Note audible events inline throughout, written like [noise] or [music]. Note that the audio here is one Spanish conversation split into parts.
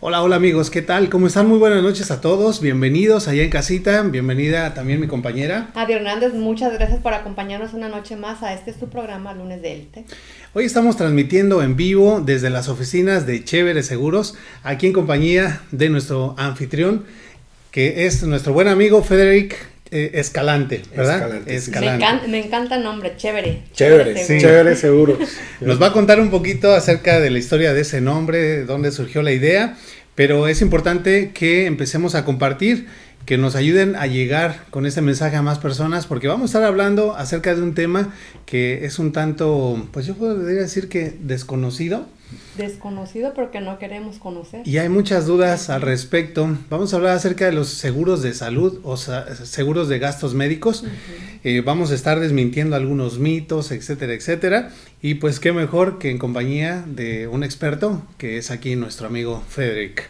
Hola, hola amigos, ¿qué tal? ¿Cómo están? Muy buenas noches a todos. Bienvenidos allá en casita. Bienvenida también mi compañera. Adi Hernández, muchas gracias por acompañarnos una noche más a este su programa Lunes de Élite. Hoy estamos transmitiendo en vivo desde las oficinas de Chévere Seguros, aquí en compañía de nuestro anfitrión, que es nuestro buen amigo Federic eh, Escalante, ¿verdad? Escalante. Me, encanta, el nombre, chévere. Chévere, chévere, chévere seguro. [laughs] Nos va a contar un poquito acerca de la historia de ese nombre, dónde surgió la idea, pero es importante que empecemos a compartir, que nos ayuden a llegar con este mensaje a más personas, porque vamos a estar hablando acerca de un tema que es un tanto, pues yo podría decir que desconocido, desconocido porque no queremos conocer. Y hay muchas dudas al respecto. Vamos a hablar acerca de los seguros de salud o seguros de gastos médicos. Eh, vamos a estar desmintiendo algunos mitos, etcétera, etcétera. Y pues qué mejor que en compañía de un experto que es aquí nuestro amigo Frederick.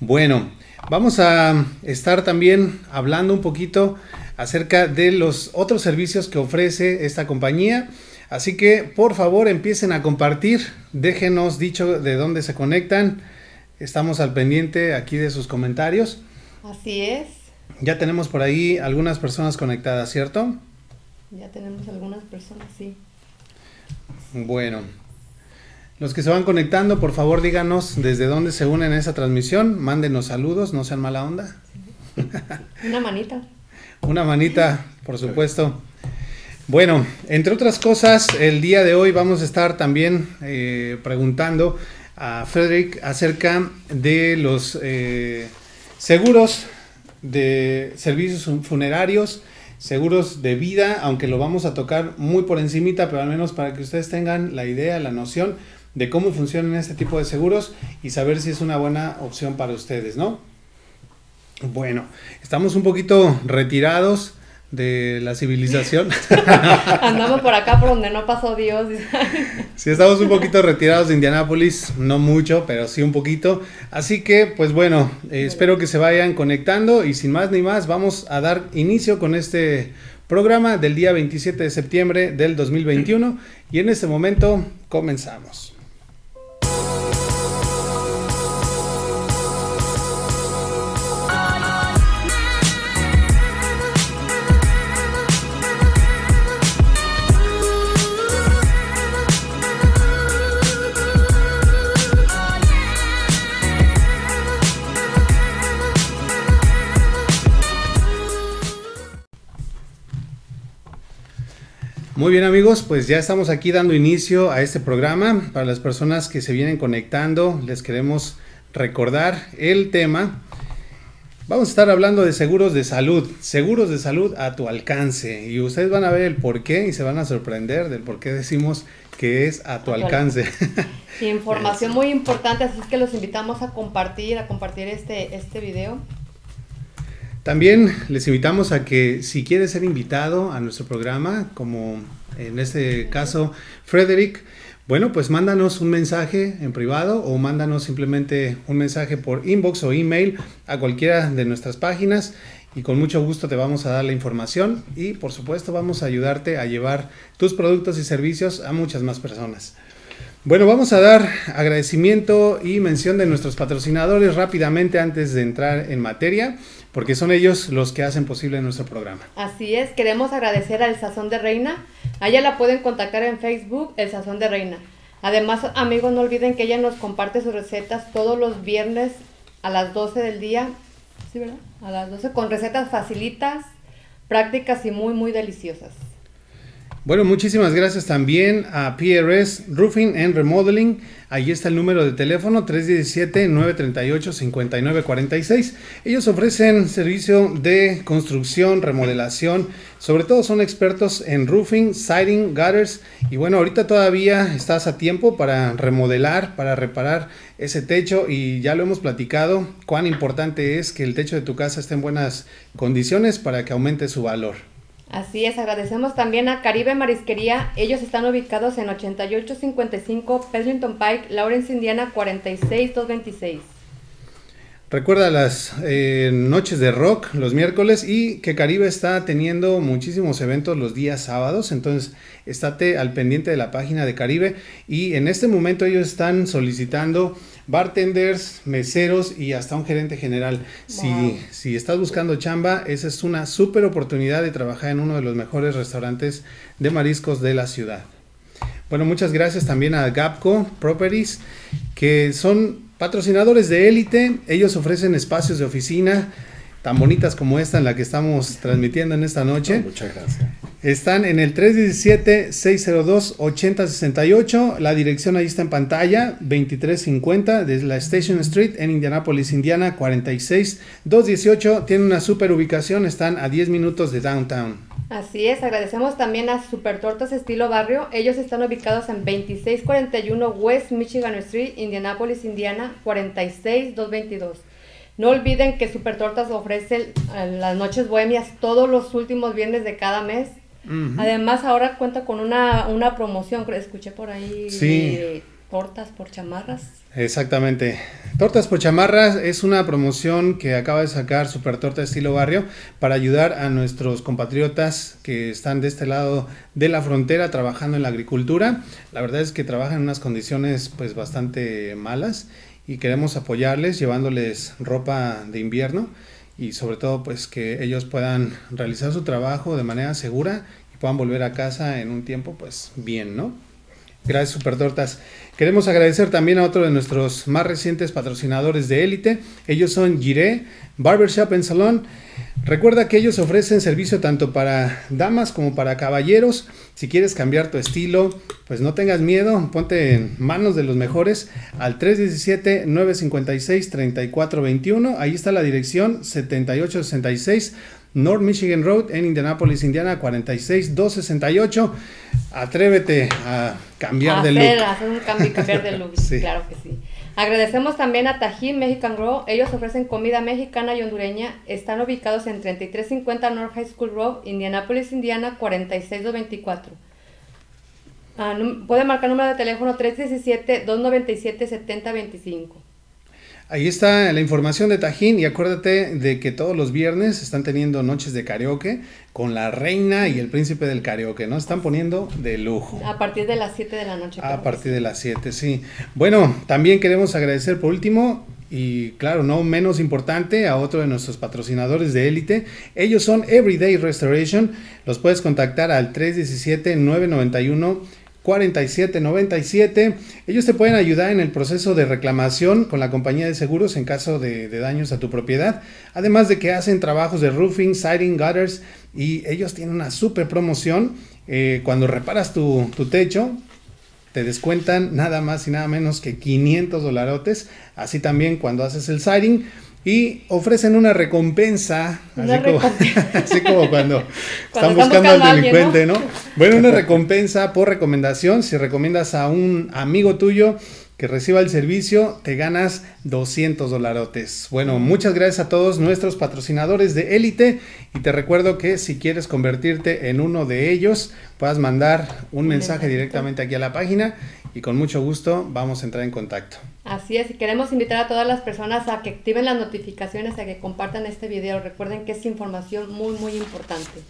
Bueno, vamos a estar también hablando un poquito acerca de los otros servicios que ofrece esta compañía. Así que por favor empiecen a compartir, déjenos dicho de dónde se conectan. Estamos al pendiente aquí de sus comentarios. Así es. Ya tenemos por ahí algunas personas conectadas, ¿cierto? Ya tenemos algunas personas, sí. Bueno, los que se van conectando, por favor díganos desde dónde se unen a esa transmisión, mándenos saludos, no sean mala onda. Una manita. [laughs] Una manita, por supuesto. Bueno, entre otras cosas, el día de hoy vamos a estar también eh, preguntando a Frederick acerca de los eh, seguros de servicios funerarios, seguros de vida, aunque lo vamos a tocar muy por encimita, pero al menos para que ustedes tengan la idea, la noción de cómo funcionan este tipo de seguros y saber si es una buena opción para ustedes, ¿no? Bueno, estamos un poquito retirados de la civilización. [laughs] Andamos por acá por donde no pasó Dios. sí, estamos un poquito retirados de Indianápolis, no mucho, pero sí un poquito. Así que, pues bueno, eh, espero que se vayan conectando y sin más ni más, vamos a dar inicio con este programa del día 27 de septiembre del 2021 y en este momento comenzamos. Muy bien amigos, pues ya estamos aquí dando inicio a este programa. Para las personas que se vienen conectando, les queremos recordar el tema. Vamos a estar hablando de seguros de salud, seguros de salud a tu alcance. Y ustedes van a ver el por qué y se van a sorprender del por qué decimos que es a tu alcance. Información muy importante, así es que los invitamos a compartir, a compartir este, este video. También les invitamos a que si quieres ser invitado a nuestro programa, como en este caso Frederick, bueno, pues mándanos un mensaje en privado o mándanos simplemente un mensaje por inbox o email a cualquiera de nuestras páginas y con mucho gusto te vamos a dar la información y por supuesto vamos a ayudarte a llevar tus productos y servicios a muchas más personas. Bueno, vamos a dar agradecimiento y mención de nuestros patrocinadores rápidamente antes de entrar en materia porque son ellos los que hacen posible nuestro programa. Así es, queremos agradecer al Sazón de Reina. A ella la pueden contactar en Facebook, El Sazón de Reina. Además, amigos, no olviden que ella nos comparte sus recetas todos los viernes a las 12 del día. ¿Sí, verdad? A las 12 con recetas facilitas, prácticas y muy, muy deliciosas. Bueno, muchísimas gracias también a PRS Roofing and Remodeling. Ahí está el número de teléfono 317-938-5946. Ellos ofrecen servicio de construcción, remodelación. Sobre todo son expertos en roofing, siding, gutters. Y bueno, ahorita todavía estás a tiempo para remodelar, para reparar ese techo. Y ya lo hemos platicado, cuán importante es que el techo de tu casa esté en buenas condiciones para que aumente su valor. Así es, agradecemos también a Caribe Marisquería. Ellos están ubicados en 8855 Pleasanton Pike, Lawrence, Indiana 46226. Recuerda las eh, noches de rock los miércoles y que Caribe está teniendo muchísimos eventos los días sábados, entonces estate al pendiente de la página de Caribe y en este momento ellos están solicitando bartenders, meseros y hasta un gerente general. Si, si estás buscando chamba, esa es una súper oportunidad de trabajar en uno de los mejores restaurantes de mariscos de la ciudad. Bueno, muchas gracias también a Gapco Properties, que son patrocinadores de élite. Ellos ofrecen espacios de oficina tan bonitas como esta en la que estamos transmitiendo en esta noche. muchas gracias. Están en el 317-602-8068. La dirección ahí está en pantalla, 2350 de la Station Street en Indianapolis, Indiana, 46218. Tienen una super ubicación, están a 10 minutos de downtown. Así es, agradecemos también a Super Tortas Estilo Barrio. Ellos están ubicados en 2641 West Michigan Street, Indianapolis, Indiana, 46222. No olviden que Super Tortas ofrece las noches bohemias todos los últimos viernes de cada mes Además, ahora cuenta con una, una promoción, escuché por ahí. Sí. tortas por chamarras. Exactamente. Tortas por chamarras es una promoción que acaba de sacar Super Torta Estilo Barrio para ayudar a nuestros compatriotas que están de este lado de la frontera trabajando en la agricultura. La verdad es que trabajan en unas condiciones pues bastante malas y queremos apoyarles llevándoles ropa de invierno y sobre todo pues que ellos puedan realizar su trabajo de manera segura y puedan volver a casa en un tiempo pues bien, ¿no? Gracias Super Tortas. Queremos agradecer también a otro de nuestros más recientes patrocinadores de élite. Ellos son Giré, Barbershop en Salón. Recuerda que ellos ofrecen servicio tanto para damas como para caballeros. Si quieres cambiar tu estilo, pues no tengas miedo, ponte en manos de los mejores al 317-956-3421. Ahí está la dirección 7866 North Michigan Road en Indianapolis, Indiana 46268. Atrévete a cambiar de look. Hacer un cambio cambiar de [laughs] look, claro que sí. Agradecemos también a Tajín Mexican Grow. Ellos ofrecen comida mexicana y hondureña. Están ubicados en 3350 North High School Road, Indianapolis, Indiana, 46224. Ah, puede marcar número de teléfono 317-297-7025. Ahí está la información de Tajín y acuérdate de que todos los viernes están teniendo noches de karaoke con la reina y el príncipe del karaoke, ¿no? Están poniendo de lujo. A partir de las 7 de la noche. A partir de las 7, sí. Bueno, también queremos agradecer por último y claro, no menos importante, a otro de nuestros patrocinadores de élite. Ellos son Everyday Restoration. Los puedes contactar al 317 991 4797. Ellos te pueden ayudar en el proceso de reclamación con la compañía de seguros en caso de, daños a tu propiedad. Además de que hacen trabajos de roofing, siding, gutters y ellos tienen una super promoción. Eh, cuando reparas tu, tu techo, te descuentan nada más y nada menos que 500 dolarotes. Así también cuando haces el siding y ofrecen una recompensa, [laughs] así, Como, cuando, [laughs] están buscando al delincuente, ¿no? Bueno, una recompensa por recomendación, si recomiendas a un amigo tuyo que reciba el servicio, te ganas 200 dolarotes. Bueno, muchas gracias a todos nuestros patrocinadores de élite y te recuerdo que si quieres convertirte en uno de ellos, puedas mandar un mensaje directamente aquí a la página y con mucho gusto vamos a entrar en contacto. Así es, y queremos invitar a todas las personas a que activen las notificaciones, a que compartan este video. Recuerden que es información muy, muy importante.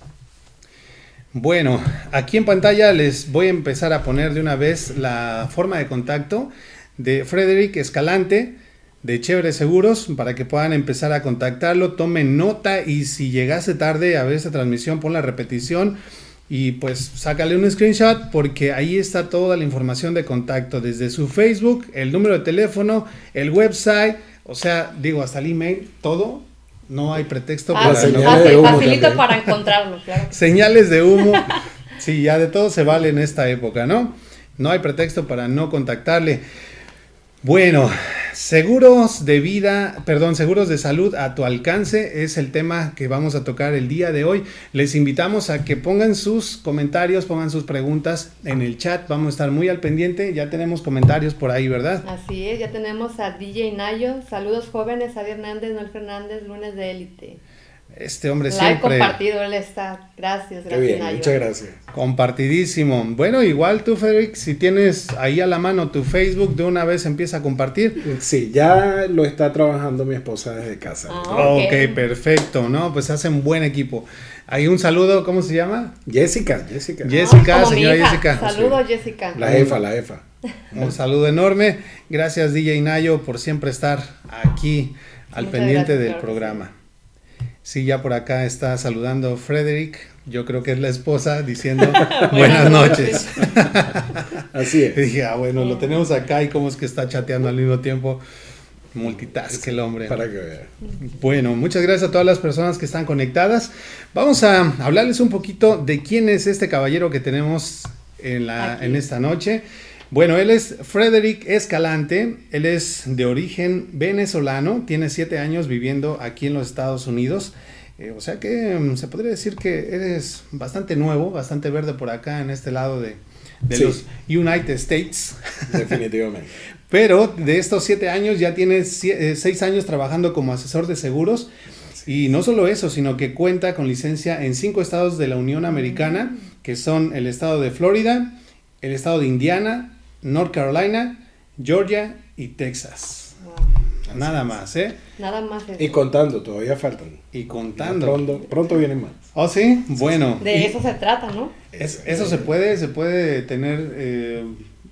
Bueno, aquí en pantalla les voy a empezar a poner de una vez la forma de contacto de Frederick Escalante de Chévere Seguros para que puedan empezar a contactarlo. Tomen nota y si llegase tarde a ver esta transmisión, pon la repetición y pues sácale un screenshot porque ahí está toda la información de contacto, desde su Facebook, el número de teléfono, el website, o sea, digo, hasta el email, todo. No hay pretexto ah, para facilito para encontrarlo, Señales de humo. [laughs] sí, ya de todo se vale en esta época, ¿no? No hay pretexto para no contactarle. Bueno, seguros de vida, perdón, seguros de salud a tu alcance es el tema que vamos a tocar el día de hoy. Les invitamos a que pongan sus comentarios, pongan sus preguntas en el chat. Vamos a estar muy al pendiente. Ya tenemos comentarios por ahí, ¿verdad? Así es, ya tenemos a DJ Nayo. Saludos jóvenes, Adi Hernández, Noel Fernández, lunes de élite. Este hombre siempre. siempre. compartido, él está. Gracias, gracias. muchas gracias. Compartidísimo. Bueno, igual tú, Federic, si tienes ahí a la mano tu Facebook, de una vez empieza a compartir. Sí, ya lo está trabajando mi esposa desde casa. Ah, ok, perfecto, ¿no? Pues hacen buen equipo. Hay un saludo, ¿cómo se llama? Jessica, Jessica. Jessica, ah, señora Jessica. Saludos, Jessica. La jefa, la jefa. Un saludo enorme. Gracias DJ Nayo por siempre estar aquí al Muchas pendiente gracias, del claro programa. Sí, ya por acá está saludando Frederick. Yo creo que es la esposa diciendo [laughs] buenas noches. [laughs] Así Y es. dije, ah, bueno, lo tenemos acá y cómo es que está chateando al mismo tiempo. Multitask el hombre. Para que vean. Bueno, muchas gracias a todas las personas que están conectadas. Vamos a hablarles un poquito de quién es este caballero que tenemos en, la, en esta noche. Bueno, él es Frederick Escalante, él es de origen venezolano, tiene siete años viviendo aquí en los Estados Unidos. Eh, o sea que mm, se podría decir que eres bastante nuevo, bastante verde por acá en este lado de, de Sí. los United States. Definitivamente. [laughs] Pero de estos siete años ya tiene eh, seis años trabajando como asesor de seguros. Y no solo eso, sino que cuenta con licencia en cinco estados de la Unión Americana, que son el estado de Florida, el estado de Indiana, North Carolina, Georgia y Texas. Wow. Nada más, ¿eh? Nada más eso. Y contando, todavía faltan. Y contando. Pronto, pronto vienen más. ¿Oh, sí? Bueno. De y eso se trata, ¿no? es- eso se puede, se puede tener eh,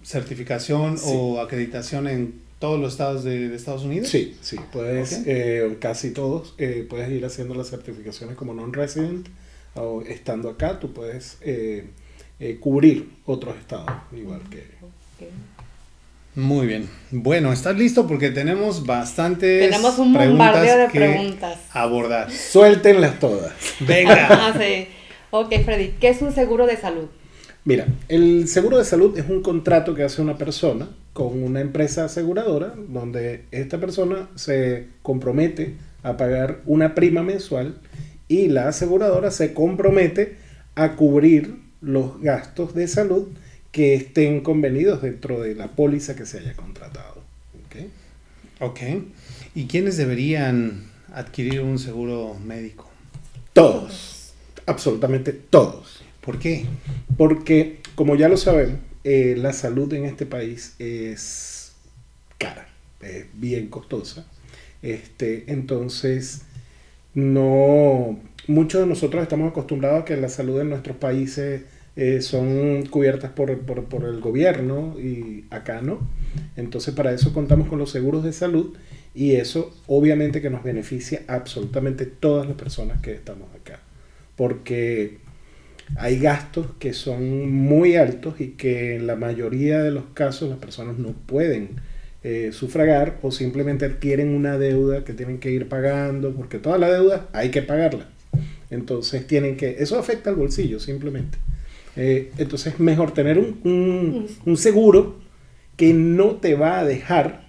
certificación Sí. o acreditación en todos los estados de, de Estados Unidos. Sí, sí, puedes, Ok. eh, casi todos, eh, puedes ir haciendo las certificaciones como non-resident o estando acá, tú puedes eh, eh, cubrir otros estados, igual que... Muy bien. Bueno, ¿estás listo? Porque tenemos bastantes Tenemos un bombardeo de preguntas. abordar. Suéltenlas todas. Venga. [laughs] Ah, sí. Ok, Freddy, ¿qué es un seguro de salud? Mira, el seguro de salud es un contrato que hace una persona con una empresa aseguradora donde esta persona se compromete a pagar una prima mensual y la aseguradora se compromete a cubrir los gastos de salud que estén convenidos dentro de la póliza que se haya contratado. ¿Y quiénes deberían adquirir un seguro médico? Todos, absolutamente todos. ¿Por qué? Porque, como ya lo sabemos, eh, la salud en este país es cara, es bien costosa. Este, entonces, no, muchos de nosotros estamos acostumbrados a que la salud en nuestros países eh, son cubiertas por, por- el gobierno y acá no. Entonces, para eso contamos con los seguros de salud y eso obviamente que nos beneficia absolutamente todas las personas que estamos acá. Porque hay gastos que son muy altos y que en la mayoría de los casos las personas no pueden eh, sufragar o simplemente adquieren una deuda que tienen que ir pagando porque toda la deuda hay que pagarla. Entonces tienen que, eso afecta al bolsillo simplemente. Eh, entonces es mejor tener un, un- un seguro que no te va a dejar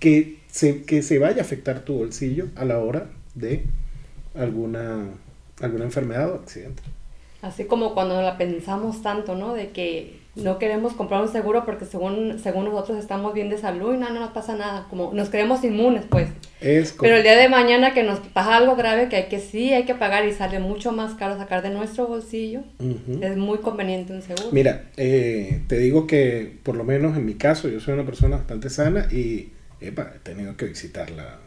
que se, que se vaya a afectar tu bolsillo a la hora de alguna, alguna enfermedad o accidente. Así como cuando la pensamos tanto, ¿no? De que no queremos comprar un seguro porque según, según nosotros estamos bien de salud y no, no nos pasa nada. Como nos creemos inmunes, pues. Es Pero el día de mañana que nos pasa algo grave que hay que sí hay que pagar y sale mucho más caro sacar de nuestro bolsillo, es muy conveniente un seguro. Mira, eh, te digo que por lo menos en mi caso yo soy una persona bastante sana y epa, he tenido que visitar la,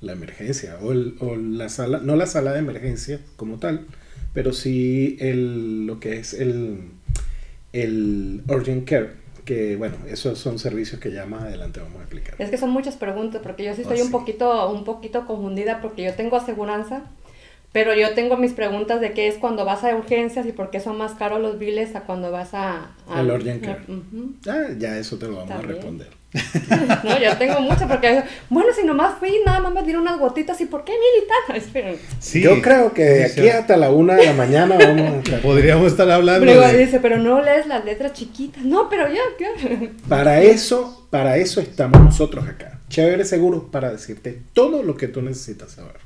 la emergencia o, el- o la sala, no la sala de emergencia como tal, pero sí el, lo que es el, el urgent care, que bueno, esos son servicios que ya más adelante vamos a explicar. Es que son muchas preguntas, porque yo sí Oh, estoy sí. un poquito, un poquito confundida porque yo tengo aseguranza, pero yo tengo mis preguntas de qué es cuando vas a urgencias y por qué son más caros los biles a cuando vas a... a- El urgent care. Ah, ya eso te lo vamos a responder. [laughs] No, yo tengo muchas porque, bueno, si nomás fui, nada más me dieron unas gotitas y ¿por qué militar? [laughs] Sí. Yo creo que de aquí hasta la una de la mañana vamos a. [laughs] Podríamos estar hablando Luego de... dice, pero no lees las letras chiquitas. No, pero ya, ¿qué? Para eso, para eso estamos nosotros acá. Chévere Seguros para decirte todo lo que tú necesitas saber.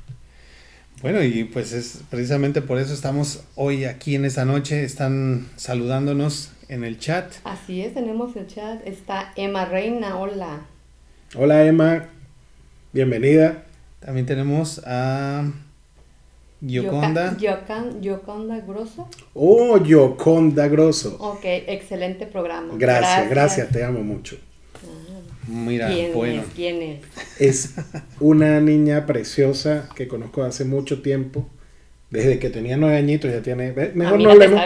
Bueno, y pues es precisamente por eso estamos hoy aquí en esta noche. Están saludándonos en el chat. Así es, tenemos el chat. Está Emma Reina, hola. Hola Emma, bienvenida. También tenemos a Gioconda. Yoca- Yocan- Yoconda Grosso. Oh, Yoconda Grosso. Ok, excelente programa. Gracias, gracias, te amo mucho. Mira, ¿Quién bueno. es? ¿Quién es? Es una niña preciosa que conozco hace mucho tiempo. Desde que tenía nueve añitos ya tiene... ve, Mejor no, hablemos,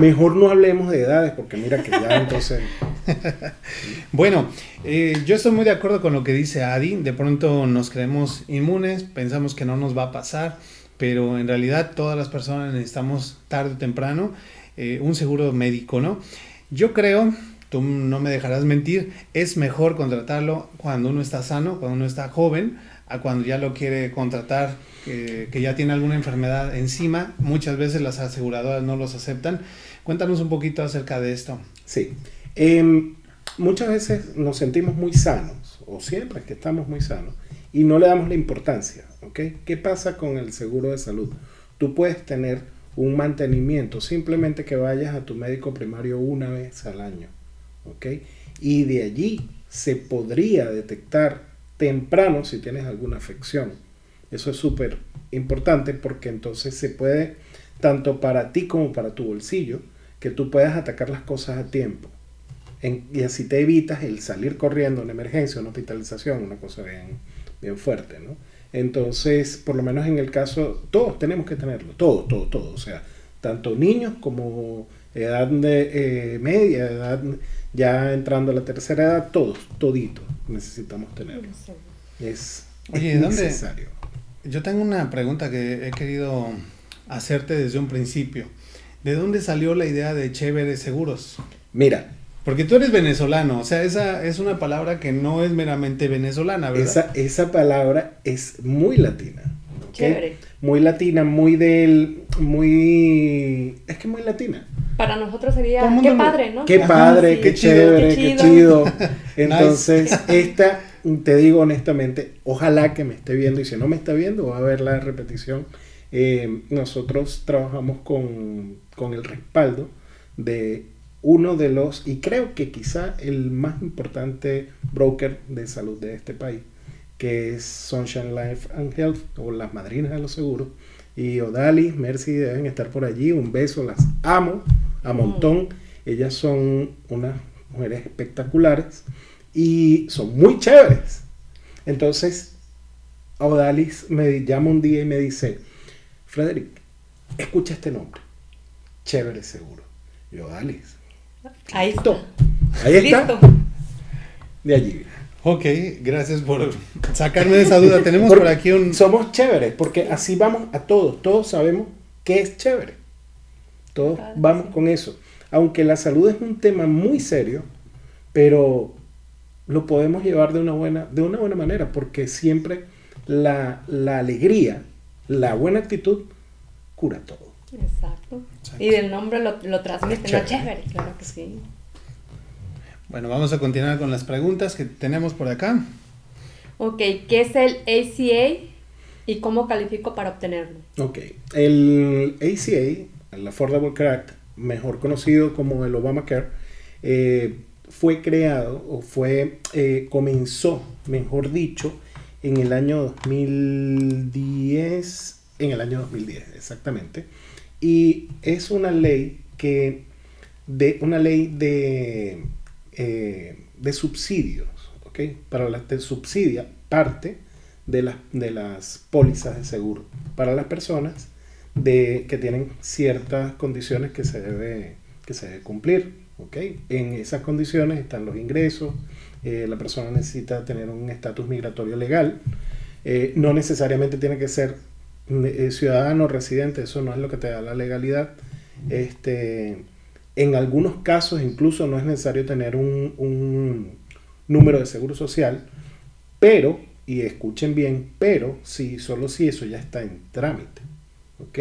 mejor no hablemos de edades porque mira que ya entonces... [laughs] bueno, eh, yo estoy muy de acuerdo con lo que dice Adi. De pronto nos creemos inmunes, pensamos que no nos va a pasar, pero en realidad todas las personas necesitamos tarde o temprano eh, un seguro médico, ¿no? Yo creo, tú no me dejarás mentir, es mejor contratarlo cuando uno está sano, cuando uno está joven, a cuando ya lo quiere contratar, que ya tiene alguna enfermedad encima. Muchas veces las aseguradoras no los aceptan. Cuéntanos un poquito acerca de esto. Sí. Em, muchas veces nos sentimos muy sanos, o siempre que estamos muy sanos, y no le damos la importancia. ¿ok? ¿Qué pasa con el seguro de salud? Tú puedes tener un mantenimiento, simplemente que vayas a tu médico primario una vez al año. ¿Ok? Y de allí se podría detectar temprano si tienes alguna afección. Eso es súper importante porque entonces se puede, tanto para ti como para tu bolsillo, que tú puedas atacar las cosas a tiempo. y así te evitas el salir corriendo, una emergencia, una hospitalización, una cosa bien, bien fuerte, ¿no? Entonces, por lo menos en el caso, todos tenemos que tenerlo, todo, todo, todo. O sea, tanto niños como edad de, eh, media, edad ya entrando a la tercera edad, todos, toditos necesitamos tenerlo. Es, Oye, necesario. Yo tengo una pregunta que he querido hacerte desde un principio. ¿De dónde salió la idea de Chévere Seguros? Mira. Porque tú eres venezolano, o sea, esa es una palabra que no es meramente venezolana, ¿verdad? Esa, esa palabra es muy latina. Chévere. Muy latina, muy del. Muy. Es que muy latina. Para nosotros sería. Qué padre, ¿no? Qué padre, qué, chévere, qué chido. [laughs] Entonces, esta, te digo honestamente, ojalá que me esté viendo y si no me está viendo, va a ver la repetición. Eh, nosotros trabajamos con con el respaldo de uno de los, y creo que quizá el más importante broker de salud de este país, que es Sunshine Life and Health, o las madrinas de los seguros. Y Odalis, Mercy deben estar por allí. Un beso, las amo a montón. Ellas son unas mujeres espectaculares y son muy chéveres. Entonces, Odalis me llama un día y me dice, Frederick, escucha este nombre chévere seguro. Yo, dale. Ahí está. Ahí está. De allí. Ok, gracias por sacarme de esa duda. Tenemos por aquí un... Somos chéveres, porque así vamos a todos. Todos sabemos que es chévere. Todos vamos con eso. Aunque la salud es un tema muy serio, pero lo podemos llevar de una buena, de una buena manera, porque siempre la, la alegría, la buena actitud cura todo. Exacto. Y del nombre lo, lo transmite, chévere. chévere, claro que sí. Bueno, vamos a continuar con las preguntas que tenemos por acá. Ok, ¿qué es el ACA y cómo califico para obtenerlo? Ok, el ACA, el Affordable Care Act, mejor conocido como el Obamacare, eh, fue creado o fue, eh, comenzó, mejor dicho, en el año 2010, en el año 2010, exactamente y es una ley que, de, una ley de, eh, de subsidios, ¿ok? Para la de subsidia parte de, las de las pólizas de seguro para las personas de, que tienen ciertas condiciones que se debe, que se debe cumplir. En esas condiciones están los ingresos, eh, la persona necesita tener un estatus migratorio legal, eh, no necesariamente tiene que ser eh, ciudadano residente, eso no es lo que te da la legalidad. Este, en algunos casos incluso no es necesario tener un, número de seguro social, pero, y escuchen bien, pero si solo si eso ya está en trámite. ¿Ok?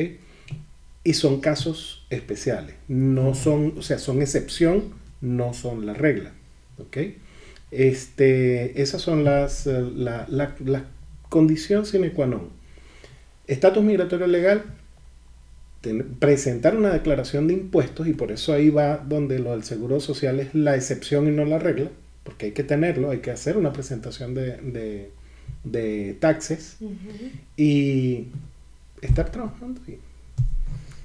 Y son casos especiales, no son, o sea, son excepción, no son la regla. ¿Ok? Este, esas son las, eh, la, la, la condición sine qua non Estatus migratorio legal, presentar una declaración de impuestos y por eso ahí va donde lo del seguro social es la excepción y no la regla, porque hay que tenerlo, hay que hacer una presentación de, de, taxes y estar trabajando. Y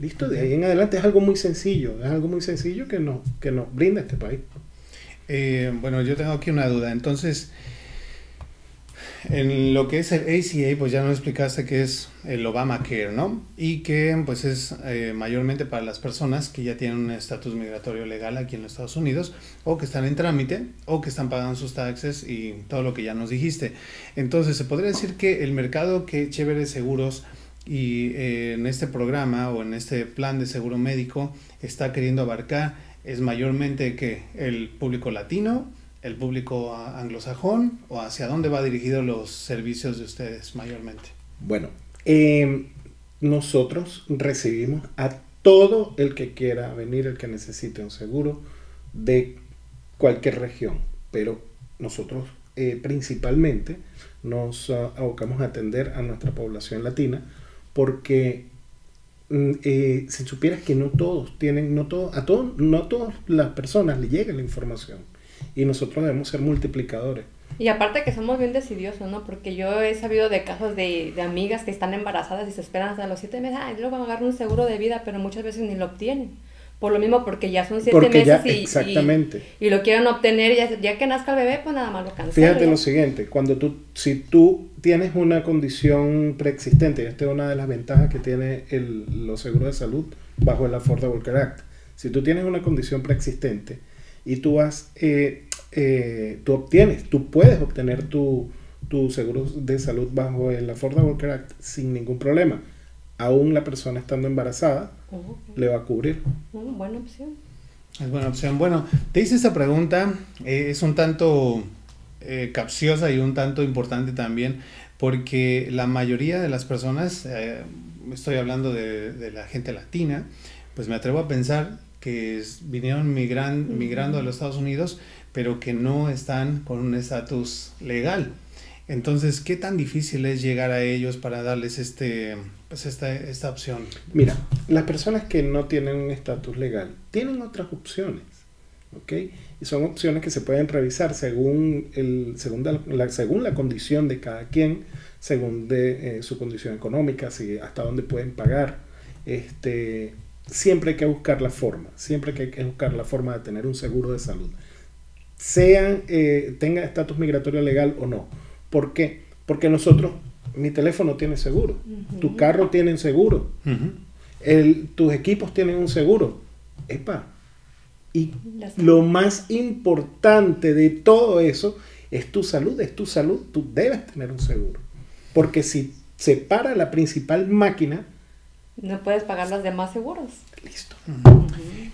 listo, de ahí en adelante es algo muy sencillo, es algo muy sencillo que, no, que nos brinda este país. Eh, bueno, yo tengo aquí una duda. Entonces, en lo que es el ACA, pues ya nos explicaste que es el Obamacare, ¿no? Y que pues es eh, mayormente para las personas que ya tienen un estatus migratorio legal aquí en los Estados Unidos, o que están en trámite, o que están pagando sus taxes y todo lo que ya nos dijiste. Entonces, se podría decir que el mercado que Chévere Seguros y eh, en este programa o en este plan de seguro médico está queriendo abarcar es mayormente que el público latino, el público anglosajón o hacia dónde va dirigido los servicios de ustedes mayormente? Bueno, em, nosotros recibimos a todo el que quiera venir, el que necesite un seguro de cualquier región, pero nosotros eh, principalmente nos ah, abocamos a atender a nuestra población latina porque mm, eh, si supieras que no todos tienen, no todo, a todos, no todas las personas le llega la información y nosotros debemos ser multiplicadores. Y aparte que somos bien decidiosos, ¿no? Porque yo he sabido de casos de, de amigas que están embarazadas y se esperan hasta los siete meses, ay, luego van a agarrar un seguro de vida, pero muchas veces ni lo obtienen. Por lo mismo, porque ya son siete meses y, exactamente. Y, lo quieren obtener, ya, ya que nazca el bebé, pues nada más lo cancelan. Fíjate lo siguiente, cuando tú, si tú tienes una condición preexistente, y esta es una de las ventajas que tiene el, los seguros de salud bajo el Affordable Care Act, si tú tienes una condición preexistente y tú vas eh, eh, tú obtienes, tú puedes obtener tu, tu seguro de salud bajo el Affordable Care Act sin ningún problema. Aún la persona estando embarazada le va a cubrir. buena opción. Es buena opción. Bueno, te hice esta pregunta, eh, es un tanto eh, capciosa y un tanto importante también, porque la mayoría de las personas, estoy hablando de, de, la gente latina, pues me atrevo a pensar que vinieron migran, migrando a los Estados Unidos pero que no están con un estatus legal. Entonces, ¿qué tan difícil es llegar a ellos para darles este, pues esta, esta opción? Mira, las personas que no tienen un estatus legal tienen otras opciones, ¿ok? Y son opciones que se pueden revisar según, el, según, la, según la condición de cada quien, según de, eh, su condición económica, si, hasta dónde pueden pagar. Este, siempre hay que buscar la forma, siempre hay que buscar la forma de tener un seguro de salud sean, eh, tenga estatus migratorio legal o no. ¿Por qué? Porque nosotros, mi teléfono tiene seguro, tu carro tiene seguro, tus equipos tienen un seguro. Epa. Y lo más importante de todo eso es tu salud, es tu salud, tú debes tener un seguro. Porque si se para la principal máquina, no puedes pagar los demás seguros. Listo.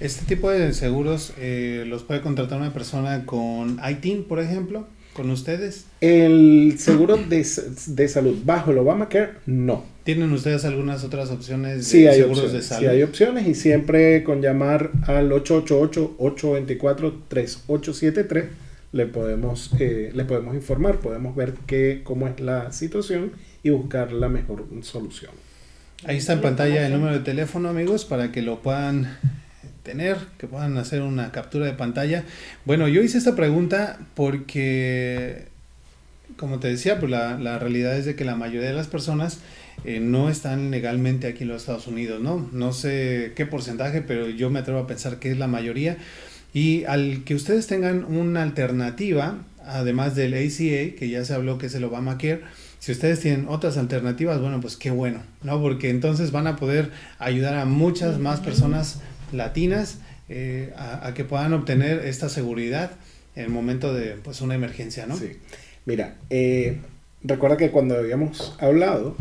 Este tipo de seguros eh, los puede contratar una persona con ITIN, por ejemplo, con ustedes. El seguro de, de, salud bajo el Obamacare, no. ¿Tienen ustedes algunas otras opciones de sí, hay seguros de salud? Sí, hay opciones y siempre con llamar al 888-824-3873 le podemos, eh, le podemos informar, podemos ver qué, cómo es la situación y buscar la mejor solución. Ahí está en pantalla el número de teléfono, amigos, para que lo puedan tener, que puedan hacer una captura de pantalla. Bueno, yo hice esta pregunta porque, como te decía, pues la, realidad es de que la mayoría de las personas eh, no están legalmente aquí en los Estados Unidos, ¿no? No sé qué porcentaje, pero yo me atrevo a pensar que es la mayoría. Y al que ustedes tengan una alternativa, además del ACA, que ya se habló que es el Obamacare, si ustedes tienen otras alternativas, bueno, pues qué bueno, ¿no? Porque entonces van a poder ayudar a muchas más personas latinas eh, a, que puedan obtener esta seguridad en el momento de pues, una emergencia, ¿no? Sí. Mira, eh, recuerda que cuando habíamos hablado,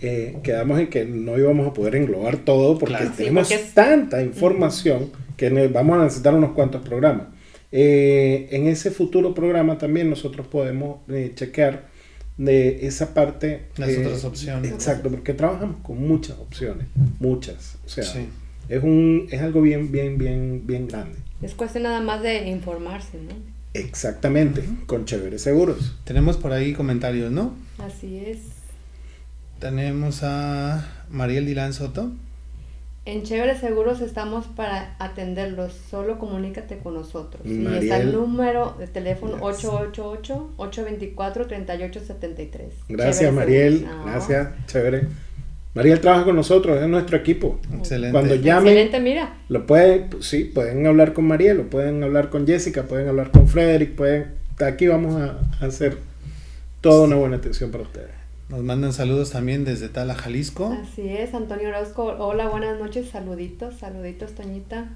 eh, quedamos en que no íbamos a poder englobar todo porque tenemos tanta información que vamos a necesitar unos cuantos programas. en ese futuro programa también nosotros podemos chequear de esa parte. Las eh, otras opciones. Exacto, porque trabajamos con muchas opciones, muchas. O sea, es, un, es algo bien, bien, bien, bien grande. Es cuestión nada más de informarse, ¿no? Exactamente, con chéveres seguros. Tenemos por ahí comentarios, ¿no? Así es. Tenemos a Mariel Dilan Soto. En Chévere Seguros estamos para atenderlos. Solo comunícate con nosotros. Y está el número de teléfono 888-824-3873. Gracias, Mariel. Gracias, chévere. Mariel trabaja con nosotros, es nuestro equipo. Excelente. Cuando llamen, Excelente, mira. Lo pueden, sí, pueden hablar con Mariel, lo pueden hablar con Jessica, pueden hablar con Frederick, pueden, aquí vamos a, hacer toda una buena atención para ustedes. Nos mandan saludos también desde Tala, Jalisco. Así es, Antonio Orozco. Hola, buenas noches, saluditos, saluditos, Toñita.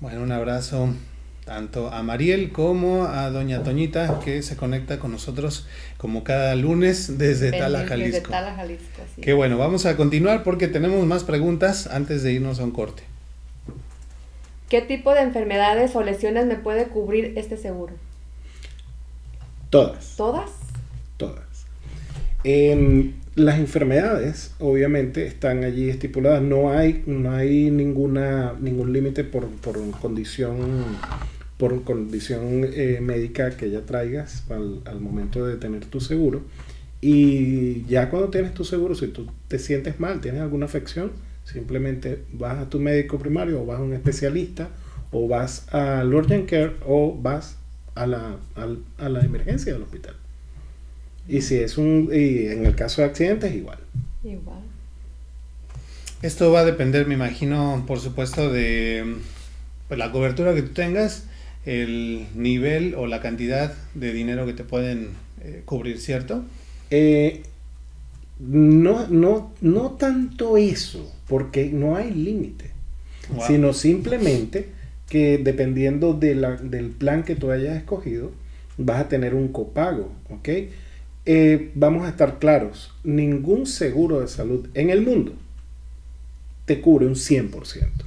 Bueno, un abrazo tanto a Mariel como a Doña Toñita, que se conecta con nosotros como cada lunes desde Tala, Jalisco. Desde Tala, Jalisco. Sí. Qué bueno, vamos a continuar porque tenemos más preguntas antes de irnos a un corte. ¿Qué tipo de enfermedades o lesiones me puede cubrir este seguro? Todas. ¿Todas? Todas. Em, las enfermedades, obviamente, están allí estipuladas. No hay, no hay ninguna, ningún límite por, por condición, por condición eh, médica que ya traigas al, al momento de tener tu seguro. Y ya cuando tienes tu seguro, si tú te sientes mal, tienes alguna afección, simplemente vas a tu médico primario o vas a un especialista o vas al urgent care o vas a la, a la emergencia del hospital. Y si es un, y en el caso de accidentes, igual. Igual. Esto va a depender, me imagino, por supuesto, de pues, la cobertura que tú tengas, el nivel o la cantidad de dinero que te pueden eh, cubrir, ¿cierto? Eh, no, no, no tanto eso, porque no hay límite, Wow. sino simplemente que dependiendo de la- del plan que tú hayas escogido, vas a tener un copago, ¿ok? Eh, vamos a estar claros, ningún seguro de salud en el mundo te cubre un 100%.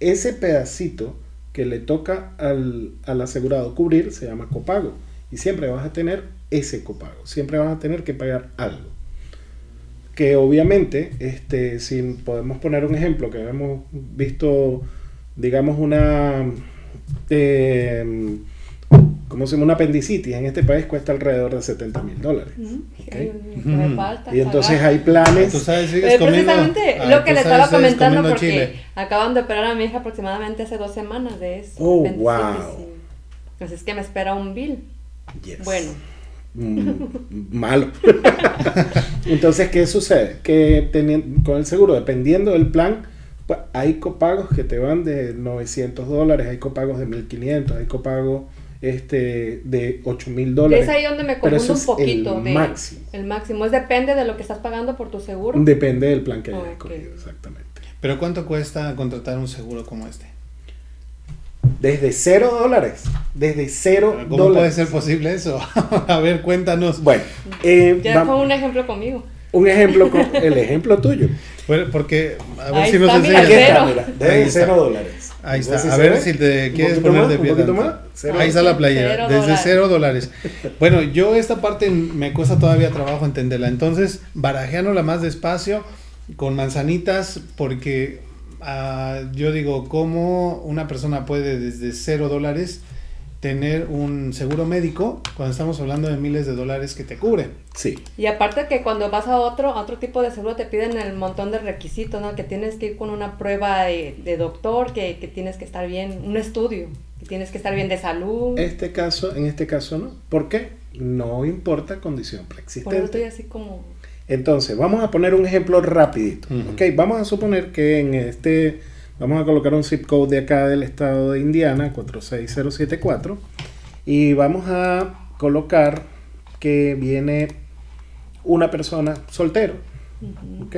Ese pedacito que le toca al, al asegurado cubrir se llama copago y siempre vas a tener ese copago, siempre vas a tener que pagar algo. Que obviamente, este, si podemos poner un ejemplo que hemos visto, digamos, una, eh, ¿cómo se llama? Una apendicitis en este país cuesta alrededor de 70 mil dólares. Ujú. Ok. Ay, Dios mío, que me falta Y entonces hay planes. Tú sabes, sigues comiendo. precisamente ah, lo que le estaba comentando porque chile. acaban de operar a mi hija aproximadamente hace dos semanas de eso. Oh, wow. y- Pues es que me espera un bill. Yes. Bueno, Mm, malo. [laughs] Entonces, ¿qué sucede? Que con el seguro, dependiendo del plan, pues, hay copagos que te van de 900 dólares, hay copagos de 1500, hay copagos este, de 8000 dólares. es ahí donde me Pero confundo un poquito. el de- máximo. El máximo. Es depende de lo que estás pagando por tu seguro. Depende del plan que hayas Ok. escogido, exactamente. Pero ¿cuánto cuesta contratar un seguro como este? Desde 0 dólares. Desde 0 ¿Cómo puede dólares. ser posible eso? [laughs] a ver, cuéntanos. Bueno, eh, Ya fue un ejemplo conmigo. Un ejemplo, con, el ejemplo tuyo. Bueno, porque, a ver Ahí si nos Aquí enseñas. cero. está, mira, Ahí desde está. 0 dólares. Ahí está. A ver ve. si te quieres poner más, de un pie. poquito tanto. más. Cero. Ahí está la playera, Cero desde dólares. cero dólares. Bueno, yo esta parte me cuesta todavía trabajo entenderla. Entonces, barajeándola más despacio, con manzanitas, porque ah, yo digo, ¿cómo una persona puede desde cero dólares tener un seguro médico cuando estamos hablando de miles de dólares que te cubre? Sí. Y aparte que cuando vas a otro, a otro tipo de seguro te piden el montón de requisitos, ¿no? Que tienes que ir con una prueba de, de doctor, que, que tienes que estar bien, un estudio, que tienes que estar bien de salud. Este caso, en este caso no. ¿Por qué? No importa condición Por eso estoy preexistente. así como... Entonces, vamos a poner un ejemplo rapidito. Ujú. Ok, vamos a suponer que en este, vamos a colocar un zip code de acá del estado de Indiana, 46074, y vamos a colocar que viene una persona soltero. ¿ok?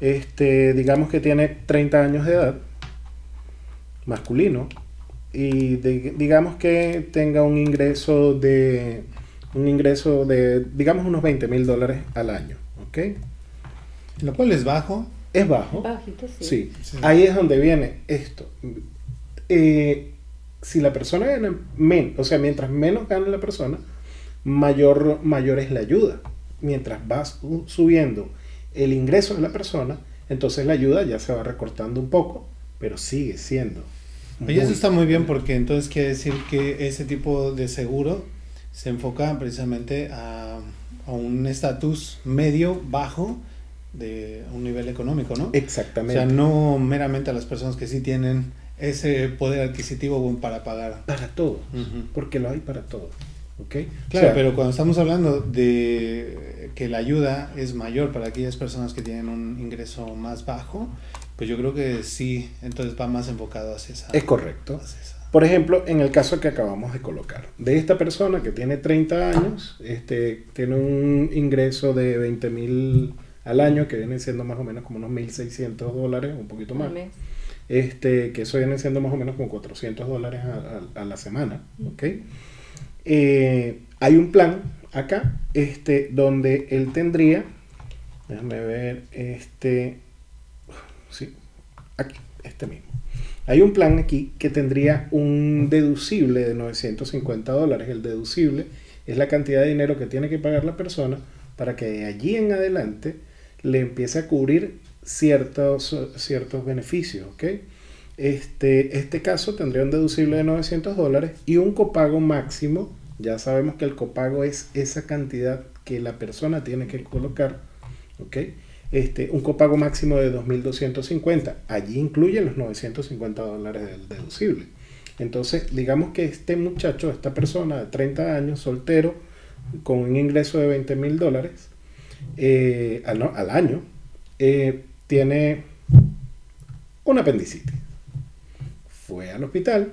Este, digamos que tiene 30 años de edad, masculino, y de- digamos que tenga un ingreso de, un ingreso de, digamos, unos 20 mil dólares al año, ¿ok? Lo cual es bajo. Es bajo. Bajito, sí. Sí. Sí. Ahí es donde viene esto. Eh, si la persona gana menos, o sea, mientras menos gana la persona, mayor, mayor es la ayuda. Mientras vas subiendo el ingreso de la persona, entonces la ayuda ya se va recortando un poco, pero sigue siendo. Oye, eso está muy bien porque entonces quiere decir que ese tipo de seguro se enfoca precisamente a, a un estatus medio bajo de un nivel económico, ¿no? O Exactamente. sea, no meramente a las personas que sí tienen ese poder adquisitivo para pagar. Para todos. Ujú. Porque lo hay para todos. ¿ok? Claro, O sea, pero cuando estamos hablando de que la ayuda es mayor para aquellas personas que tienen un ingreso más bajo, pues yo creo que sí, entonces va más enfocado hacia esa. Es correcto. esa- Por ejemplo, en el caso que acabamos de colocar, de esta persona que tiene 30 años, este, tiene un ingreso de 20 mil al año, que viene siendo más o menos como unos 1.600 dólares, un poquito más. Mes. este, que eso viene siendo más o menos como 400 dólares a, a- a la semana, ¿ok? Eh, hay un plan acá, este, donde él tendría, déjame ver, este, sí, aquí, este mismo. Hay un plan aquí que tendría un deducible de 950 dólares. El deducible es la cantidad de dinero que tiene que pagar la persona para que de allí en adelante le empiece a cubrir ciertos, ciertos beneficios. Este, este caso tendría un deducible de 900 dólares y un copago máximo. Ya sabemos que el copago es esa cantidad que la persona tiene que colocar. Este, un copago máximo de 2.250. Allí incluyen los 950 dólares del deducible. Entonces, digamos que este muchacho, esta persona de 30 años, soltero, con un ingreso de 20 mil dólares eh, al, año, eh, tiene un apendicitis. Fue al hospital,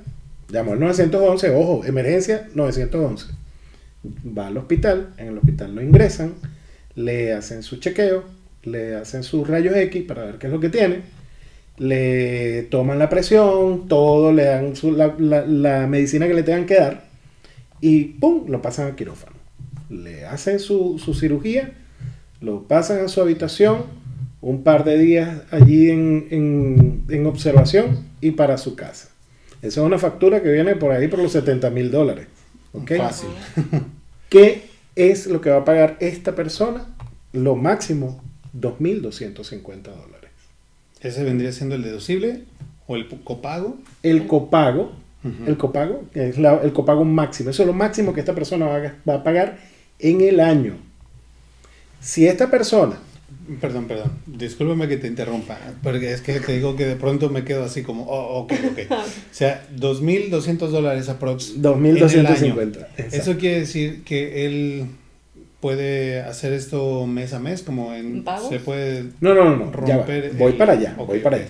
llamó al 911, ojo, emergencia 911. Va al hospital, en el hospital lo ingresan, le hacen su chequeo, le hacen sus rayos X para ver qué es lo que tiene, le toman la presión, todo, le dan su- la, la- la medicina que le tengan que dar y ¡pum! lo pasan al quirófano. Le hacen su, su cirugía, lo pasan a su habitación, un par de días allí en, en- en observación y para su casa. Esa es una factura que viene por ahí por los 70 mil dólares. ¿ok? Fácil. [laughs] ¿Qué es lo que va a pagar esta persona? Lo máximo, 2.250 dólares. Ese vendría siendo el deducible o el copago. El copago, el copago, es la- el copago máximo. Eso es lo máximo que esta persona va a, va a pagar en el año. Si esta persona, Perdón, perdón. Discúlpame que te interrumpa, porque es que te digo que de pronto me quedo así como, oh, ok, ok. [laughs] O sea, 2.200 dólares aprox. en el año. 2.250. exacto. Eso quiere decir que él puede hacer esto mes a mes, como en... ¿En pagos? Se puede... No, no, no, no, ya va. romper Voy el- para allá, Ok, voy para allá.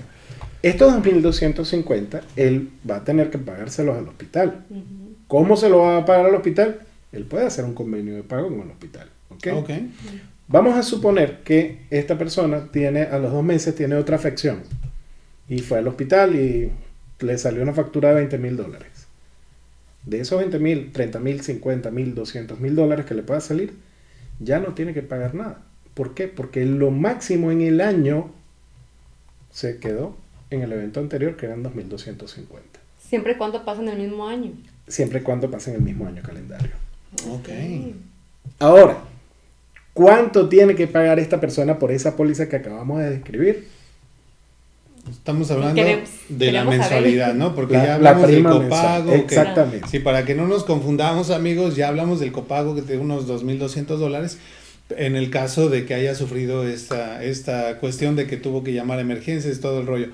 Estos 2.250, él va a tener que pagárselos al hospital. ¿Cómo se lo va a pagar al hospital? Él puede hacer un convenio de pago con el hospital. ¿ok? Ok. Vamos a suponer que esta persona tiene, a los dos meses tiene otra afección y fue al hospital y le salió una factura de 20 mil dólares. De esos 20 mil, 30 mil, 50 mil, 200 mil dólares que le pueda salir, ya no tiene que pagar nada. ¿Por qué? Porque lo máximo en el año se quedó en el evento anterior, que eran 2.250. Siempre y cuando pasen el mismo año. Siempre y cuando pasen el mismo año calendario. Ok. Ahora, ¿cuánto tiene que pagar esta persona por esa póliza que acabamos de describir? Estamos hablando Queremos- de la saber. mensualidad, ¿no? Porque La- ya la hablamos del copago. mensual, que- exactamente. sí, para que no nos confundamos, amigos, ya hablamos del copago que de unos 2.200 dólares. En el caso de que haya sufrido esta, esta cuestión de que tuvo que llamar a emergencias, todo el rollo.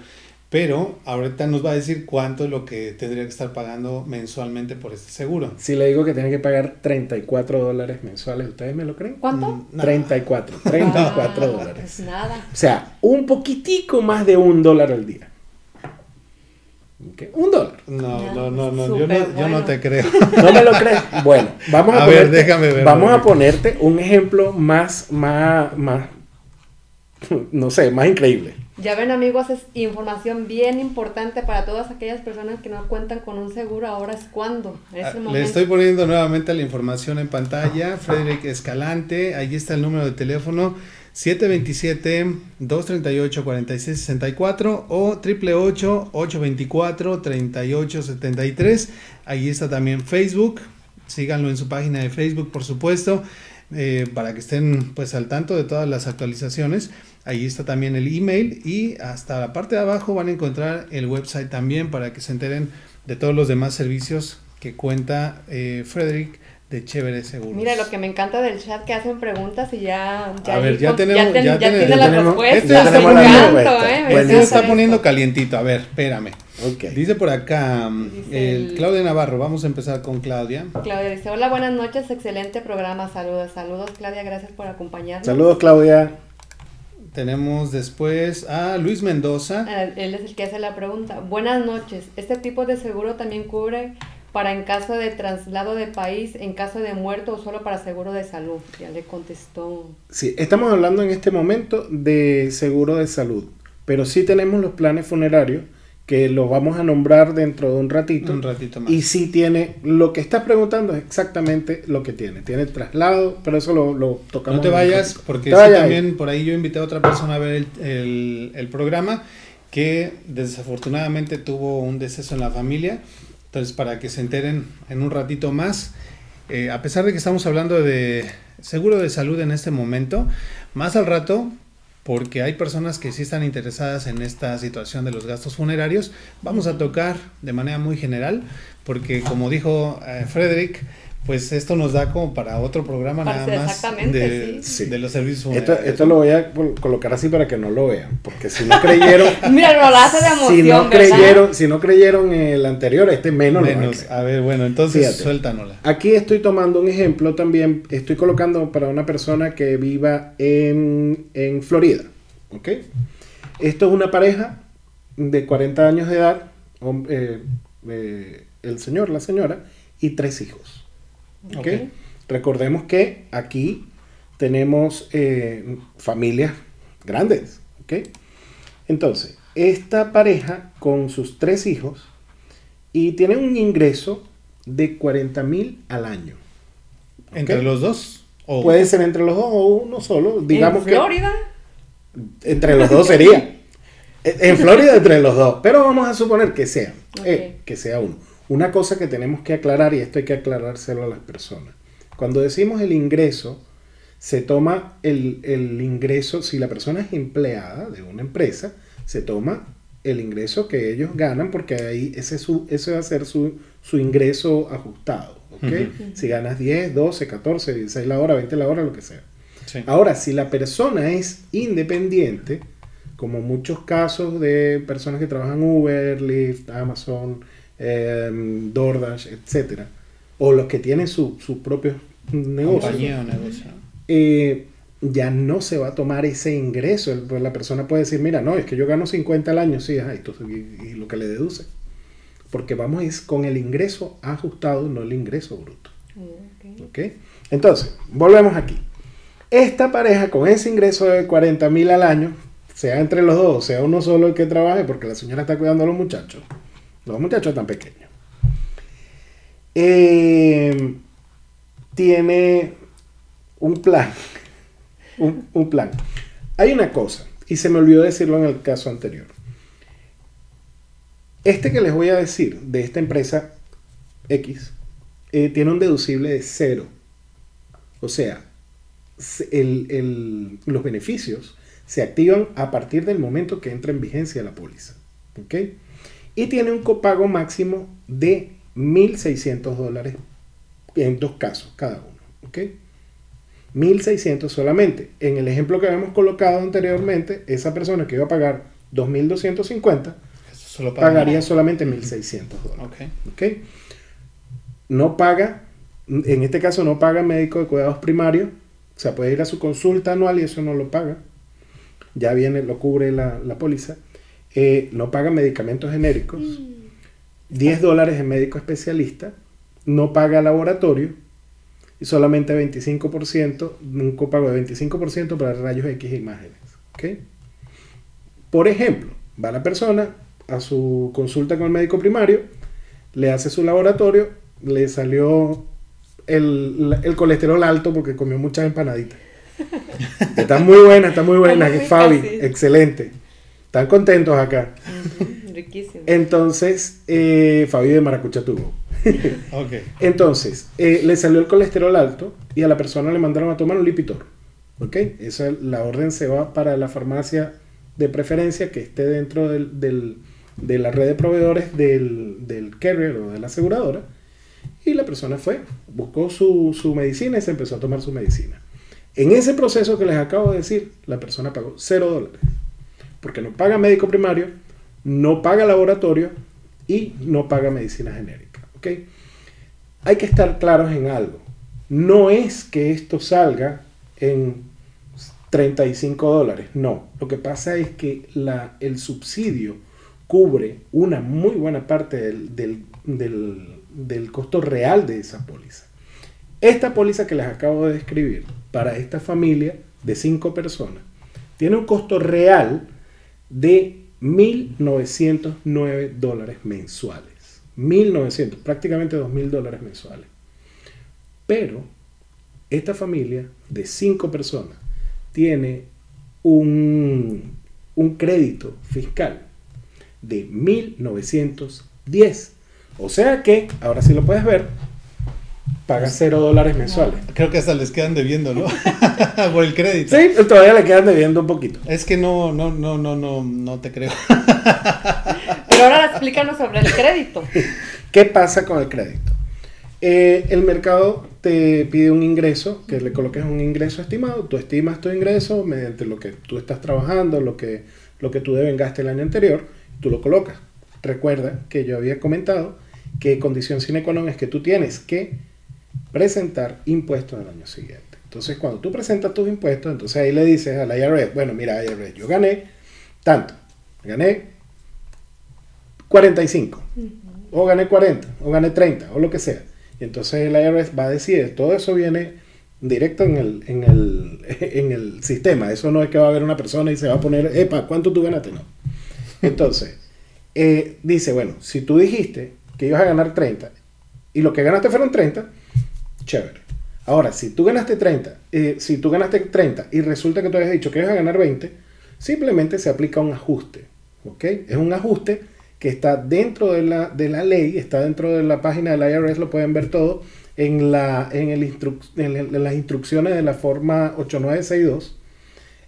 Pero ahorita nos va a decir cuánto es lo que tendría que estar pagando mensualmente por este seguro. Si le digo que tiene que pagar 34 dólares mensuales, ¿ustedes me lo creen? ¿Cuánto? Mm, no. 34, 34 Ah, dólares. Pues nada. O sea, un poquitico más de un dólar al día. Un dólar. No, no, no, no, yo no, yo no te creo. [laughs] ¿No me lo crees? Bueno, vamos a, A ver, ponerte, déjame ver, Vamos a ponerte un ejemplo más, más, más, no sé, más increíble. Ya ven amigos, es información bien importante para todas aquellas personas que no cuentan con un seguro. Ahora es cuando. Es el Ah, Le estoy poniendo nuevamente la información en pantalla. Frederick Escalante, ahí está el número de teléfono 727-238-4664 o 888-824-3873. Ahí está también Facebook. Síganlo en su página de Facebook, por supuesto, eh, para que estén pues al tanto de todas las actualizaciones. Ahí está también el email y hasta la parte de abajo van a encontrar el website también para que se enteren de todos los demás servicios que cuenta eh, Frederick de Chévere Seguros. Mira, lo que me encanta del chat que hacen preguntas y ya. ya A ver, ya tenemos- ten- ya ya tiene- ya la tenemos- respuesta. ya eh, Este encanta está esto. poniendo calientito. A ver, espérame. Ok. Dice por acá, Dice el, el- Claudia Navarro, vamos a empezar con Claudia. Claudia dice, hola, buenas noches, excelente programa, saludos, saludos Claudia, gracias por acompañarnos. Saludos, Claudia. Tenemos después a Luis Mendoza. Eh, Él es el que hace la pregunta. Buenas noches. ¿Este tipo de seguro también cubre para en caso de traslado de país, en caso de muerto o solo para seguro de salud? Ya le contestó. Sí, estamos hablando en este momento de seguro de salud, pero sí tenemos los planes funerarios que los vamos a nombrar dentro de un ratito. Un ratito más. Y sí tiene, lo que estás preguntando es exactamente lo que tiene. Tiene traslado, pero eso lo, lo tocamos. No te vayas, porque Te vayas. también por ahí yo invité a otra persona a ver el, el- el programa que desafortunadamente tuvo un deceso en la familia. Entonces, para que se enteren en un ratito más, eh, a pesar de que estamos hablando de seguro de salud en este momento, más al rato, porque hay personas que sí están interesadas en esta situación de los gastos funerarios, vamos a tocar de manera muy general, porque como dijo eh, Frederick, pues esto nos da como para otro programa Para- nada más exactamente, de, sí. de los servicios Esto, funerarios. esto lo voy a col- colocar así para que no lo vean, porque si no creyeron, [laughs] Mira, lo hace de emoción, si no ¿verdad? creyeron, si no creyeron en el anterior, este menos, a Menos. creer. A ver, bueno, entonces Fíjate. suéltanosla. Aquí estoy tomando un ejemplo también, estoy colocando para una persona que viva en, en Florida, ¿ok? Esto es una pareja de 40 años de edad, eh, eh, el señor, la señora, y tres hijos, ¿ok? Ok. Recordemos que aquí tenemos eh, familias grandes, ¿ok? Entonces, esta pareja con sus tres hijos y tiene un ingreso de 40 mil al año. ¿Entre los dos? O Puede ser entre los dos o uno solo. Digamos ¿En que Florida? entre los dos sería. [laughs] En Florida entre los dos. Pero vamos a suponer que sea. eh, que sea uno. Una cosa que tenemos que aclarar, y esto hay que aclarárselo a las personas. Cuando decimos el ingreso, se toma el, el ingreso, si la persona es empleada de una empresa, se toma el ingreso que ellos ganan, porque ahí ese, es su, ese va a ser su, su ingreso ajustado. ¿ok? Ujú. Si ganas 10, 12, 14, 16 la hora, 20 la hora, lo que sea. Sí. Ahora, si la persona es independiente, como muchos casos de personas que trabajan Uber, Lyft, Amazon, em, DoorDash, etcétera, o los que tienen su- sus propios negocios, compañía o negocio. eh, ya no se va a tomar ese ingreso. El- pues la persona puede decir, mira, no, es que yo gano 50 al año, sí, ajá, y, tú- y- y lo que le deduce. Porque vamos es con el ingreso ajustado, no el ingreso bruto. Ok. ¿Ok? Entonces, volvemos aquí. Esta pareja con ese ingreso de 40 mil al año, sea entre los dos, sea uno solo el que trabaje, porque la señora está cuidando a los muchachos. Los muchachos tan pequeños. Eh, tiene un plan. [laughs] Un, plan. Hay una cosa, y se me olvidó decirlo en el caso anterior. Este que les voy a decir de esta empresa X eh, tiene un deducible de cero. O sea, los beneficios se activan a partir del momento que entra en vigencia la póliza. ¿ok? Y tiene un copago máximo de 1.600 dólares en dos casos cada uno. ¿ok? 1.600 solamente. En el ejemplo que habíamos colocado anteriormente, esa persona que iba a pagar 2.250 Eso solo pagaría solamente 1.600 dólares. Ok. ¿ok? No paga, en este caso no paga médico de cuidados primarios, o sea, puede ir a su consulta anual y eso no lo paga. Ya viene, lo cubre la, la póliza. Eh, no paga medicamentos genéricos. 10 dólares en médico especialista. No paga laboratorio. Y solamente 25%, un copago de 25% para rayos X e imágenes. ¿ok? Por ejemplo, va la persona a su consulta con el médico primario, le hace su laboratorio, le salió el, el colesterol alto porque comió muchas empanaditas. [laughs] Está muy buena, está muy buena, Fabi, excelente. Están contentos acá. Ujú, Riquísimo. Entonces, eh, Fabi de Maracucha tuvo. [laughs] Ok. Entonces, eh, le salió el colesterol alto y a la persona le mandaron a tomar un Lipitor. ¿Ok? Esa, la orden se va para la farmacia de preferencia que esté dentro del, del- de la red de proveedores del, del carrier o de la aseguradora. Y la persona fue, buscó su, su medicina y se empezó a tomar su medicina. En ese proceso que les acabo de decir, la persona pagó cero dólares. Porque no paga médico primario, no paga laboratorio, y no paga medicina genérica. ¿ok? Hay que estar claros en algo. No es que esto salga en 35 dólares, no. Lo que pasa es que el subsidio cubre una muy buena parte del, del costo real de esa póliza. Esta póliza que les acabo de describir para esta familia de 5 personas tiene un costo real de 1.909 dólares mensuales. 1.900, prácticamente 2.000 dólares mensuales. Pero esta familia de 5 personas tiene un, un crédito fiscal de 1910. O sea que, ahora sí lo puedes ver, paga 0 dólares mensuales. Creo que hasta les quedan debiendo, ¿no? [laughs] Por el crédito. Sí, todavía le quedan debiendo un poquito. Es que no, no, no, no, no, no te creo. [laughs] Pero ahora explícanos sobre el crédito. ¿Qué pasa con el crédito? Eh, el mercado te pide un ingreso, que le coloques un ingreso estimado, tú estimas tu ingreso mediante lo que tú estás trabajando, lo que, lo que tú devengaste el año anterior, tú lo colocas. Recuerda que yo había comentado que condición sine qua non es que tú tienes que presentar impuestos del año siguiente. Entonces, cuando tú presentas tus impuestos, entonces ahí le dices a la IRS, bueno, mira, IRS, yo gané tanto, gané 45, o gané 40, o gané 30, o lo que sea. Y entonces el IRS va a decir, todo eso viene directo en el, en el, [laughs] en el sistema. Eso no es que va a haber una persona y se va a poner, epa, ¿cuánto tú ganaste? No. Entonces, eh, dice, bueno, si tú dijiste que ibas a ganar 30 y lo que ganaste fueron 30, chévere. Ahora, si tú ganaste 30, eh, si tú ganaste 30 y resulta que tú habías dicho que ibas a ganar 20, simplemente se aplica un ajuste. ¿Ok? Es un ajuste que está dentro de la, de la ley, está dentro de la página del IRS, lo pueden ver todo, en, la, en, el instru en, las instrucciones de la forma 8962.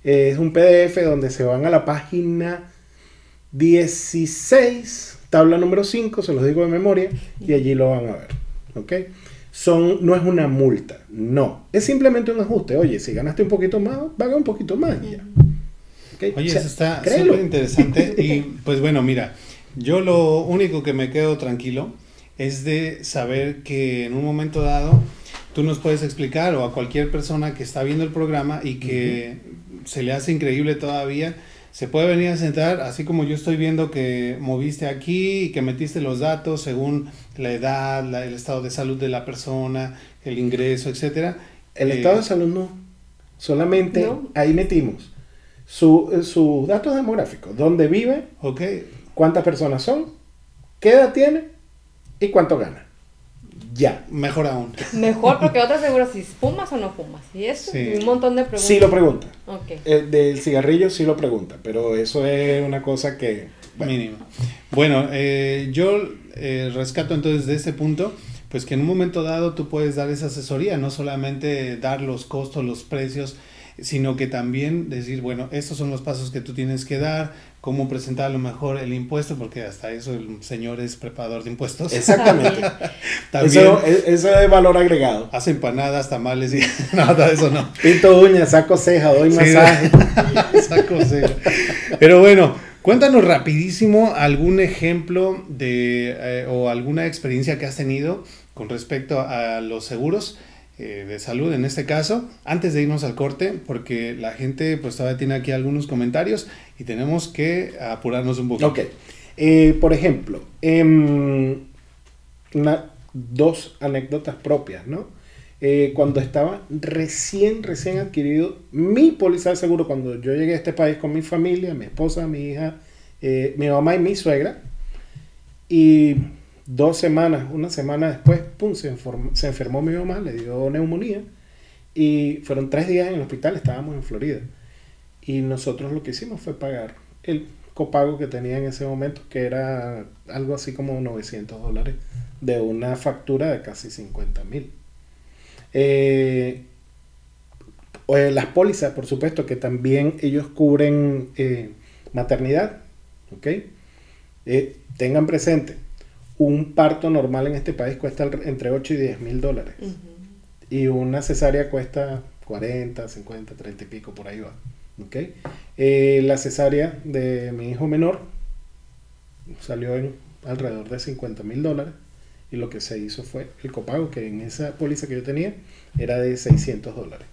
Eh, es un PDF donde se van a la página 16, tabla número 5, se los digo de memoria, y allí lo van a ver. ¿Ok? Son, no es una multa, no. Es simplemente un ajuste. Oye, si ganaste un poquito más, paga un poquito más y ya. Oye, O sea, eso está súper interesante. [laughs] Y pues bueno, mira, yo lo único que me quedo tranquilo es de saber que en un momento dado tú nos puedes explicar o a cualquier persona que está viendo el programa y que se le hace increíble todavía, se puede venir a sentar, así como yo estoy viendo que moviste aquí y que metiste los datos según la edad, la- el estado de salud de la persona, el ingreso, etcétera. El Eh, estado de salud no. Solamente No. ahí metimos su- eh, sus datos demográficos. Dónde vive, Ok, cuántas personas son, qué edad tiene y cuánto gana. Ya. mejor aún. Mejor [laughs] porque otra seguro si fumas o no fumas. Y eso, Sí. un montón de preguntas. Sí lo pregunta. Ok. El del cigarrillo sí lo pregunta, pero eso es una cosa que... bueno, Mínimo. Bueno, eh, yo eh, rescato entonces de ese punto, pues que en un momento dado tú puedes dar esa asesoría, no solamente dar los costos, los precios, sino que también decir, bueno, estos son los pasos que tú tienes que dar, cómo presentar a lo mejor el impuesto, porque hasta eso el señor es preparador de impuestos. Exactamente. [laughs] También Eso, es- eso es valor agregado. hace empanadas, tamales y [laughs] nada de eso no. Pinto uñas, saco ceja, doy Sí, masaje. [laughs] Saco ceja. Pero bueno, cuéntanos rapidísimo algún ejemplo de eh, o alguna experiencia que has tenido con respecto a los seguros eh, de salud en este caso, antes de irnos al corte, porque la gente pues todavía tiene aquí algunos comentarios y tenemos que apurarnos un poco. Ok. Eh, por ejemplo, em, una- dos anécdotas propias, ¿no? Eh, cuando estaba recién, recién adquirido mi póliza de seguro, cuando yo llegué a este país con mi familia, mi esposa, mi hija, eh, mi mamá y mi suegra, y dos semanas, una semana después, pum, se, se enfermó mi mamá, le dio neumonía, y fueron tres días en el hospital, estábamos en Florida. Y nosotros lo que hicimos fue pagar el copago que tenía en ese momento, que era algo así como 900 dólares de una factura de casi 50 mil. Eh, eh, las pólizas, por supuesto, que también ellos cubren eh, maternidad, ¿ok? Eh, tengan presente, un parto normal en este país cuesta entre 8 y 10 mil dólares. Y una cesárea cuesta 40, 50, 30 y pico, por ahí va. ¿ok? Eh, la cesárea de mi hijo menor salió en alrededor de 50 mil dólares y lo que se hizo fue el copago, que en esa póliza que yo tenía era de 600 dólares.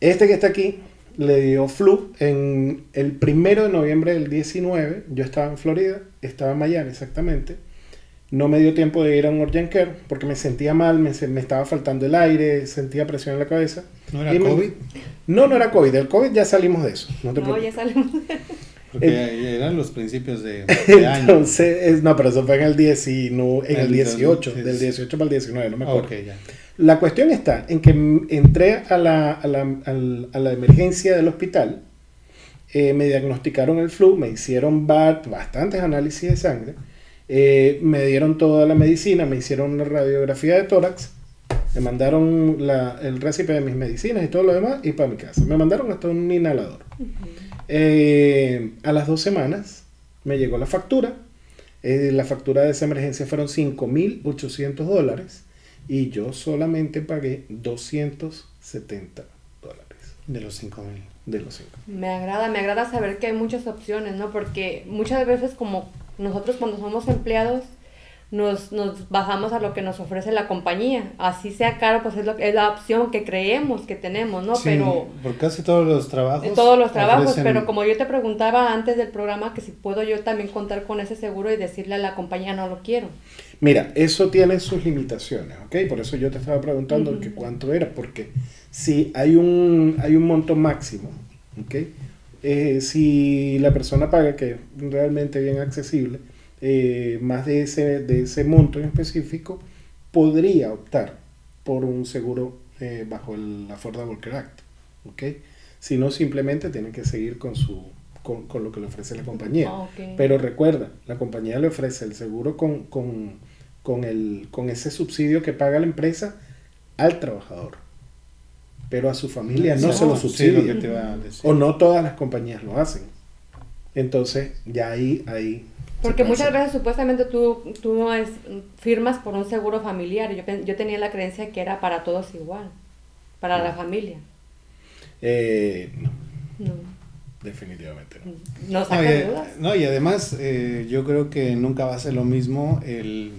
Este que está aquí le dio flu en el primero de noviembre del 19. Yo estaba en Florida, estaba en Miami exactamente. No me dio tiempo de ir a un urgent care porque me sentía mal, me, me estaba faltando el aire, sentía presión en la cabeza. ¿No era COVID? No, no era COVID. Del COVID ya salimos de eso. No, te No, ya salimos. Porque eran los principios de, [laughs] de año. Entonces, es- no, pero eso fue en el, 19, en el El 18, es- del 18 para el 19, no me Ah, acuerdo. ok, ya. La cuestión está en que entré a la, a la, al- a la emergencia del hospital, eh, me diagnosticaron el flu, me hicieron ba- bastantes análisis de sangre, eh, me dieron toda la medicina, me hicieron una radiografía de tórax, me mandaron la- el récipe de mis medicinas y todo lo demás y para mi casa. Me mandaron hasta un inhalador. Eh, a las dos semanas me llegó la factura. La factura de esa emergencia fueron 5.800 dólares y yo solamente pagué 270 dólares De los 5 mil. de los 5. Me agrada, me agrada saber que hay muchas opciones, ¿no? Porque muchas veces como nosotros cuando somos empleados nos, nos bajamos a lo que nos ofrece la compañía. Así sea caro, pues es, lo, es la opción que creemos que tenemos, ¿no? Sí, Pero por casi todos los trabajos. de todos los trabajos, ofrecen- pero como yo te preguntaba antes del programa que si puedo yo también contar con ese seguro y decirle a la compañía no lo quiero. Mira, eso tiene sus limitaciones, ¿ok? Por eso yo te estaba preguntando que cuánto era, porque si hay un, hay un monto máximo, ¿ok? Eh, si la persona paga, que es realmente bien accesible, eh, más de ese, de ese monto en específico, podría optar por un seguro eh, bajo el Affordable Care Act, ¿ok? Si no, simplemente tiene que seguir con, su, con, con lo que le ofrece la compañía. Ah. Pero recuerda, la compañía le ofrece el seguro con, con, con, el, con ese subsidio que paga la empresa al trabajador. Pero a su familia no se lo Sí, subsidia. lo que te iba a decir. O no todas las compañías lo hacen. Entonces, ya ahí... ahí Porque muchas veces supuestamente tú, tú no es, firmas por un seguro familiar. Yo, yo tenía la creencia que era para todos igual, para la familia. Eh, no, No, definitivamente no. no No, saca y, dudas. no, y además eh, yo creo que nunca va a ser lo mismo el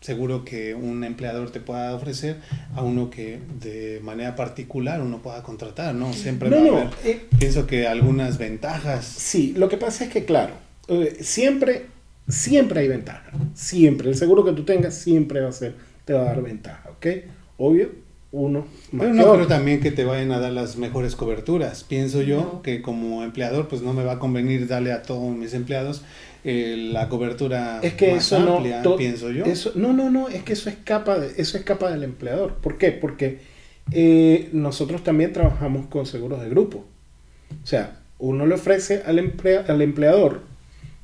seguro que un empleador te pueda ofrecer a uno que de manera particular uno pueda contratar, ¿no? Siempre No, va a no, haber, eh, pienso que algunas ventajas. Sí, lo que pasa es que, claro, eh, siempre, siempre hay ventaja. Siempre. El seguro que tú tengas siempre va a ser, te va a dar ventaja, ¿ok? Obvio, uno más Pero no creo también que te vayan a dar las mejores coberturas. Pienso yo No. que como empleador pues no me va a convenir darle a todos mis empleados eh, la cobertura Es que más eso amplia, no, pienso yo. Eso, no, no, no, es que eso escapa, de, eso escapa del empleador. ¿Por qué? Porque eh, nosotros también trabajamos con seguros de grupo. O sea, uno le ofrece al, emplea- al empleador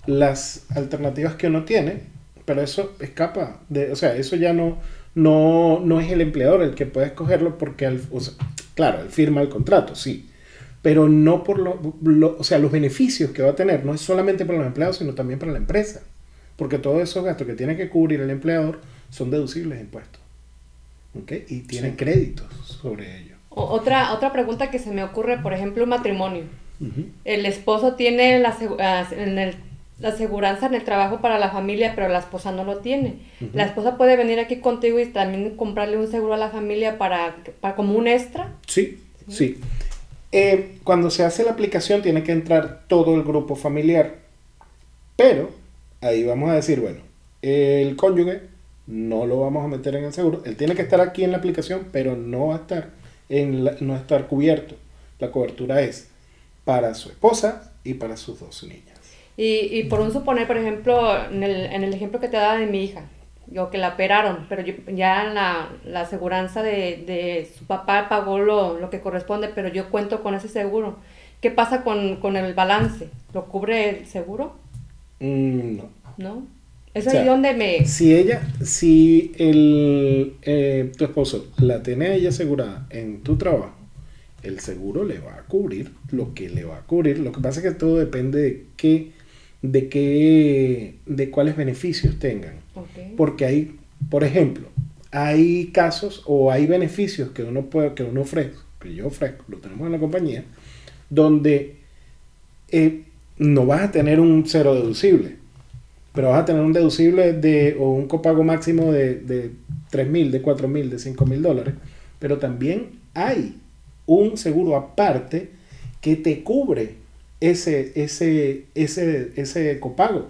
las alternativas que uno tiene, pero eso escapa de, o sea, eso ya no, no, no es el empleador el que puede escogerlo porque, al- o sea, claro, él firma el contrato, sí, pero no por lo, lo- o sea, los beneficios que va a tener no es solamente para los empleados, sino también para la empresa, porque todos esos gastos que tiene que cubrir el empleador son deducibles de impuestos, ¿ok? Y tiene Sí. créditos sobre ello. O- otra, otra pregunta que se me ocurre, por ejemplo, un matrimonio. El esposo tiene la, ah, en el- la aseguranza en el trabajo para la familia, pero la esposa no lo tiene. La esposa puede venir aquí contigo y también comprarle un seguro a la familia para, para como un extra. Sí, sí. Eh, cuando se hace la aplicación tiene que entrar todo el grupo familiar, pero ahí vamos a decir, bueno, el cónyuge no lo vamos a meter en el seguro, él tiene que estar aquí en la aplicación, pero no va a estar, en la- no va a estar cubierto. La cobertura es para su esposa y para sus dos niñas. Y, y por un suponer, por ejemplo, en el, en el ejemplo que te daba de mi hija, yo que la operaron, pero yo- ya la, la aseguranza de, de su papá pagó lo, lo que corresponde, pero yo cuento con ese seguro. ¿Qué pasa con, con el balance? ¿Lo cubre el seguro? Mm, no. ¿No? Eso O sea, es donde me... Si ella, si el, eh, tu esposo la tiene a ella asegurada en tu trabajo, el seguro le va a cubrir lo que le va a cubrir. Lo que pasa es que todo depende de qué, de qué, de cuáles beneficios tengan. Porque hay, por ejemplo, hay casos o hay beneficios que uno puede, que uno ofrece, que yo ofrezco, lo tenemos en la compañía, donde eh, no vas a tener un cero deducible. pero vas a tener un deducible de, o un copago máximo de, de 3 mil, de 4 mil, de 5 mil dólares. Pero también hay un seguro aparte que te cubre ese, ese, ese, ese copago.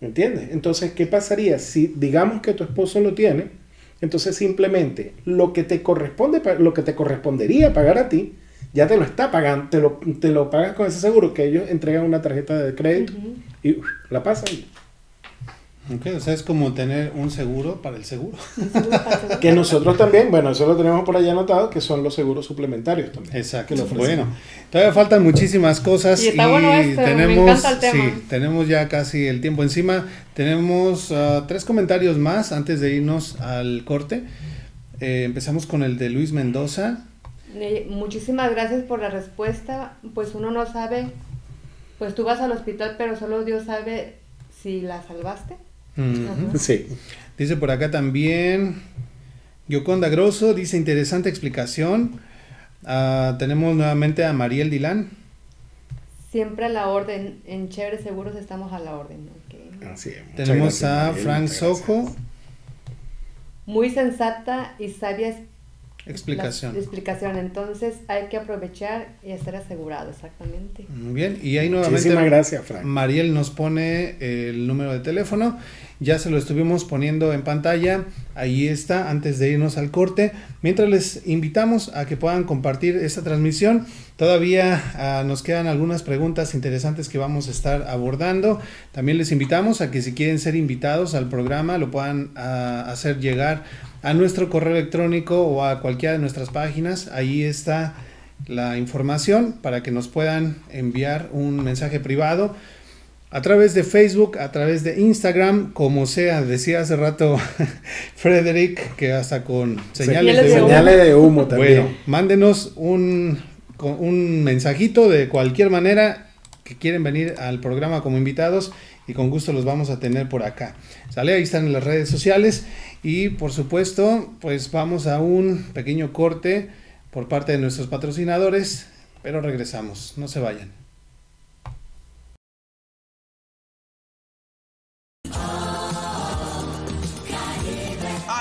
¿Me entiendes? Entonces, ¿qué pasaría si digamos que tu esposo lo tiene? Entonces simplemente lo que te corresponde, lo que te correspondería pagar a ti, ya te lo está pagando, te lo, te lo pagas con ese seguro que ellos entregan una tarjeta de crédito y la pasan. Okay, o sea, es como tener un seguro para el seguro. [laughs] que nosotros también, bueno, eso lo tenemos por allá anotado, que son los seguros suplementarios también. Exacto. Bueno, todavía faltan muchísimas cosas. Y, tenemos, Sí, tenemos ya casi el tiempo encima. Tenemos uh, tres comentarios más antes de irnos al corte. Eh, empezamos con el de Luis Mendoza. muchísimas gracias por la respuesta. Pues uno no sabe, pues tú vas al hospital, pero solo Dios sabe si la salvaste. Sí. Dice por acá también, Yoconda Grosso, dice interesante explicación. Ah, tenemos nuevamente a Mariel Dilán. Siempre a la orden, en Chévere Seguros estamos a la orden. Tenemos a Frank Sojo. Muy sensata y sabia explicación. explicación. Entonces hay que aprovechar y estar asegurado, exactamente. Muy bien, y ahí nuevamente gracias, Frank. Mariel nos pone el número de teléfono. Ya se lo estuvimos poniendo en pantalla. Ahí está, antes de irnos al corte. Mientras les invitamos a que puedan compartir esta transmisión. Todavía ah, nos quedan algunas preguntas interesantes que vamos a estar abordando. También les invitamos a que si quieren ser invitados al programa lo puedan ah, hacer llegar a nuestro correo electrónico o a cualquiera de nuestras páginas. Ahí está la información para que nos puedan enviar un mensaje privado a través de Facebook, a través de Instagram, como sea, decía hace rato [laughs] Frederick, que hasta con señales, de, humo. también. Bueno, mándenos un, un mensajito de cualquier manera que quieren venir al programa como invitados y con gusto los vamos a tener por acá. Sale, ahí están en las redes sociales y por supuesto, pues vamos a un pequeño corte por parte de nuestros patrocinadores, pero regresamos, no se vayan.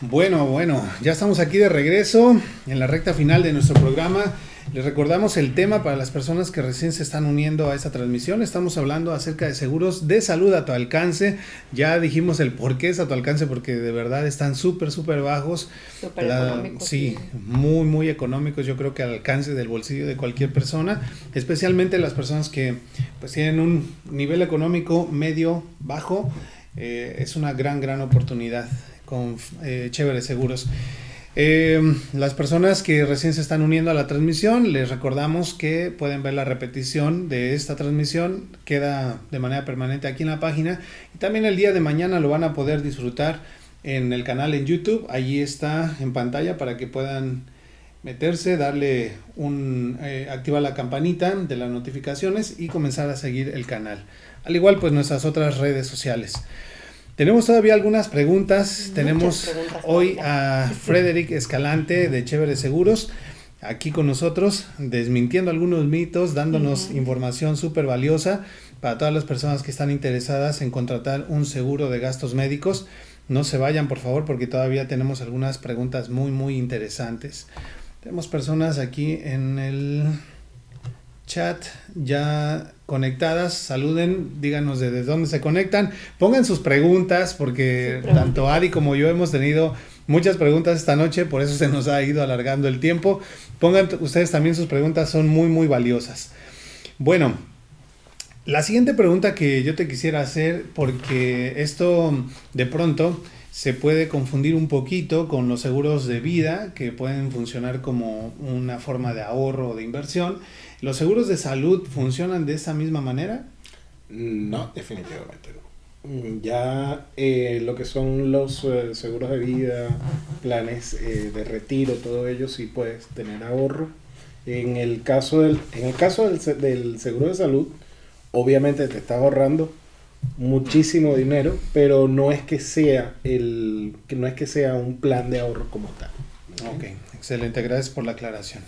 Bueno, bueno, ya estamos aquí de regreso en la recta final de nuestro programa. Les recordamos el tema para las personas que recién se están uniendo a esta transmisión. Estamos hablando acerca de seguros de salud a tu alcance. Ya dijimos el por qué es a tu alcance, porque de verdad están súper, súper bajos. Súper económicos. Sí, muy, muy económicos. Yo creo que al alcance del bolsillo de cualquier persona, especialmente las personas que pues tienen un nivel económico medio, bajo. Eh, es una gran, gran oportunidad con eh, Chévere Seguros. Eh, las personas que recién se están uniendo a la transmisión, les recordamos que pueden ver la repetición de esta transmisión, queda de manera permanente aquí en la página y también el día de mañana lo van a poder disfrutar en el canal en YouTube, allí está en pantalla para que puedan meterse, darle un, eh, activar la campanita de las notificaciones y comenzar a seguir el canal. Al igual pues nuestras otras redes sociales. Tenemos todavía algunas preguntas. Tenemos hoy a Frederick Escalante de Chévere Seguros aquí con nosotros, desmintiendo algunos mitos, dándonos información súper valiosa para todas las personas que están interesadas en contratar un seguro de gastos médicos. No se vayan, por favor, porque todavía tenemos algunas preguntas muy, muy interesantes. Tenemos personas aquí en el chat ya conectadas. Saluden, díganos desde dónde se conectan. Pongan sus preguntas porque tanto Ari como yo hemos tenido muchas preguntas esta noche, por eso se nos ha ido alargando el tiempo. Pongan ustedes también sus preguntas, son muy, muy valiosas. Bueno, la siguiente pregunta que yo te quisiera hacer, porque esto de pronto se puede confundir un poquito con los seguros de vida, que pueden funcionar como una forma de ahorro o de inversión. ¿Los seguros de salud funcionan de esa misma manera? No, definitivamente no. Mm, ya eh, lo que son los eh, seguros de vida, planes eh, de retiro, todo ello sí puedes tener ahorro. En el caso del, en el caso del, del seguro de salud, obviamente te estás ahorrando muchísimo dinero, pero no es que sea el, no es que sea un plan de ahorro como tal. Ok, excelente, gracias por la aclaración.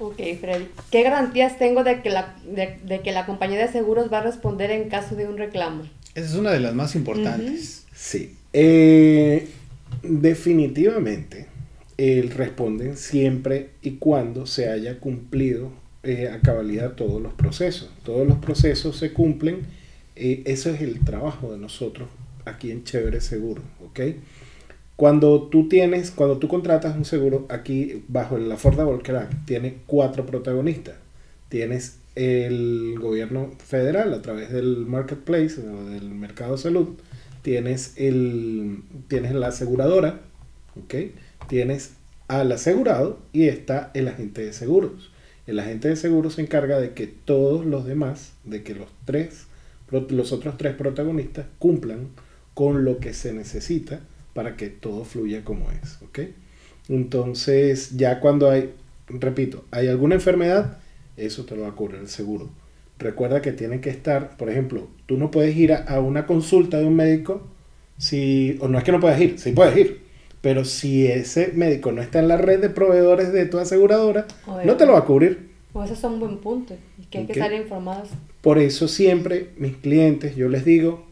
Ok, Freddy. ¿Qué garantías tengo de que, la, de que la compañía de seguros va a responder en caso de un reclamo? Esa es una de las más importantes. Sí. Eh, definitivamente, el responden siempre y cuando se haya cumplido eh, a cabalidad todos los procesos. Todos los procesos se cumplen. Eh, eso es el trabajo de nosotros aquí en Chévere Seguro, ¿ok? Cuando tú tienes, cuando tú contratas un seguro aquí bajo el Affordable Care Act, tiene cuatro protagonistas. Tienes el gobierno federal a través del marketplace o del mercado de salud, tienes, el, tienes la aseguradora, ¿okay? tienes al asegurado y está el agente de seguros. El agente de seguros se encarga de que todos los demás, de que los tres, los otros tres protagonistas cumplan con lo que se necesita para que todo fluya como es. Entonces, ya cuando hay, repito, hay alguna enfermedad, eso te lo va a cubrir el seguro. Recuerda que tiene que estar, por ejemplo, tú no puedes ir a, una consulta de un médico si, o no es que no puedas ir, sí puedes ir, pero si ese médico no está en la red de proveedores de tu aseguradora, no te lo va a cubrir. O eso es un buen punto, que hay que estar informados. Por eso siempre mis clientes, yo les digo,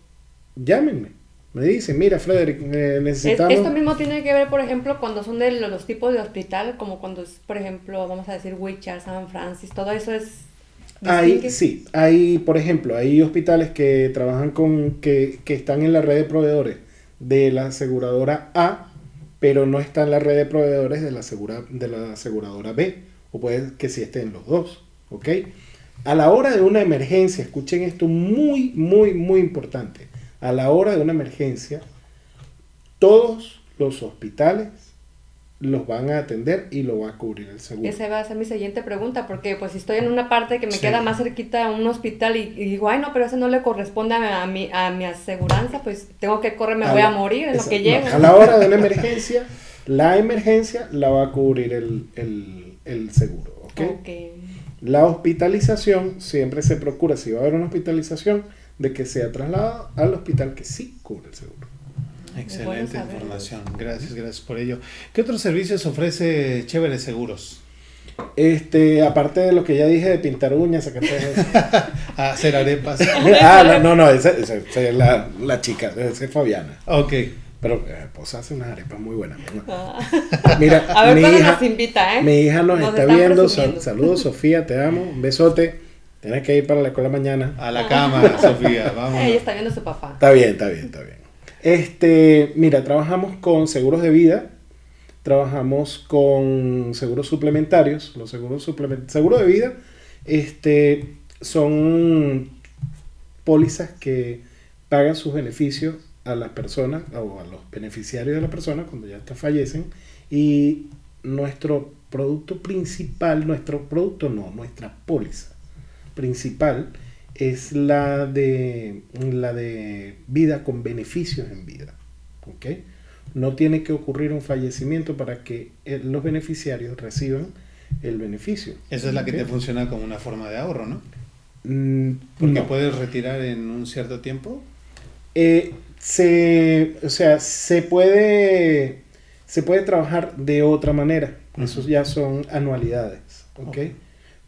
llámenme. Me dicen, mira, Frederick, necesitamos... Esto mismo tiene que ver, por ejemplo, cuando son de los tipos de hospital, como cuando es, por ejemplo, vamos a decir, Wichita, San Francis, todo eso es... Hay, sí, hay, por ejemplo, hay hospitales que trabajan con, que, que están en la red de proveedores de la aseguradora A, pero no están en la red de proveedores de la, asegura, de la aseguradora B, o puede que sí estén los dos, ¿ok? A la hora de una emergencia, escuchen esto muy, muy, muy importante a la hora de una emergencia, todos los hospitales los van a atender y lo va a cubrir el seguro. Esa va a ser mi siguiente pregunta, porque pues si estoy en una parte que me queda más cerquita a un hospital y, digo, ay no, pero eso no le corresponde a mi, a mi aseguranza, pues tengo que correr, me voy a morir en lo que llega. a la hora de una emergencia, [laughs] la emergencia la va a cubrir el, seguro, La hospitalización, siempre se procura, si va a haber una hospitalización, de que sea trasladado al hospital que sí cubre el seguro. Excelente información. Gracias, gracias por ello. ¿Qué otros servicios ofrece Chévere Seguros? Este, aparte de lo que ya dije de pintar uñas, [laughs] hacer arepas. [laughs] ah, no, no, esa, es la, la, chica, esa es Fabiana. Ok. Pero eh, pues hace unas arepas muy buenas. Ah. [laughs] Mira, a ver mi hija, nos invita, ¿eh? Mi hija nos, está viendo. saludos, Sofía, te amo. Un besote. Tienes que ir para la escuela mañana. A la cama, [laughs] Sofía, vamos. Ella está viendo a su papá. Está bien, está bien, está bien. Este, mira, trabajamos con seguros de vida, trabajamos con seguros suplementarios. Los seguros suplementarios, seguro de vida, este, son pólizas que pagan sus beneficios a las personas o a los beneficiarios de la persona cuando ya fallecen y nuestro producto principal, nuestro producto no, nuestra póliza principal es la de, la de vida con beneficios en vida. ¿okay? No tiene que ocurrir un fallecimiento para que los beneficiarios reciban el beneficio. Esa es la que te funciona como una forma de ahorro, ¿no? Mm, Porque puedes retirar en un cierto tiempo. Eh, se, o sea, se puede, se puede trabajar de otra manera. Esos ya son anualidades. ¿ok?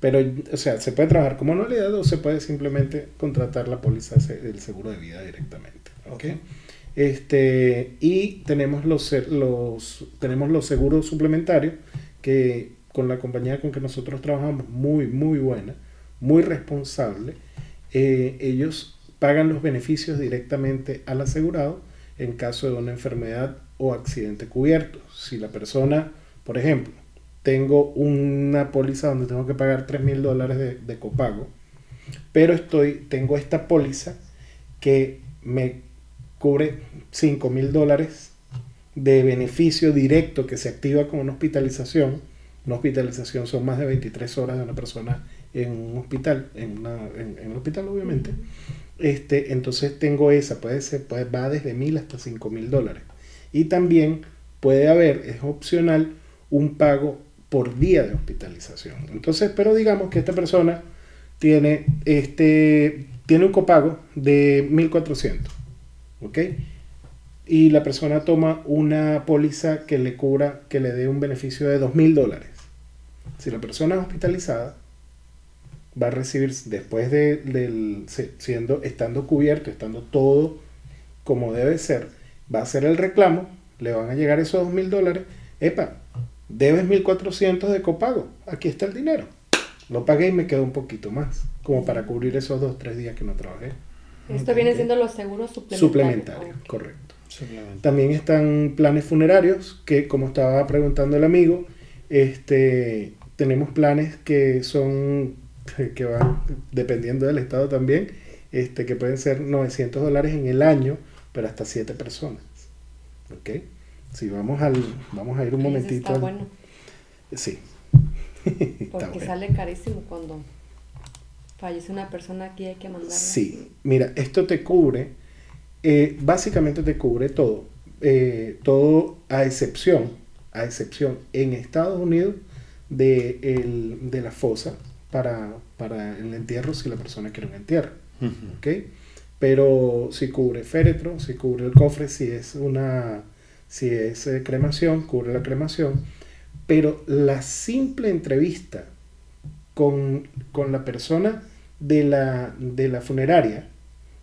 Pero, o sea, se puede trabajar como anualidad o se puede simplemente contratar la póliza del seguro de vida directamente. ¿ok? Este, y tenemos los, los, tenemos los seguros suplementarios que con la compañía con que nosotros trabajamos, muy, muy buena, muy responsable, eh, ellos pagan los beneficios directamente al asegurado en caso de una enfermedad o accidente cubierto. Si la persona, por ejemplo, tengo una póliza donde tengo que pagar 3 mil dólares de, copago, pero estoy, tengo esta póliza que me cubre 5 mil dólares de beneficio directo que se activa con una hospitalización. Una hospitalización son más de 23 horas de una persona en un hospital, en, un hospital obviamente. Este, entonces tengo esa, puede ser, puede, va desde mil hasta cinco mil dólares. Y también puede haber, es opcional, un pago por día de hospitalización. Entonces, pero digamos que esta persona tiene, este, tiene un copago de 1400, ¿ok? Y la persona toma una póliza que le cubra, que le dé un beneficio de 2000 dólares. Si la persona es hospitalizada, va a recibir después de del, siendo estando cubierto, estando todo como debe ser, va a hacer el reclamo, le van a llegar esos dos mil dólares, epa, debes 1400 de copago, aquí está el dinero, lo pagué y me quedó un poquito más, como para cubrir esos dos, tres días que no trabajé. Esto viene siendo los seguros suplementarios. Suplementarios, okay. correcto. También están planes funerarios, que como estaba preguntando el amigo, este, tenemos planes que son que van dependiendo del estado también, este, que pueden ser 900 dólares en el año, pero hasta 7 personas. ¿Ok? Si vamos al, vamos a ir un momentito. Está bueno. Sí. [laughs] Porque bueno. sale carísimo cuando fallece una persona aquí hay que mandarla. Sí, mira, esto te cubre, eh, básicamente te cubre todo, eh, todo a excepción, a excepción en Estados Unidos de, el, de la fosa, para, para el entierro si la persona quiere un entierro. Uh -huh. ¿okay? Pero si cubre féretro, si cubre el cofre, si es una si es eh, cremación, cubre la cremación. Pero la simple entrevista con, con la persona de la, de la, funeraria,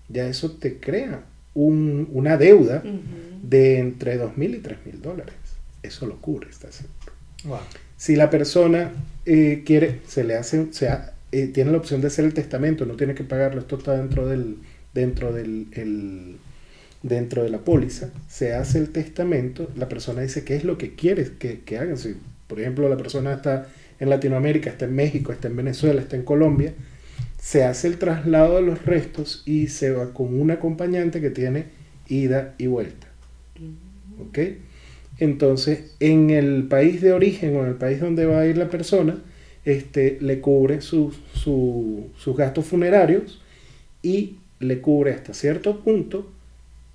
ya eso te crea un, una deuda uh -huh. de entre 2.000 y 3.000 dólares. Eso lo cubre, está seguro. Wow. Si la persona eh, quiere, se le hace, se ha, eh, tiene la opción de hacer el testamento, no tiene que pagarlo, esto está dentro del, dentro del, el, dentro de la póliza, se hace el testamento, la persona dice qué es lo que quiere que, hagan. Si, por ejemplo, la persona está en Latinoamérica, está en México, está en Venezuela, está en Colombia, se hace el traslado de los restos y se va con un acompañante que tiene ida y vuelta. ¿Ok? Entonces, en el país de origen o en el país donde va a ir la persona, este, le cubre sus, su, sus gastos funerarios y le cubre hasta cierto punto,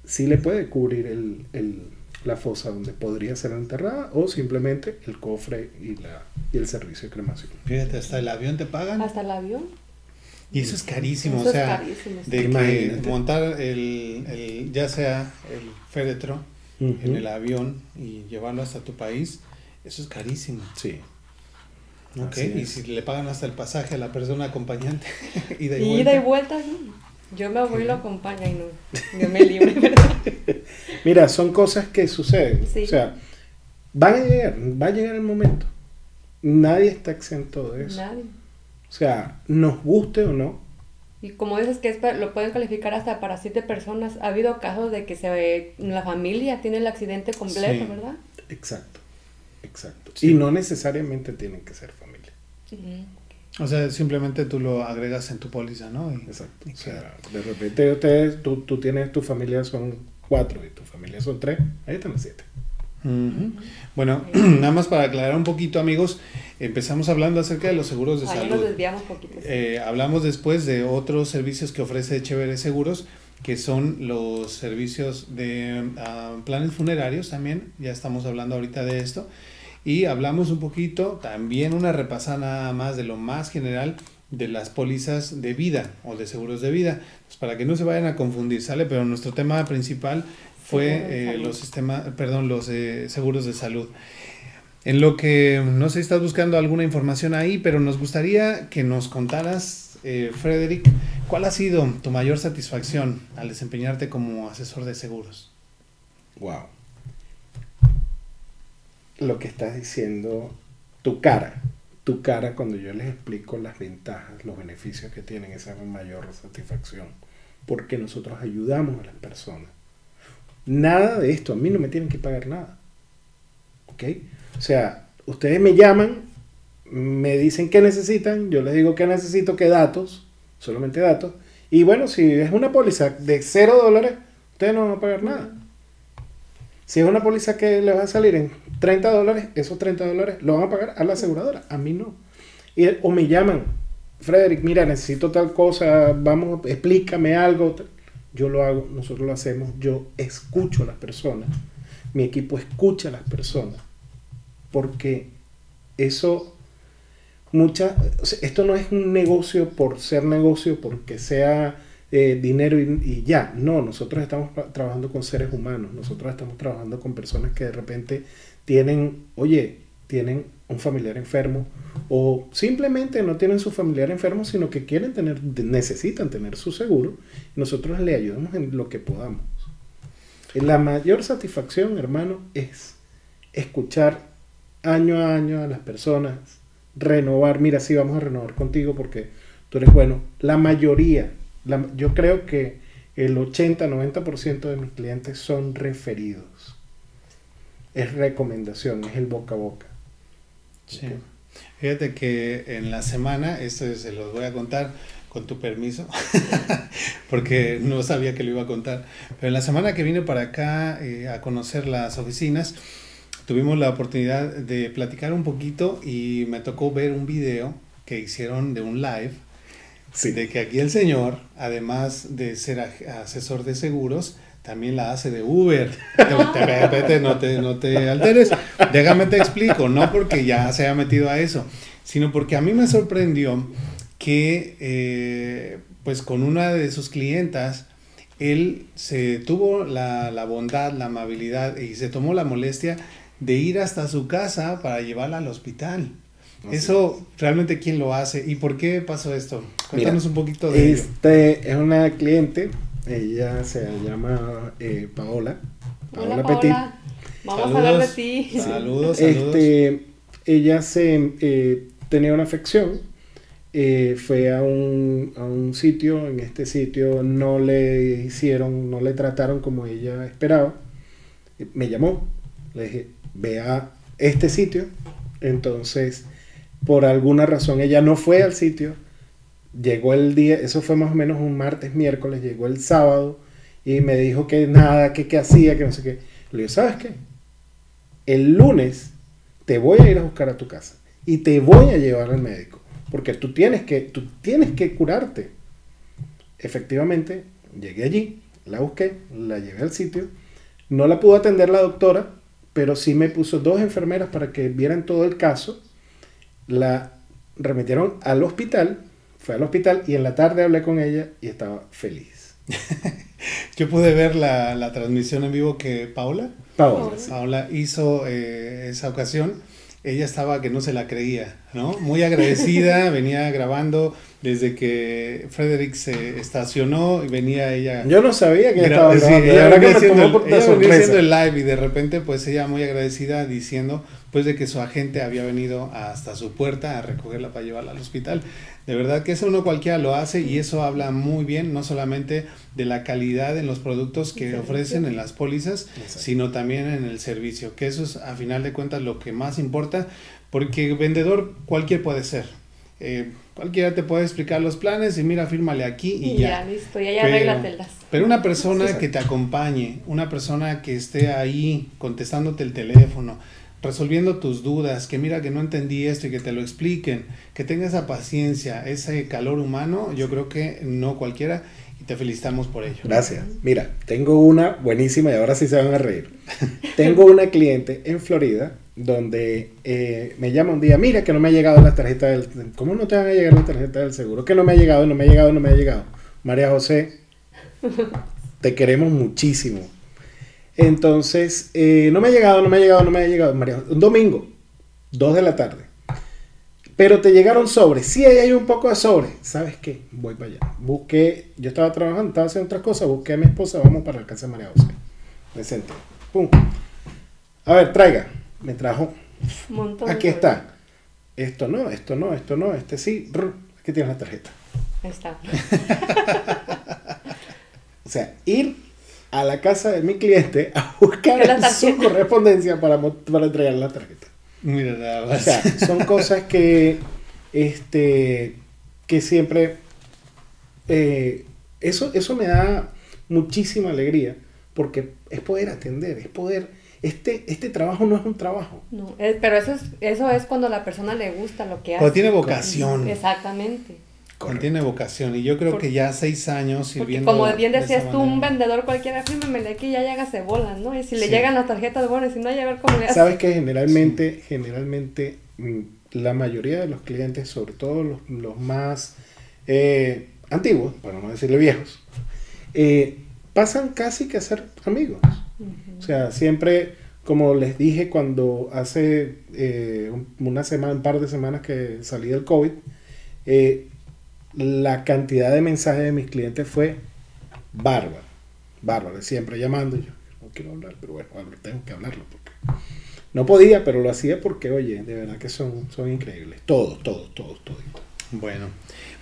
sí le puede cubrir el, el, la fosa donde podría ser enterrada o simplemente el cofre y, la, y el servicio de cremación. Fíjate, hasta el avión te pagan. Hasta el avión. Y eso es carísimo, Eso o sea, es carísimo, sí. de Imagínate. montar el, el, ya sea el féretro uh -huh. en el avión y llevarlo hasta tu país, eso es carísimo. Sí. Ok, y si le pagan hasta el pasaje a la persona acompañante, [laughs] ida y, y vuelta. ida y vuelta, no. Yo me voy y lo acompaño y no, yo me libre, [laughs] ¿verdad? Mira, son cosas que suceden. Sí. O sea, van a llegar, va a llegar el momento. Nadie está exento de eso. Nadie. O sea, nos guste o no. Y como dices que es lo pueden calificar hasta para siete personas, ha habido casos de que se ve, la familia tiene el accidente completo, Sí. ¿verdad? Exacto. Exacto. Sí. Y no necesariamente tienen que ser familia. O sea, simplemente tú lo agregas en tu póliza, ¿no? Y- Exacto. y O sea, de repente ustedes, tú, tú tienes, tu familia son cuatro y tu familia son tres, ahí están las siete. Ujú. Bueno, [clears throat] nada más para aclarar un poquito, amigos, empezamos hablando acerca de los seguros de Ahí nos salud. desviamos poquito. Eh, hablamos después de otros servicios que ofrece Chévere Seguros, que son los servicios de ah, planes funerarios también, ya estamos hablando ahorita de esto, y hablamos un poquito, también una repasada nada más de lo más general de las pólizas de vida o de seguros de vida, pues para que no se vayan a confundir, ¿sale? Pero nuestro tema principal fue eh, los sistemas, perdón, los eh, seguros de salud. En lo que no sé si estás buscando alguna información ahí, pero nos gustaría que nos contaras, eh, Frederick, ¿cuál ha sido tu mayor satisfacción al desempeñarte como asesor de seguros? Wow. Lo que estás diciendo, tu cara, tu cara cuando yo les explico las ventajas, los beneficios que tienen, esa mayor satisfacción, porque nosotros ayudamos a las personas. Nada de esto, a mí no me tienen que pagar nada. ¿Ok? O sea, ustedes me llaman, me dicen qué necesitan, yo les digo qué necesito, qué datos, solamente datos. Y bueno, si es una póliza de 0 dólares, ustedes no van a pagar nada. Si es una póliza que le va a salir en 30 dólares, esos 30 dólares lo van a pagar a la aseguradora, a mí no. Y, o me llaman, Frederick, mira, necesito tal cosa, vamos, explícame algo. Yo lo hago, nosotros lo hacemos, yo escucho a las personas, mi equipo escucha a las personas, porque eso, mucha, esto no es un negocio por ser negocio, porque sea eh, dinero y, ya, no, nosotros estamos trabajando con seres humanos, nosotros estamos trabajando con personas que de repente tienen, oye, tienen un familiar enfermo o simplemente no tienen su familiar enfermo, sino que quieren tener, necesitan tener su seguro nosotros le ayudamos en lo que podamos. La mayor satisfacción, hermano, es escuchar año a año a las personas, renovar, mira, sí, vamos a renovar contigo porque tú eres bueno. La mayoría, yo creo que el 80-90% de mis clientes son referidos. Es recomendación, es el boca a boca. Sí. Fíjate que en la semana, esto se los voy a contar con tu permiso, [laughs] porque no sabía que lo iba a contar, pero en la semana que vine para acá eh, a conocer las oficinas, tuvimos la oportunidad de platicar un poquito y me tocó ver un video que hicieron de un live, de que aquí el señor, además de ser asesor de seguros, también la hace de Uber. [laughs] no, te, no te alteres. Déjame te explico, no porque ya se haya metido a eso, sino porque a mí me sorprendió que, eh, pues con una de sus clientas, él se tuvo la, la, bondad, la amabilidad y se tomó la molestia de ir hasta su casa para llevarla al hospital. Eso realmente quién lo hace y por qué pasó esto. Cuéntanos un poquito de este es una cliente ella se llama eh, Paola. Paola Petit. Vamos a hablar de ti. Saludos, [laughs] saludos. Este, ella se eh, tenía una afección. Eh, fue a un, a un sitio. En este sitio no le hicieron, no le trataron como ella esperaba. Me llamó. Le dije, ve a este sitio. Entonces, por alguna razón, ella no fue al sitio llegó el día, eso fue más o menos un martes, miércoles, llegó el sábado y me dijo que nada, que qué hacía, que no sé qué. Le digo, ¿sabes qué? El lunes te voy a ir a buscar a tu casa y te voy a llevar al médico, porque tú tienes que, tú tienes que curarte. Efectivamente, llegué allí, la busqué, la llevé al sitio, no la pudo atender la doctora, pero sí me puso dos enfermeras para que vieran todo el caso, la remitieron al hospital fue al hospital y en la tarde hablé con ella y estaba feliz. [laughs] Yo pude ver la, la, transmisión en vivo que Paula, Paula, Paula hizo eh, esa ocasión. Ella estaba que no se la creía, ¿no? Muy agradecida, [laughs] venía grabando desde que Frederick se estacionó y venía ella. Yo no sabía que estaba grabando. ella venía haciendo el live y de repente pues ella muy agradecida diciendo pues de que su agente había venido hasta su puerta a recogerla para llevarla al hospital. De verdad que eso no cualquiera lo hace y eso habla muy bien, no solamente de la calidad en los productos que ofrecen en las pólizas, sino también en el servicio, que eso es a final de cuentas lo que más importa, porque vendedor cualquier puede ser. Eh, cualquiera te puede explicar los planes y mira, fírmale aquí y, ya. ya. listo, ya, ya arréglatelas. Pero una persona que te acompañe, una persona que esté ahí contestándote el teléfono, resolviendo tus dudas, que mira que no entendí esto y que te lo expliquen, que tengas esa paciencia, ese calor humano, yo creo que no cualquiera y te felicitamos por ello. Gracias. Mira, tengo una buenísima y ahora sí se van a reír. [laughs] tengo una cliente en Florida donde eh, me llama un día, mira que no me ha llegado la tarjeta del... ¿Cómo no te van a llegar la tarjeta del seguro? Que no me ha llegado, no me ha llegado, no me ha llegado. María José, te queremos muchísimo entonces, eh, no me ha llegado, no me ha llegado, no me ha llegado. María, un domingo, 2 de la tarde. Pero te llegaron sobres. Sí, ahí hay un poco de sobres. ¿Sabes qué? Voy para allá. Busqué, yo estaba trabajando, estaba haciendo otras cosas. Busqué a mi esposa, vamos para la casa de María José. Me senté. Pum. A ver, traiga. Me trajo. Aquí está. esto no, esto no, esto no, este sí, aquí tienes la tarjeta. Ahí está. [laughs] O sea, ir a la casa de mi cliente a buscar su correspondencia para, para entregar la tarjeta. Mira, nada O más. sea, son [laughs] cosas que, este, que siempre, eh, eso, eso me da muchísima alegría porque es poder atender, es poder, este, este trabajo no es un trabajo. No, es- pero eso es, eso es cuando a la persona le gusta lo que hace. Cuando tiene vocación. Exactamente. Cuando tiene vocación. Y yo creo que ya seis años sirviendo. como bien de decías tú, un manera. vendedor cualquiera, fírmemele aquí ya llega se bolan, ¿no? Y si le Sí. llegan las tarjetas, bueno, y si no, ya a ver cómo le hace. Sabes que generalmente, generalmente mm, la mayoría de los clientes, sobre todo los, los más eh, antiguos, para no decirle viejos, eh, pasan casi que a ser amigos. O sea, siempre, como les dije cuando hace eh, un- una semana, un par de semanas que salí del COVID, eh, la cantidad de mensajes de mis clientes fue bárbara, bárbara, siempre llamando. Yo no quiero hablar, pero bueno, tengo que hablarlo porque no podía, pero lo hacía porque, oye, de verdad que son, son increíbles. Todos, todos, todos, todos. Bueno,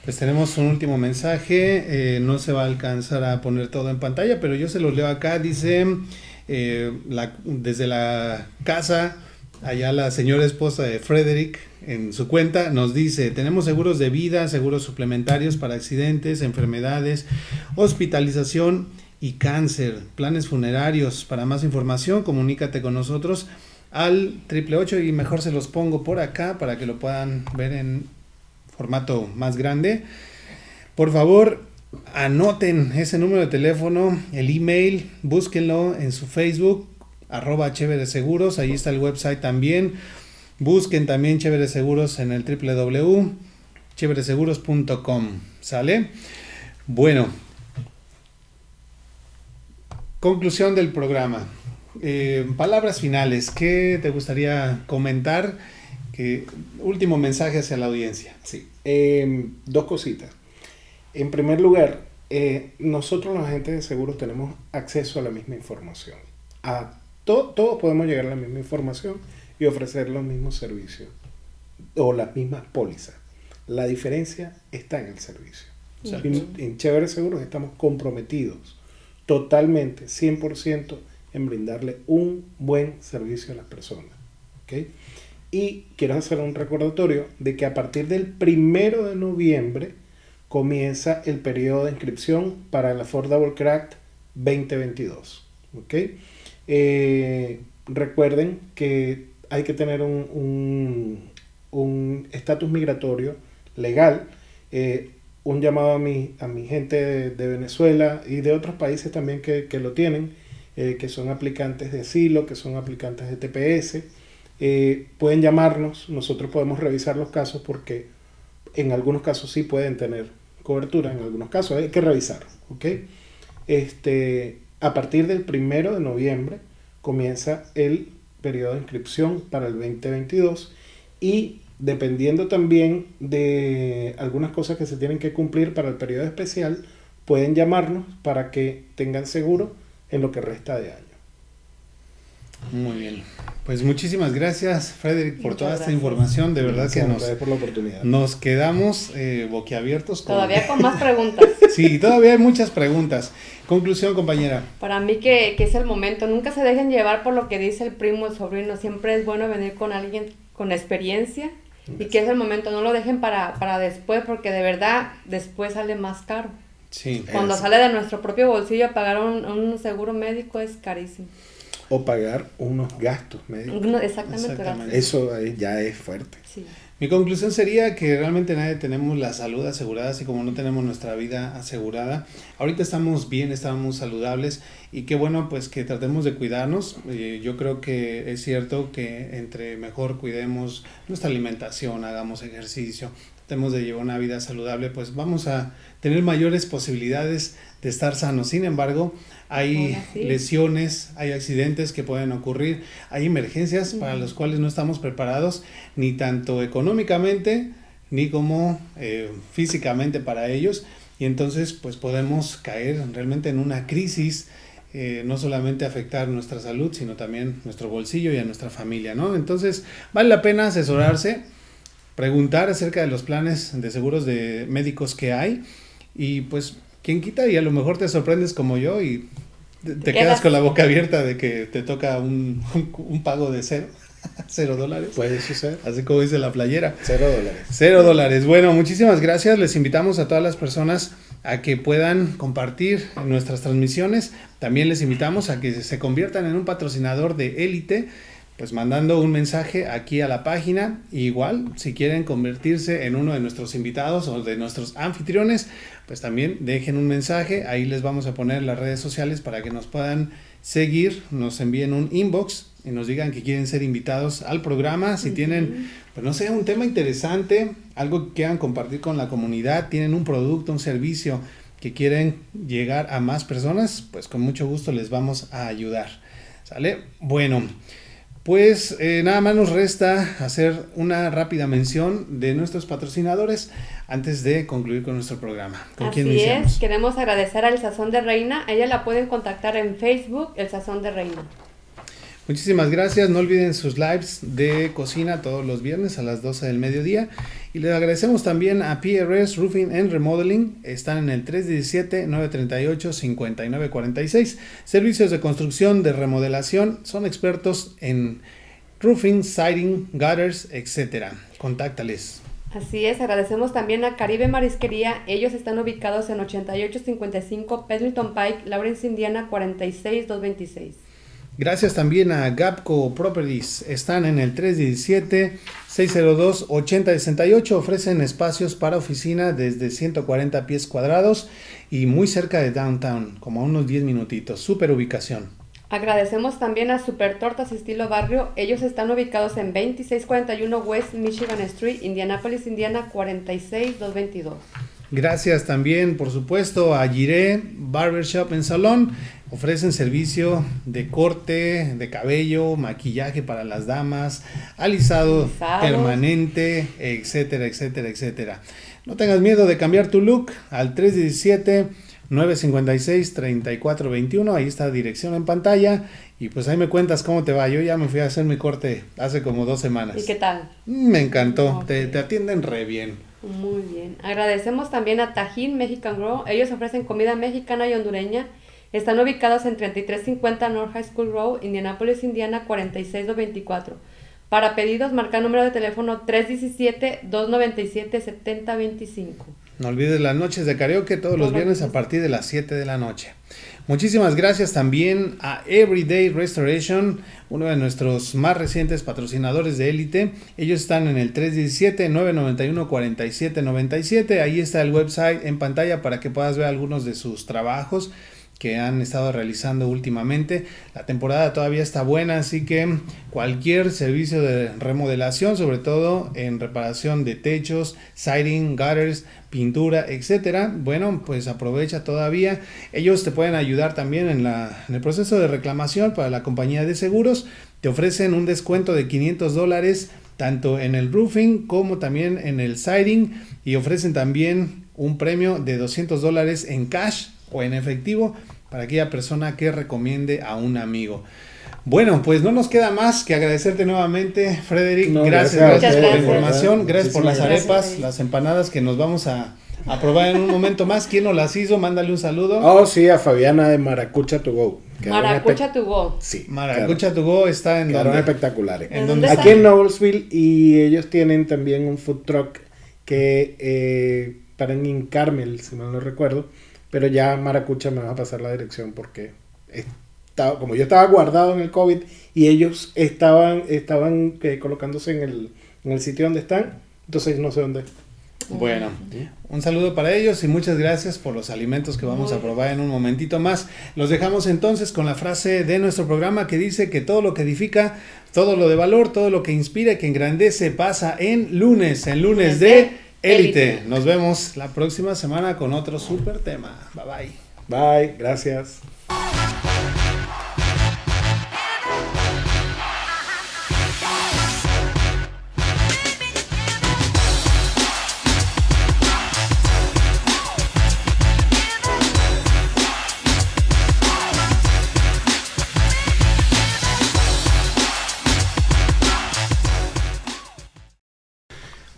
pues tenemos un último mensaje. eh, no se va a alcanzar a poner todo en pantalla, pero yo se los leo acá. Dice eh, desde la casa, allá la señora esposa de Frederick en su cuenta nos dice, tenemos seguros de vida, seguros suplementarios para accidentes, enfermedades, hospitalización y cáncer, planes funerarios. Para más información, comunícate con nosotros al triple ocho y mejor se los pongo por acá para que lo puedan ver en formato más grande. Por favor, anoten ese número de teléfono, el email, búsquenlo en su Facebook, arroba Chévere Seguros, ahí está el website también. Busquen también Chévere Seguros en el www.chévereseguros.com, ¿sale? Bueno, conclusión del programa. Eh, palabras finales, ¿qué te gustaría comentar? Que, último mensaje hacia la audiencia. Sí. Eh, dos cositas. En primer lugar, eh, nosotros los agentes de seguros tenemos acceso a la misma información. A to- todos podemos llegar a la misma información y ofrecer los mismos servicios o las mismas pólizas. La diferencia está en el servicio. En, en Chévere Seguros estamos comprometidos totalmente, 100% en brindarle un buen servicio a las personas. ¿ok? Y quiero hacer un recordatorio de que a partir del primero de noviembre comienza el periodo de inscripción para el Affordable Crack 2022. ¿ok? Eh, recuerden que hay que tener un- un un estatus migratorio legal. eh, un llamado a mi, a mi gente de, Venezuela y de otros países también que, que lo tienen, eh, que son aplicantes de asilo, que son aplicantes de TPS. pueden llamarnos, nosotros podemos revisar los casos porque en algunos casos sí pueden tener cobertura, en algunos casos hay que revisar. Este, a partir del primero de noviembre comienza el periodo de inscripción para el 2022 y dependiendo también de algunas cosas que se tienen que cumplir para el periodo especial, pueden llamarnos para que tengan seguro en lo que resta de año. Muy bien. Pues muchísimas gracias, Frederick, por Muchas toda esta gracias. información. De verdad que Gracias a nos, ustedes por la oportunidad. nos quedamos eh, boquiabiertos. con- Todavía con más preguntas. [laughs] Sí, todavía hay muchas preguntas. Conclusión, compañera. Para mí que, que es el momento. Nunca se dejen llevar por lo que dice el primo, el sobrino. Siempre es bueno venir con alguien con experiencia y que es el momento. No lo dejen para, para después porque de verdad después sale más caro. Sí. Cuando sale de nuestro propio bolsillo pagar un, un seguro médico es carísimo. O pagar unos gastos médicos. No, exactamente. Eso ya es fuerte. Sí. Mi conclusión sería que realmente nadie tenemos la salud asegurada, así como no tenemos nuestra vida asegurada. Ahorita estamos bien, estamos saludables y qué bueno pues que tratemos de cuidarnos. Eh, yo creo que es cierto que entre mejor cuidemos nuestra alimentación, hagamos ejercicio, tratemos de llevar una vida saludable, pues vamos a tener mayores posibilidades de estar sanos. Sin embargo, hay sí. lesiones, hay accidentes que pueden ocurrir, hay emergencias para las cuales no estamos preparados ni tanto económicamente ni como eh, físicamente para ellos. Y entonces pues podemos caer realmente en una crisis eh, no solamente afectar nuestra salud sino también nuestro bolsillo y a nuestra familia no entonces vale la pena asesorarse preguntar acerca de los planes de seguros de médicos que hay y pues quién quita y a lo mejor te sorprendes como yo y te, te quedas quedas- con la boca abierta de que te toca un, un pago de cero, [laughs] cero dólares, Puede suceder. así como dice la playera. Cero dólares. Cero dólares. Bueno, muchísimas gracias. Les invitamos a todas las personas a que puedan compartir nuestras transmisiones. También les invitamos a que se conviertan en un patrocinador de élite, pues mandando un mensaje aquí a la página. Igual, si quieren convertirse en uno de nuestros invitados o de nuestros anfitriones, pues también dejen un mensaje. Ahí les vamos a poner las redes sociales para que nos puedan seguir, nos envíen un inbox y nos digan que quieren ser invitados al programa. Si tienen, pues no sé, un tema interesante, algo que quieran compartir con la comunidad, tienen un producto, un servicio que quieren llegar a más personas, pues con mucho gusto les vamos a ayudar. ¿Sale? Bueno. Pues eh, nada más nos resta hacer una rápida mención de nuestros patrocinadores antes de concluir con nuestro programa. ¿Con quién Así es, queremos agradecer al Sazón de Reina. Ella la pueden contactar en Facebook, El Sazón de Reina. Muchísimas gracias. No olviden sus lives de cocina todos los viernes a las 12 del mediodía. Y les agradecemos también a PRS Roofing and Remodeling. Están en el 317-938-5946. Servicios de construcción, de remodelación. Son expertos en roofing, siding, gutters, etc. Contáctales. Así es, agradecemos también a Caribe Marisquería. Ellos están ubicados en 8855 Pendleton Pike, Lawrence, Indiana 46226. Gracias también a Gapco Properties. Están en el 317-602-8068. Ofrecen espacios para oficina desde 140 pies cuadrados y muy cerca de downtown, como a unos 10 minutitos. Super ubicación. Agradecemos también a Super Tortas Estilo Barrio. Ellos están ubicados en 2641 West Michigan Street, Indianapolis, Indiana 46222. Gracias también, por supuesto, a Giré Barbershop en Salón. Ofrecen servicio de corte de cabello, maquillaje para las damas, alisado permanente, etcétera, etcétera, etcétera. No tengas miedo de cambiar tu look al 317-956-3421. Ahí está la dirección en pantalla. Y pues ahí me cuentas cómo te va. Yo ya me fui a hacer mi corte hace como dos semanas. ¿Y qué tal? Me encantó. Te, te atienden re bien. Muy bien. Agradecemos también a Tajín Mexican Grow. Ellos ofrecen comida mexicana y hondureña. Están ubicados en 3350 North High School Road, Indianapolis, Indiana 46224. Para pedidos, marca el número de teléfono 317-297-7025. No olvides las noches de karaoke todos los viernes a partir de las 7 de la noche. Muchísimas gracias también a Everyday Restoration, uno de nuestros más recientes patrocinadores de élite. Ellos están en el 317-991-4797. Ahí está el website en pantalla para que puedas ver algunos de sus trabajos que han estado realizando últimamente. La temporada todavía está buena, así que cualquier servicio de remodelación, sobre todo en reparación de techos, siding, gutters, pintura, etcétera, bueno, pues aprovecha todavía. Ellos te pueden ayudar también en, la, en el proceso de reclamación para la compañía de seguros. Te ofrecen un descuento de 500 dólares tanto en el roofing como también en el siding y ofrecen también un premio de 200 dólares en cash o en efectivo para aquella persona que recomiende a un amigo. Bueno, pues no nos queda más que agradecerte nuevamente, Frederick. No, gracias, gracias por la información, ¿verdad? gracias por las arepas, las empanadas que nos vamos a, a probar en un momento más. ¿Quién nos las hizo? Mándale un saludo. Oh, sí, a Fabiana de Maracucha to go. Maracucha to go. Sí. Maracucha to go está en Quedaron donde? espectaculares. ¿En ¿En dónde dónde Aquí en Noblesville y ellos tienen también un food truck que eh, paran en Carmel, si mal no recuerdo. Pero ya Maracucha me va a pasar la dirección porque estaba, como yo estaba guardado en el COVID y ellos estaban, estaban eh, colocándose en el, en el sitio donde están, entonces no sé dónde. Bueno, un saludo para ellos y muchas gracias por los alimentos que vamos a probar en un momentito más. Los dejamos entonces con la frase de nuestro programa que dice que todo lo que edifica, todo lo de valor, todo lo que inspira y que engrandece pasa en lunes, en lunes de. Élite. Nos vemos la próxima semana con otro super tema. Bye bye. Bye, gracias.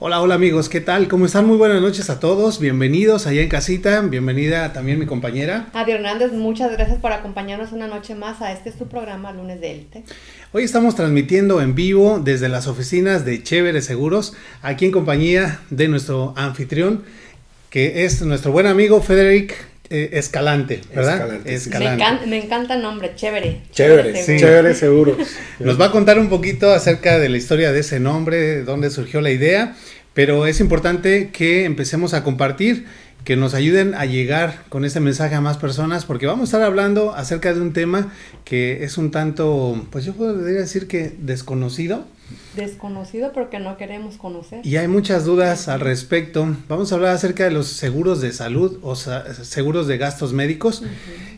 Hola, hola amigos, ¿qué tal? ¿Cómo están? Muy buenas noches a todos. Bienvenidos allá en casita. Bienvenida también mi compañera. Adi Hernández, muchas gracias por acompañarnos una noche más a este su programa Lunes de Élite. Hoy estamos transmitiendo en vivo desde las oficinas de Chévere Seguros, aquí en compañía de nuestro anfitrión, que es nuestro buen amigo Federic eh, Escalante, ¿verdad? Escalante, Me, encanta, el nombre, chévere. Chévere, chévere, chévere seguro. [laughs] Nos va a contar un poquito acerca de la historia de ese nombre, dónde surgió la idea, pero es importante que empecemos a compartir, que nos ayuden a llegar con este mensaje a más personas, porque vamos a estar hablando acerca de un tema que es un tanto, pues yo podría decir que desconocido, desconocido porque no queremos conocer. Y hay muchas dudas al respecto. Vamos a hablar acerca de los seguros de salud o seguros de gastos médicos.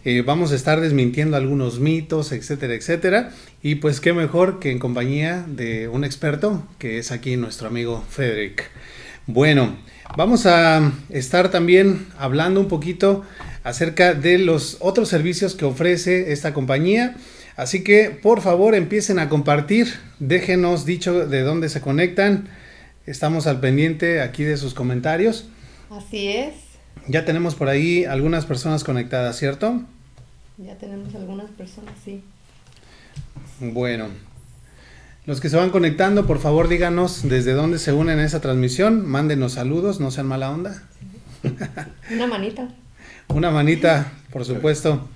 Eh, vamos a estar desmintiendo algunos mitos, etcétera, etcétera. Y pues qué mejor que en compañía de un experto que es aquí nuestro amigo Frederick. Bueno, vamos a estar también hablando un poquito acerca de los otros servicios que ofrece esta compañía. Así que por favor empiecen a compartir, déjenos dicho de dónde se conectan. Estamos al pendiente aquí de sus comentarios. Así es. Ya tenemos por ahí algunas personas conectadas, ¿cierto? Ya tenemos algunas personas, sí. Bueno, los que se van conectando, por favor díganos desde dónde se unen a esa transmisión, mándenos saludos, no sean mala onda. Una manita. [laughs] Una manita, por supuesto.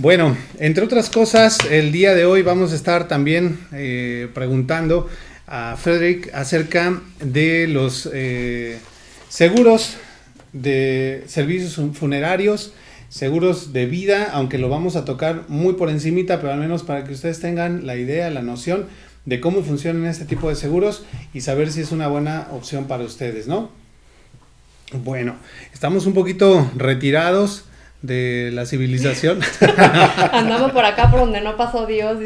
Bueno, entre otras cosas, el día de hoy vamos a estar también eh, preguntando a Frederick acerca de los eh, seguros de servicios funerarios, seguros de vida, aunque lo vamos a tocar muy por encimita, pero al menos para que ustedes tengan la idea, la noción de cómo funcionan este tipo de seguros y saber si es una buena opción para ustedes, ¿no? Bueno, estamos un poquito retirados de la civilización. [laughs] Andamos por acá por donde no pasó Dios.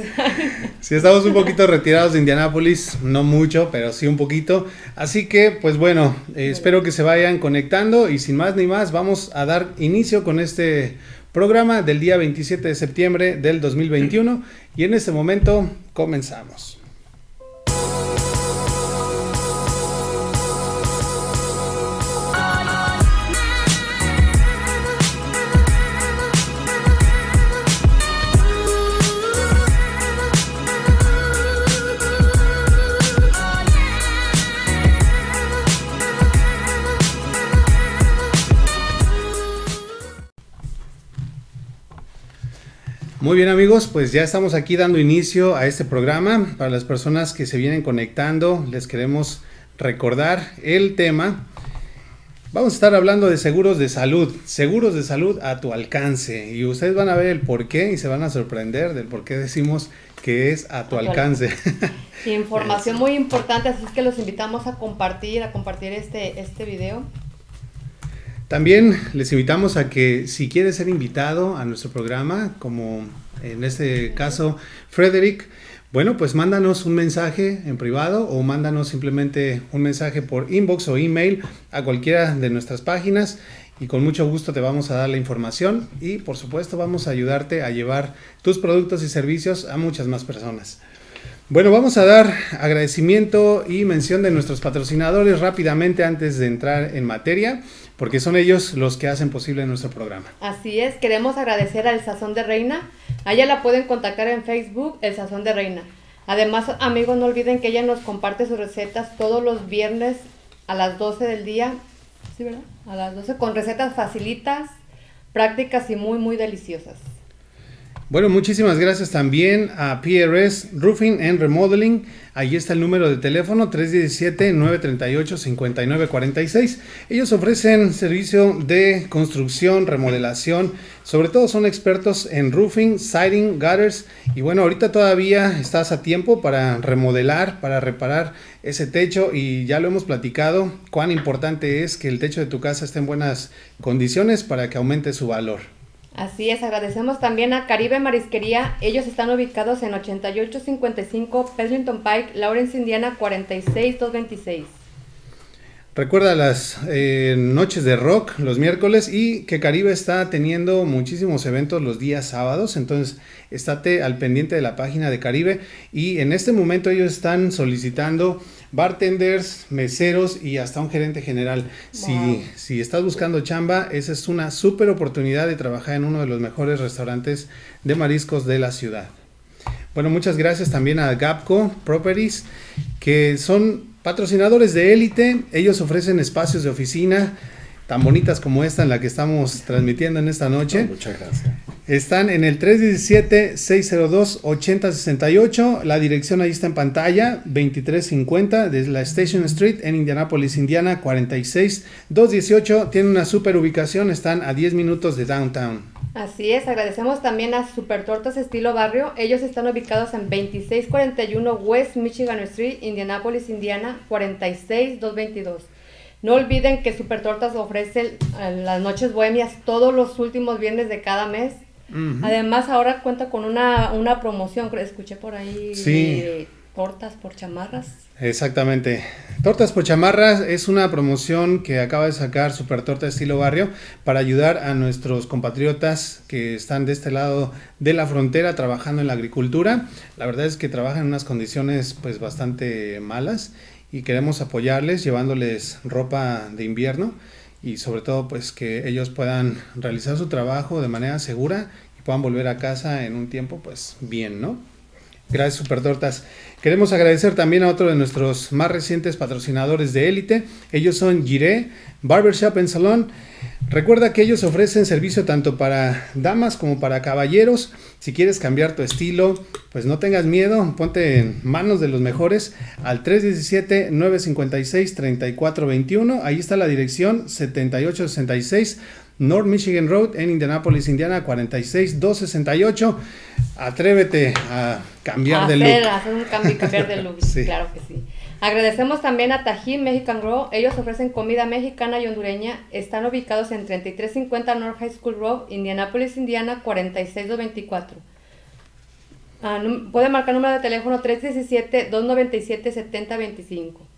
sí, estamos un poquito retirados de Indianápolis, no mucho, pero sí un poquito. Así que, pues bueno, eh, espero que se vayan conectando y sin más ni más, vamos a dar inicio con este programa del día 27 de septiembre del 2021 y en este momento comenzamos. Muy bien amigos, pues ya estamos aquí dando inicio a este programa. Para las personas que se vienen conectando, les queremos recordar el tema. Vamos a estar hablando de seguros de salud, seguros de salud a tu alcance. Y ustedes van a ver el por qué y se van a sorprender del por qué decimos que es a tu alcance. Información muy importante, así es que los invitamos a compartir, a compartir este, este video. También les invitamos a que si quieres ser invitado a nuestro programa, como en este caso Frederick, bueno, pues mándanos un mensaje en privado o mándanos simplemente un mensaje por inbox o email a cualquiera de nuestras páginas y con mucho gusto te vamos a dar la información y por supuesto vamos a ayudarte a llevar tus productos y servicios a muchas más personas. Bueno, vamos a dar agradecimiento y mención de nuestros patrocinadores rápidamente antes de entrar en materia porque son ellos los que hacen posible nuestro programa. Así es, queremos agradecer al Sazón de Reina. A ella la pueden contactar en Facebook, El Sazón de Reina. Además, amigos, no olviden que ella nos comparte sus recetas todos los viernes a las 12 del día. ¿Sí, verdad? A las 12 con recetas facilitas, prácticas y muy, muy deliciosas. Bueno, muchísimas gracias también a PRS Roofing and Remodeling. Ahí está el número de teléfono 317-938-5946. Ellos ofrecen servicio de construcción, remodelación. Sobre todo son expertos en roofing, siding, gutters. Y bueno, ahorita todavía estás a tiempo para remodelar, para reparar ese techo. Y ya lo hemos platicado, cuán importante es que el techo de tu casa esté en buenas condiciones para que aumente su valor. Así es, agradecemos también a Caribe Marisquería. Ellos están ubicados en 8855 Pleasanton Pike, Lawrence, Indiana 46226. Recuerda las eh, noches de rock los miércoles y que Caribe está teniendo muchísimos eventos los días sábados, entonces estate al pendiente de la página de Caribe y en este momento ellos están solicitando bartenders, meseros y hasta un gerente general. Si, si estás buscando chamba, esa es una súper oportunidad de trabajar en uno de los mejores restaurantes de mariscos de la ciudad. Bueno, muchas gracias también a Gapco Properties, que son patrocinadores de élite. Ellos ofrecen espacios de oficina tan bonitas como esta en la que estamos transmitiendo en esta noche. muchas gracias. Están en el 317-602-8068. La dirección ahí está en pantalla, 2350 de la Station Street en Indianapolis, Indiana, 46218. Tienen una super ubicación, están a 10 minutos de downtown. Así es, agradecemos también a Super Tortas Estilo Barrio. Ellos están ubicados en 2641 West Michigan Street, Indianapolis, Indiana, 46222. No olviden que Super Tortas ofrece eh, las noches bohemias todos los últimos viernes de cada mes. Además, ahora cuenta con una, una promoción, escuché por ahí, de tortas por chamarras. Exactamente. Tortas por chamarras es una promoción que acaba de sacar Super Torta Estilo Barrio para ayudar a nuestros compatriotas que están de este lado de la frontera trabajando en la agricultura. La verdad es que trabajan en unas condiciones pues bastante malas y queremos apoyarles llevándoles ropa de invierno y sobre todo pues que ellos puedan realizar su trabajo de manera segura y puedan volver a casa en un tiempo pues bien, ¿no? Gracias Super Tortas. Queremos agradecer también a otro de nuestros más recientes patrocinadores de élite. Ellos son Giré, Barbershop en Salón. Recuerda que ellos ofrecen servicio tanto para damas como para caballeros. Si quieres cambiar tu estilo, pues no tengas miedo, ponte en manos de los mejores al 317-956-3421. Ahí está la dirección 7866 North Michigan Road en Indianapolis, Indiana 46268. Atrévete a cambiar de look. Hacer un cambio cambiar de [laughs] look, claro que sí. Agradecemos también a Tajín Mexican Grow. Ellos ofrecen comida mexicana y hondureña. Están ubicados en 3350 North High School Road, Indianapolis, Indiana 46224. Ah, puede marcar número de teléfono 317-297-7025.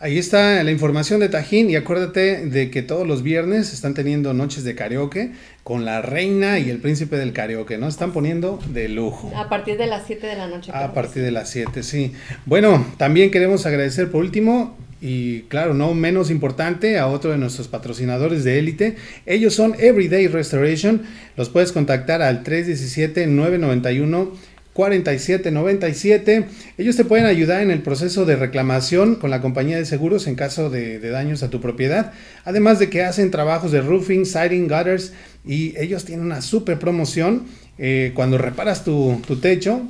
Ahí está la información de Tajín y acuérdate de que todos los viernes están teniendo noches de karaoke con la reina y el príncipe del karaoke, ¿no? Están poniendo de lujo. A partir de las 7 de la noche. A partir de las 7, sí. Bueno, también queremos agradecer por último y claro, no menos importante, a otro de nuestros patrocinadores de élite. Ellos son Everyday Restoration. Los puedes contactar al 317 991 4797. Ellos te pueden ayudar en el proceso de reclamación con la compañía de seguros en caso de, daños a tu propiedad. Además de que hacen trabajos de roofing, siding, gutters y ellos tienen una super promoción. Eh, cuando reparas tu, tu techo,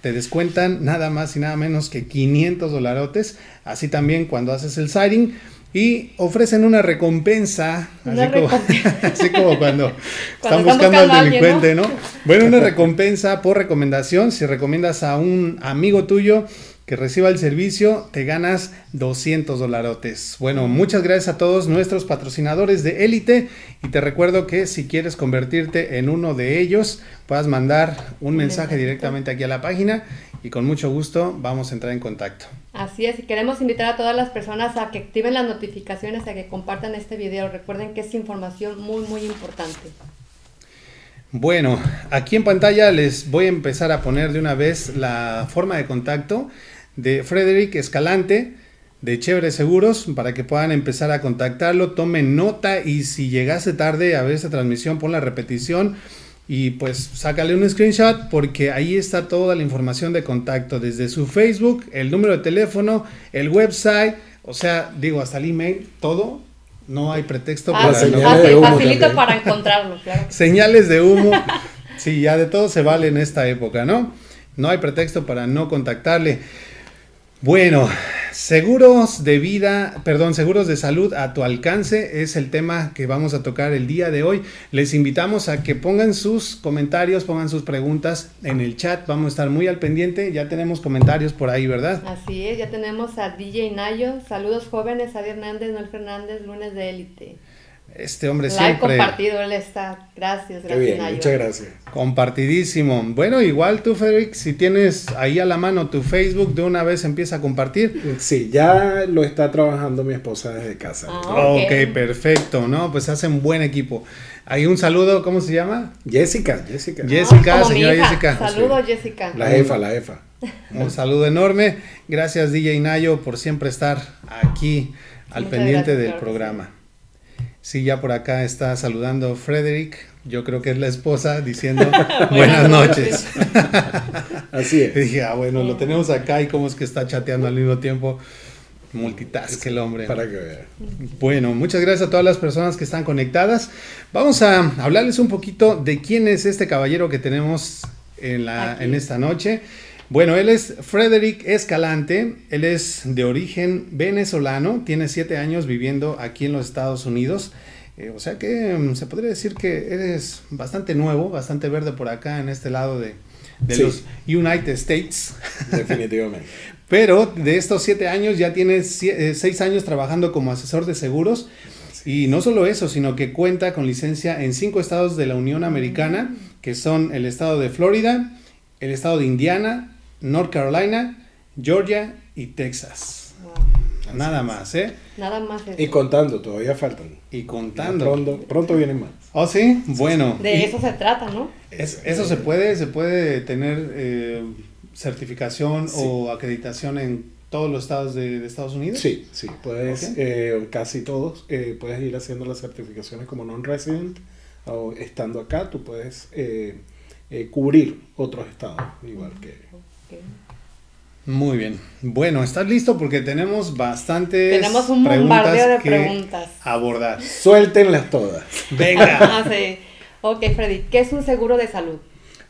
te descuentan nada más y nada menos que 500 dolarotes. Así también cuando haces el siding y ofrecen una recompensa, [laughs] así, Como, cuando, [laughs] están buscando al delincuente, ¿no? Bueno, una [laughs] recompensa por recomendación, si recomiendas a un amigo tuyo que reciba el servicio, te ganas 200 dolarotes. Bueno, muchas gracias a todos nuestros patrocinadores de élite y te recuerdo que si quieres convertirte en uno de ellos, puedas mandar un mensaje directamente aquí a la página y con mucho gusto vamos a entrar en contacto. Así es, y queremos invitar a todas las personas a que activen las notificaciones, a que compartan este video. Recuerden que es información muy, muy importante. Bueno, aquí en pantalla les voy a empezar a poner de una vez la forma de contacto de Frederick Escalante de Chévere Seguros para que puedan empezar a contactarlo. Tomen nota y si llegase tarde a ver esta transmisión, pon la repetición y pues sácale un screenshot porque ahí está toda la información de contacto, desde su Facebook, el número de teléfono, el website, o sea, digo, hasta el email, todo. No hay pretexto ah, para no. facilito para encontrarlo, claro. [laughs] Señales de humo. sí, ya de todo se vale en esta época, ¿no? No hay pretexto para no contactarle. Bueno, seguros de vida, perdón, seguros de salud a tu alcance es el tema que vamos a tocar el día de hoy. Les invitamos a que pongan sus comentarios, pongan sus preguntas en el chat. Vamos a estar muy al pendiente. Ya tenemos comentarios por ahí, ¿verdad? Así es, ya tenemos a DJ Nayo. Saludos jóvenes, Adi Hernández, Noel Fernández, lunes de élite. Este hombre siempre. compartido, él está. Gracias, gracias. muchas gracias. Compartidísimo. Bueno, igual tú, Federic, si tienes ahí a la mano tu Facebook, de una vez empieza a compartir. Sí, ya lo está trabajando mi esposa desde casa. Ah, ok, perfecto, ¿no? Pues hacen buen equipo. Hay un saludo, ¿cómo se llama? Jessica, Jessica. Jessica, señora Jessica. Saludos, Jessica. La jefa, la jefa. Un saludo enorme. Gracias DJ Nayo por siempre estar aquí al Muchas pendiente gracias, del claro programa. Sí, ya por acá está saludando Frederick. Yo creo que es la esposa diciendo [laughs] buenas noches. [laughs] Así Y es. dije, ah, bueno, lo tenemos acá y cómo es que está chateando al mismo tiempo. Multitask el hombre. Para que vean. Bueno, muchas gracias a todas las personas que están conectadas. Vamos a hablarles un poquito de quién es este caballero que tenemos en, la, en esta noche. Bueno, él es Frederick Escalante, él es de origen venezolano, tiene siete años viviendo aquí en los Estados Unidos. Eh, o sea que mm, se podría decir que eres bastante nuevo, bastante verde por acá en este lado de, de Sí. los United States. Definitivamente. [laughs] Pero de estos siete años ya tiene eh, seis años trabajando como asesor de seguros. Y no solo eso, sino que cuenta con licencia en cinco estados de la Unión Americana, que son el estado de Florida, el estado de Indiana, North Carolina, Georgia y Texas. Wow. Nada más, ¿eh? Nada más eso. Y contando, todavía faltan. Y Ya contando. Pronto, pronto vienen más. ¿Oh, sí? Bueno. De y eso se trata, ¿no? es- eso se puede, se puede tener eh, certificación Sí. o acreditación en todos los estados de, de Estados Unidos. Sí, sí, puedes, Ok. eh, casi todos, eh, puedes ir haciendo las certificaciones como non-resident o estando acá, tú puedes eh, eh, cubrir otros estados, igual que... Muy bien. Bueno, ¿estás listo? Porque tenemos bastantes Tenemos un bombardeo de que preguntas. abordar. Suéltenlas todas. Venga. [laughs] Ah, sí. Ok, Freddy, ¿qué es un seguro de salud?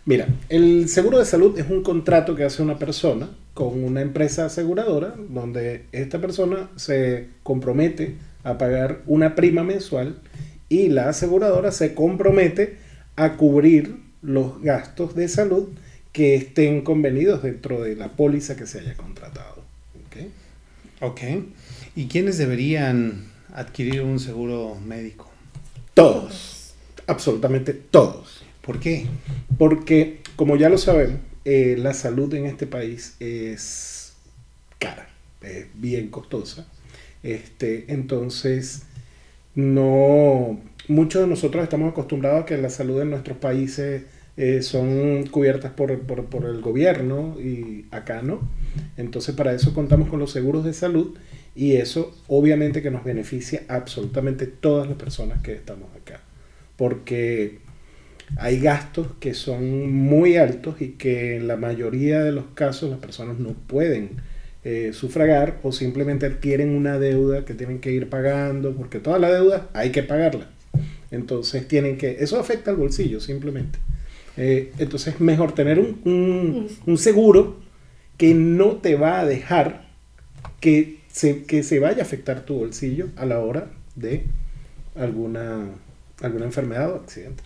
Mira, el seguro de salud es un contrato que hace una persona con una empresa aseguradora donde esta persona se compromete a pagar una prima mensual y la aseguradora se compromete a cubrir los gastos de salud que estén convenidos dentro de la póliza que se haya contratado. ¿Y quiénes deberían adquirir un seguro médico? Todos, absolutamente todos. ¿Por qué? Porque, como ya lo sabemos, eh, la salud en este país es cara, es bien costosa. Este, entonces, no, muchos de nosotros estamos acostumbrados a que la salud en nuestros países eh, son cubiertas por, por- el gobierno y acá no. Entonces, para eso contamos con los seguros de salud y eso obviamente que nos beneficia absolutamente todas las personas que estamos acá. Porque hay gastos que son muy altos y que en la mayoría de los casos las personas no pueden eh, sufragar o simplemente adquieren una deuda que tienen que ir pagando porque toda la deuda hay que pagarla. Entonces tienen que, eso afecta al bolsillo simplemente. Eh, entonces es mejor tener un, un- un seguro que no te va a dejar que se, que se vaya a afectar tu bolsillo a la hora de alguna, alguna enfermedad o accidente.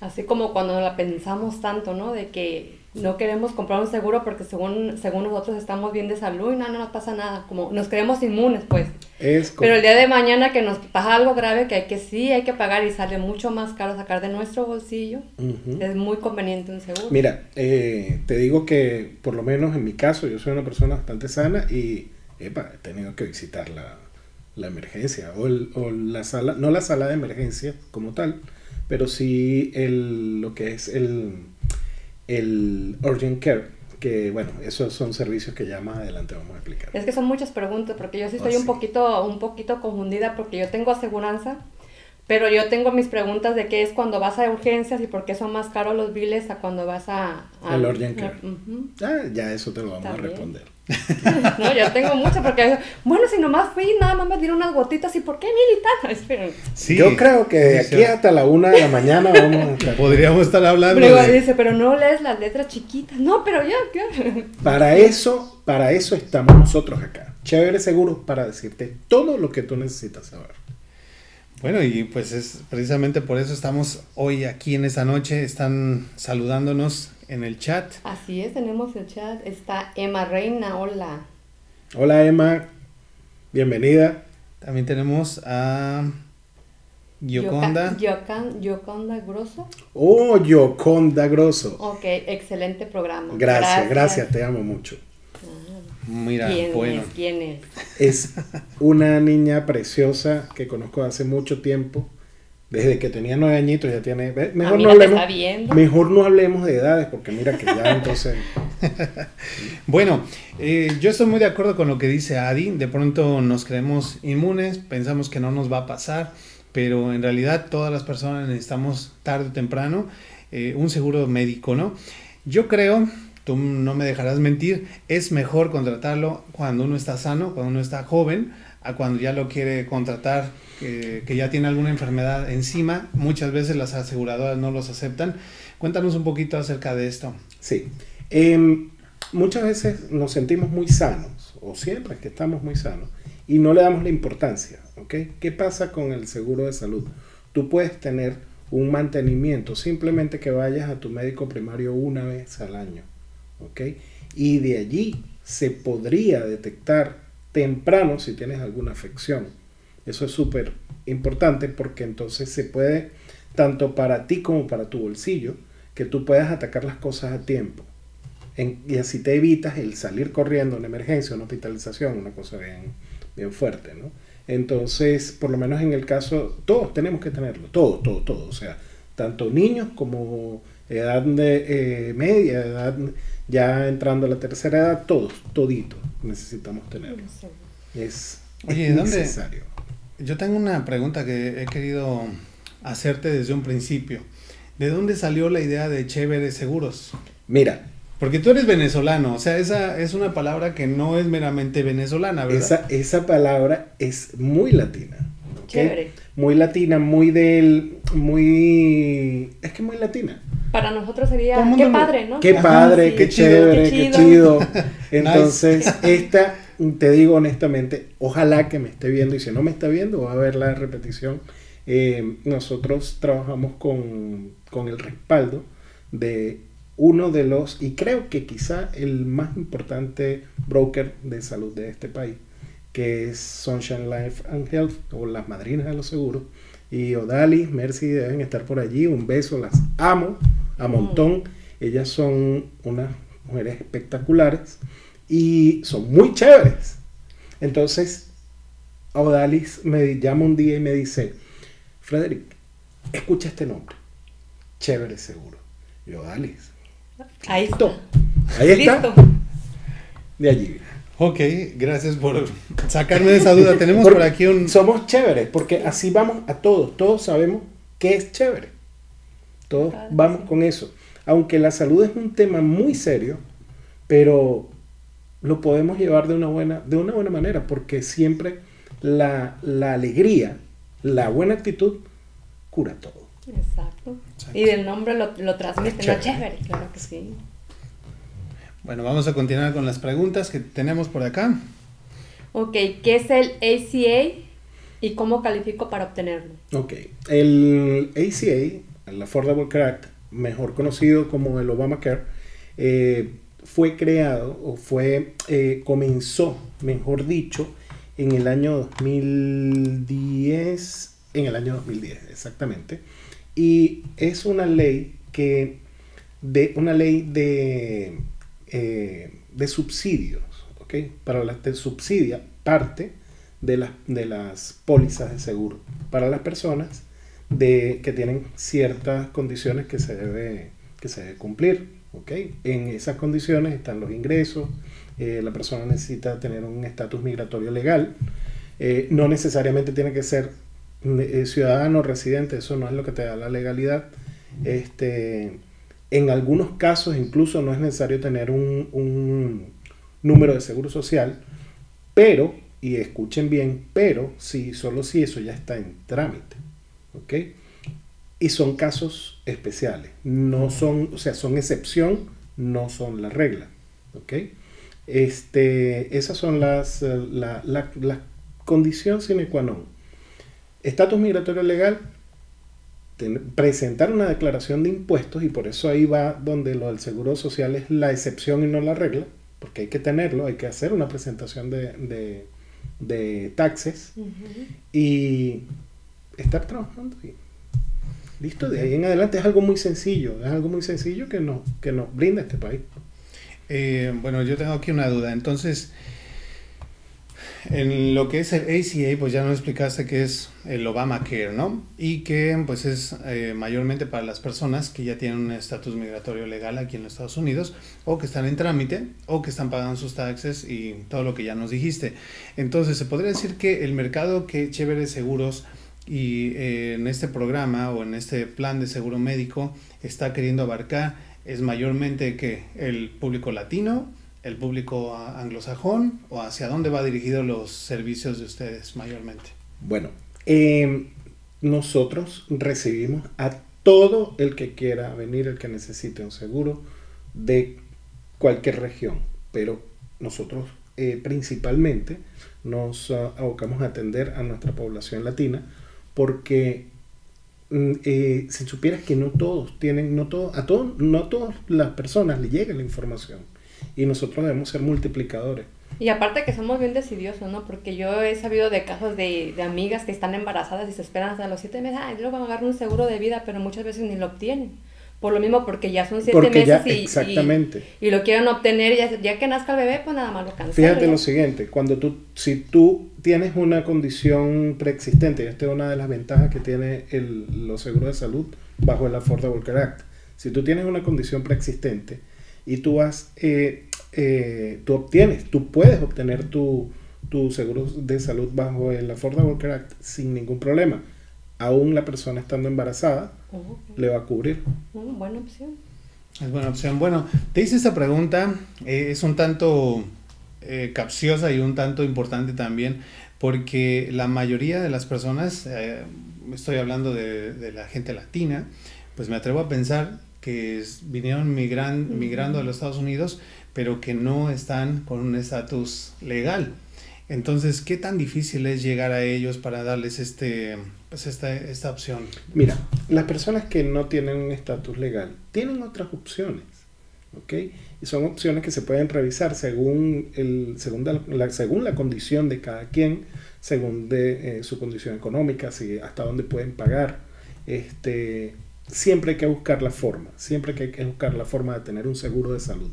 Así como cuando la pensamos tanto, ¿no? De que no queremos comprar un seguro porque según, según nosotros estamos bien de salud y no, no nos pasa nada. Como nos creemos inmunes, pues. Es Pero el día de mañana que nos pasa algo grave que hay que sí hay que pagar y sale mucho más caro sacar de nuestro bolsillo, es muy conveniente un seguro. Mira, eh, te digo que por lo menos en mi caso yo soy una persona bastante sana y epa, he tenido que visitar la, la emergencia o, el- o la sala, no la sala de emergencia como tal, pero sí el, lo que es el, el urgent care, que bueno, esos son servicios que ya más adelante vamos a explicar. Es que son muchas preguntas, porque yo sí estoy Ah, un poquito, un poquito confundida, porque yo tengo aseguranza, pero yo tengo mis preguntas de qué es cuando vas a urgencias y por qué son más caros los biles a cuando vas a... a- El urgent care. Ah, ya eso te lo vamos a responder. [laughs] No, yo tengo muchas, porque, bueno, si nomás fui, nada más me dieron unas gotitas, ¿y por qué militar? [laughs] Sí. Yo creo que de Sí, aquí sí. hasta la una de la mañana vamos a. [laughs] Podríamos estar hablando Pero de... dice, pero no lees las letras chiquitas. No, pero ya, ya. Para eso, para eso estamos nosotros acá. Chévere Seguros para decirte todo lo que tú necesitas saber. Bueno, y pues es precisamente por eso estamos hoy aquí en esta noche. Están saludándonos en el chat. Así es, tenemos el chat. Está Emma Reina, hola. Hola Emma, bienvenida. También tenemos a Gioconda. Yoca- Yocan- Yoconda Grosso. Oh, Yoconda Grosso. Ok, excelente programa. Gracias, gracias, te amo mucho. Mira, ¿Quién bueno. es? ¿Quién es? Es una niña preciosa que conozco hace mucho tiempo. Desde que tenía nueve añitos ya tiene... ve, Mejor Ah, no hablemos, mejor no hablemos de edades porque mira que ya entonces... [laughs] bueno, eh, yo estoy muy de acuerdo con lo que dice Adi. De pronto nos creemos inmunes, pensamos que no nos va a pasar, pero en realidad todas las personas necesitamos tarde o temprano eh, un seguro médico, ¿no? Yo creo, tú no me dejarás mentir, es mejor contratarlo cuando uno está sano, cuando uno está joven, a cuando ya lo quiere contratar, que ya tiene alguna enfermedad encima. Muchas veces las aseguradoras no los aceptan. Cuéntanos un poquito acerca de esto. Sí. Em, muchas veces nos sentimos muy sanos, o siempre que estamos muy sanos, y no le damos la importancia. ¿ok? ¿Qué pasa con el seguro de salud? Tú puedes tener un mantenimiento, simplemente que vayas a tu médico primario una vez al año. ¿ok? Y de allí se podría detectar temprano si tienes alguna afección. Eso es súper importante porque entonces se puede, tanto para ti como para tu bolsillo, que tú puedas atacar las cosas a tiempo. y así te evitas el salir corriendo, una emergencia, una hospitalización, una cosa bien, bien fuerte, ¿no? Entonces, por lo menos en el caso, todos tenemos que tenerlo, todo, todo, todo. O sea, tanto niños como edad de, eh, media, edad ya entrando a la tercera edad, todos, toditos necesitamos tenerlo. Es, Oye, necesario. Yo tengo una pregunta que he querido hacerte desde un principio. ¿De dónde salió la idea de Chévere Seguros? Mira. Porque tú eres venezolano, o sea, esa es una palabra que no es meramente venezolana, ¿verdad? Esa, esa palabra es muy latina. Chévere. Muy latina, muy del. Muy. Es que muy latina. Para nosotros sería. Qué padre, ¿no? Qué padre, qué, chévere, qué chido. [laughs] Entonces, esta, te digo honestamente, ojalá que me esté viendo y si no me está viendo, va a ver la repetición. Eh, nosotros trabajamos con, con el respaldo de uno de los, y creo que quizá el más importante broker de salud de este país, que es Sunshine Life and Health, o las madrinas de los seguros. Y Odalis, Mercy deben estar por allí. Un beso, las amo a montón. Ellas son unas mujeres espectaculares y son muy chéveres. Entonces, Odalis me llama un día y me dice, Frederick, escucha este nombre. Chévere seguro. Yo, Odalis. Ahí está. Ahí está. De allí. Ok, gracias por sacarme de esa duda. Tenemos por aquí un... Somos chéveres, porque así vamos a todos. Todos sabemos qué es chévere. Todos vamos con eso. Aunque la salud es un tema muy serio, pero lo podemos llevar de una buena, de una buena manera, porque siempre la, alegría, la buena actitud, cura todo. Exacto. Y del nombre lo, lo transmite, chévere. chévere, claro que sí. Bueno, vamos a continuar con las preguntas que tenemos por acá. Ok, ¿qué es el ACA y cómo califico para obtenerlo? Ok, el ACA, el Affordable Care Act, mejor conocido como el Obamacare, eh, fue creado o fue, eh, comenzó, mejor dicho, en el año 2010, en el año 2010 exactamente, y es una ley que, de, una ley de eh, de subsidios, ¿ok? Para las de subsidia parte de, las de las pólizas de seguro para las personas de, que tienen ciertas condiciones que se debe, que se debe cumplir, ¿ok? En esas condiciones están los ingresos, eh, la persona necesita tener un estatus migratorio legal, eh, no necesariamente tiene que ser ciudadano residente, eso no es lo que te da la legalidad. Este, en algunos casos incluso no es necesario tener un, número de seguro social, pero, y escuchen bien, pero sí, solo si eso ya está en trámite. ¿Ok? Y son casos especiales. No son, o sea, son excepción, no son la regla. ¿Ok? Este, esas son las, la, la, la condición sine qua non. Estatus migratorio legal, presentar una declaración de impuestos y por eso ahí va donde lo del seguro social es la excepción y no la regla, porque hay que tenerlo, hay que hacer una presentación de, de, taxes y estar trabajando. Y listo, de ahí en adelante es algo muy sencillo, es algo muy sencillo que, no, que nos brinda este país. Eh, bueno, yo tengo aquí una duda, entonces en lo que es el ACA, pues ya nos explicaste que es el Obamacare, ¿no? Y que pues es eh, mayormente para las personas que ya tienen un estatus migratorio legal aquí en los Estados Unidos, o que están en trámite, o que están pagando sus taxes y todo lo que ya nos dijiste. Entonces, se podría decir que el mercado que Chévere Seguros y eh, en este programa o en este plan de seguro médico está queriendo abarcar es mayormente que el público latino, el público anglosajón o hacia dónde va dirigido los servicios de ustedes mayormente? Bueno, em, nosotros recibimos a todo el que quiera venir, el que necesite un seguro de cualquier región, pero nosotros eh, principalmente nos ah, abocamos a atender a nuestra población latina porque mm, eh, si supieras que no todos tienen, no todo, a todos, no todas las personas le llega la información y nosotros debemos ser multiplicadores. Y aparte que somos bien decidiosos, ¿no? Porque yo he sabido de casos de, de amigas que están embarazadas y se esperan hasta los siete meses, ay, luego van a agarrar un seguro de vida, pero muchas veces ni lo obtienen. Por lo mismo, porque ya son siete meses y, exactamente. Y, lo quieren obtener, ya, ya que nazca el bebé, pues nada más lo cancelan. Fíjate lo siguiente, cuando tú, si tú tienes una condición preexistente, y esta es una de las ventajas que tiene el, los seguros de salud bajo el Affordable Care Act, si tú tienes una condición preexistente y tú has eh, eh, tú obtienes, tú puedes obtener tu, tu seguro de salud bajo el Affordable Care Act sin ningún problema. Aún la persona estando embarazada le va a cubrir. buena opción. Es buena opción. Bueno, te hice esta pregunta, eh, es un tanto eh, capciosa y un tanto importante también, porque la mayoría de las personas, estoy hablando de, de, la gente latina, pues me atrevo a pensar que vinieron migran, migrando a los Estados Unidos pero que no están con un estatus legal. Entonces, ¿qué tan difícil es llegar a ellos para darles este, esta, opción? Mira, las personas que no tienen un estatus legal tienen otras opciones, ¿ok? Y son opciones que se pueden revisar según, el, según, la, según la condición de cada quien, según de, eh, su condición económica, si, hasta dónde pueden pagar. Este, siempre hay que buscar la forma, siempre hay que buscar la forma de tener un seguro de salud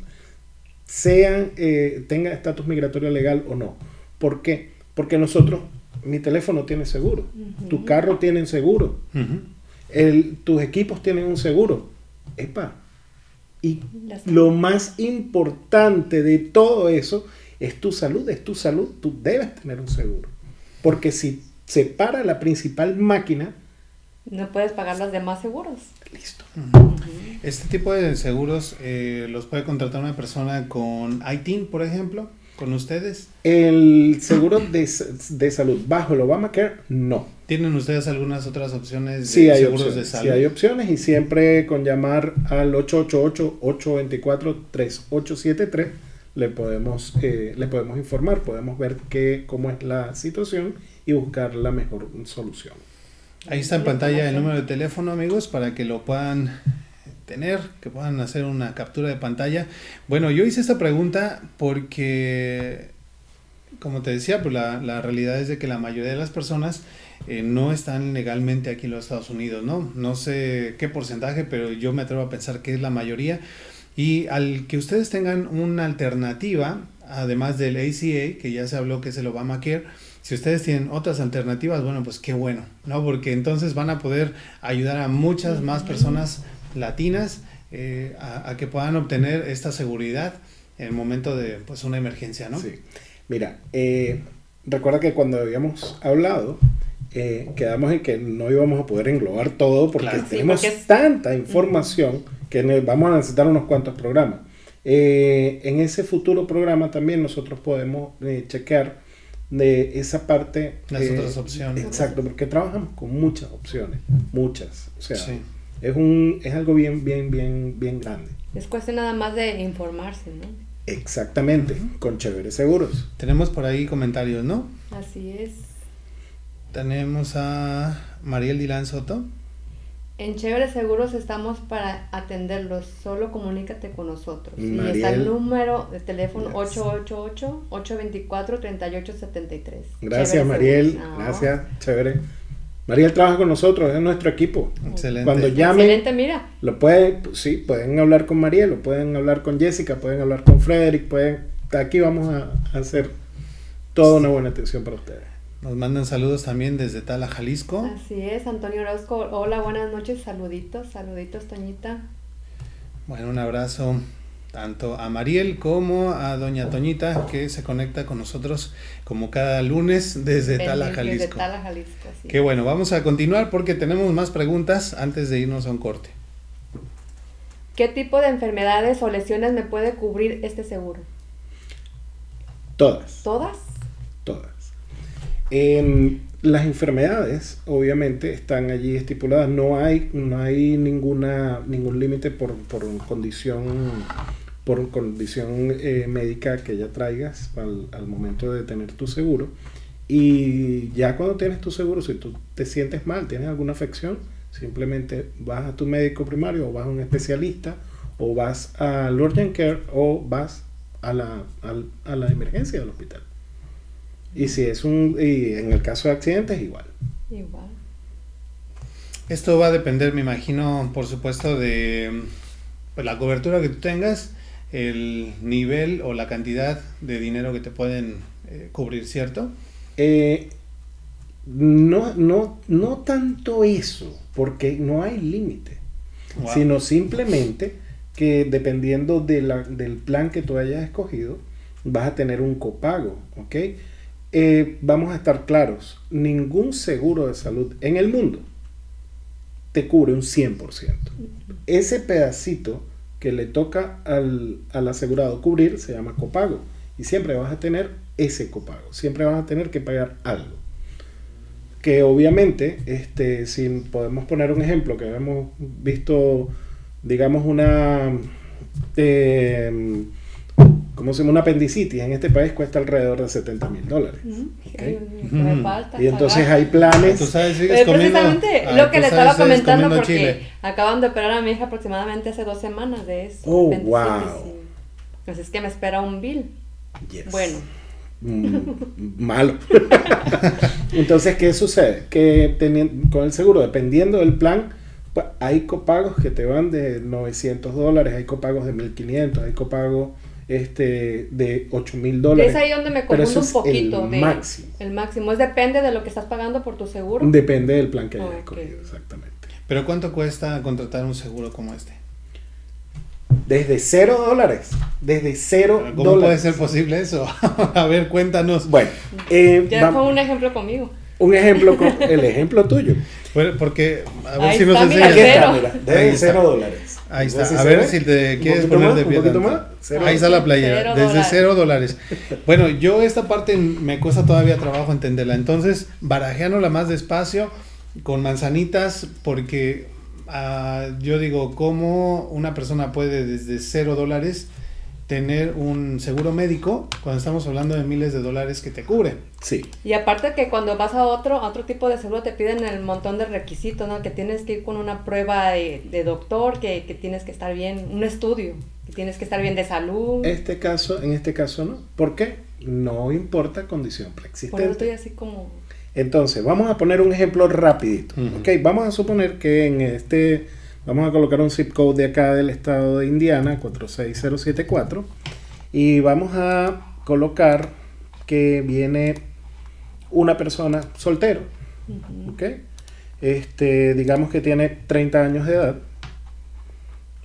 sean, eh, estatus migratorio legal o no. ¿Por qué? Porque nosotros, mi teléfono tiene seguro, tu carro tiene seguro, tus equipos tienen un seguro. Epa. Y lo más importante de todo eso es tu salud, es tu salud, tú debes tener un seguro. Porque si se para la principal máquina, no puedes pagar los demás seguros. Listo. Este tipo de seguros eh, los puede contratar una persona con ITIN, por ejemplo, con ustedes. El seguro de, de, salud bajo el Obamacare, no. ¿Tienen ustedes algunas otras opciones de sí, hay seguros de salud? Sí, hay opciones y siempre con llamar al 888-824-3873 le podemos, eh, le podemos informar, podemos ver qué, cómo es la situación y buscar la mejor solución. Ahí está en pantalla el número de teléfono, amigos, para que lo puedan tener, que puedan hacer una captura de pantalla. Bueno, yo hice esta pregunta porque, como te decía, pues la, realidad es de que la mayoría de las personas eh, no están legalmente aquí en los Estados Unidos, ¿no? No sé qué porcentaje, pero yo me atrevo a pensar que es la mayoría. Y al que ustedes tengan una alternativa, además del ACA, que ya se habló que es el Obamacare, si ustedes tienen otras alternativas, bueno, pues qué bueno, ¿no? Porque entonces van a poder ayudar a muchas más personas latinas eh, a, que puedan obtener esta seguridad en el momento de pues una emergencia, ¿no? Sí. Mira, eh, recuerda que cuando habíamos hablado, eh, quedamos en que no íbamos a poder englobar todo porque tenemos tanta información que vamos a necesitar unos cuantos programas. en ese futuro programa también nosotros podemos chequear de esa parte. Las otras opciones. Exacto, porque trabajamos con muchas opciones, muchas. O sea, es, un, es algo bien, bien, bien, bien grande. Es cuestión nada más de informarse, ¿no? Exactamente, con chéveres seguros. Tenemos por ahí comentarios, ¿no? Así es. Tenemos a Mariel Dilan Soto. En Chévere Seguros estamos para atenderlos. Solo comunícate con nosotros. y está el número de teléfono 888-824-3873. Gracias, Mariel. Gracias, chévere. Mariel trabaja con nosotros, es nuestro equipo. Excelente. Cuando llamen, Excelente, mira. Lo pueden, sí, pueden hablar con Mariel, lo pueden hablar con Jessica, pueden hablar con Frederick, pueden, aquí vamos a, hacer toda una buena atención para ustedes. Nos mandan saludos también desde Tala, Jalisco. Así es, Antonio Orozco. Hola, buenas noches, saluditos, saluditos, Toñita. Bueno, un abrazo tanto a Mariel como a Doña Toñita, que se conecta con nosotros como cada lunes desde Tala, Jalisco. Desde Tala, Jalisco. Qué bueno, vamos a continuar porque tenemos más preguntas antes de irnos a un corte. ¿Qué tipo de enfermedades o lesiones me puede cubrir este seguro? Todas. ¿Todas? Todas. Em, las enfermedades, obviamente, están allí estipuladas. No hay, no hay ninguna, ningún límite por, por condición, por condición eh, médica que ya traigas al, al momento de tener tu seguro. Y ya cuando tienes tu seguro, si tú te sientes mal, tienes alguna afección, simplemente vas a tu médico primario o vas a un especialista o vas al urgent care o vas a la, al- a la emergencia del hospital. Y si es un, y en el caso de accidentes, igual. Igual. Esto va a depender, me imagino, por supuesto, de pues, la cobertura que tú tengas, el nivel o la cantidad de dinero que te pueden eh, cubrir, ¿cierto? Eh, no, no, no tanto eso, porque no hay límite, Wow. sino simplemente que dependiendo de la- del plan que tú hayas escogido, vas a tener un copago, ¿ok? Eh, vamos a estar claros, ningún seguro de salud en el mundo te cubre un 100%. Ese pedacito que le toca al, al asegurado cubrir se llama copago y siempre vas a tener ese copago, siempre vas a tener que pagar algo. Que obviamente, este, si podemos poner un ejemplo que hemos visto, digamos, una, eh, ¿cómo se llama? Una apendicitis en este país cuesta alrededor de 70 mil dólares. Ujú. Ok. Ay, Dios mío, que me Ujú. falta Y entonces hay planes. Tú sabes, sigues Eh, comiendo. precisamente ah, lo que le estaba comentando porque chile. acaban de operar a mi hija aproximadamente hace dos semanas de eso. Oh, wow. Así es que me espera un bill. Yes. Bueno, Mm, malo. [laughs] Entonces, ¿qué sucede? Que con el seguro, dependiendo del plan, pues, hay copagos que te van de 900 dólares, hay copagos de 1500, hay copagos este, de 8000 dólares. es ahí donde me confundo un poquito. el de- máximo. El máximo. Es depende de lo que estás pagando por tu seguro. Depende del plan que hayas escogido, exactamente. Pero ¿cuánto cuesta contratar un seguro como este? Desde 0 dólares. Desde 0 ¿Cómo puede ser posible eso? [laughs] a ver, cuéntanos. Bueno, eh, ya va- fue un ejemplo conmigo. un ejemplo, con, el ejemplo tuyo. Bueno, porque, a ver Ahí si nos enseñas. Aquí está, cero. mira, desde. 0 dólares. Ahí está. A ver ve. si te quieres poner más, de un pie. poquito tanto. más. Cero. Ahí está la playera. Cero desde dólares. cero dólares. Bueno, yo esta parte me cuesta todavía trabajo entenderla. Entonces, barajeándola más despacio, con manzanitas, porque ah, yo digo, ¿cómo una persona puede desde cero dólares tener un seguro médico cuando estamos hablando de miles de dólares que te cubre? Sí. Y aparte que cuando vas a otro, a otro tipo de seguro te piden el montón de requisitos, ¿no? Que tienes que ir con una prueba de, de doctor, que, que tienes que estar bien, un estudio, que tienes que estar bien de salud. Este caso, en este caso no. ¿Por qué? No importa condición Por eso estoy preexistente. así como... Entonces, vamos a poner un ejemplo rapidito. Ujú. Ok, vamos a suponer que en este, vamos a colocar un zip code de acá del estado de Indiana, 46074, y vamos a colocar que viene una persona soltero. Ok, este, digamos que tiene 30 años de edad,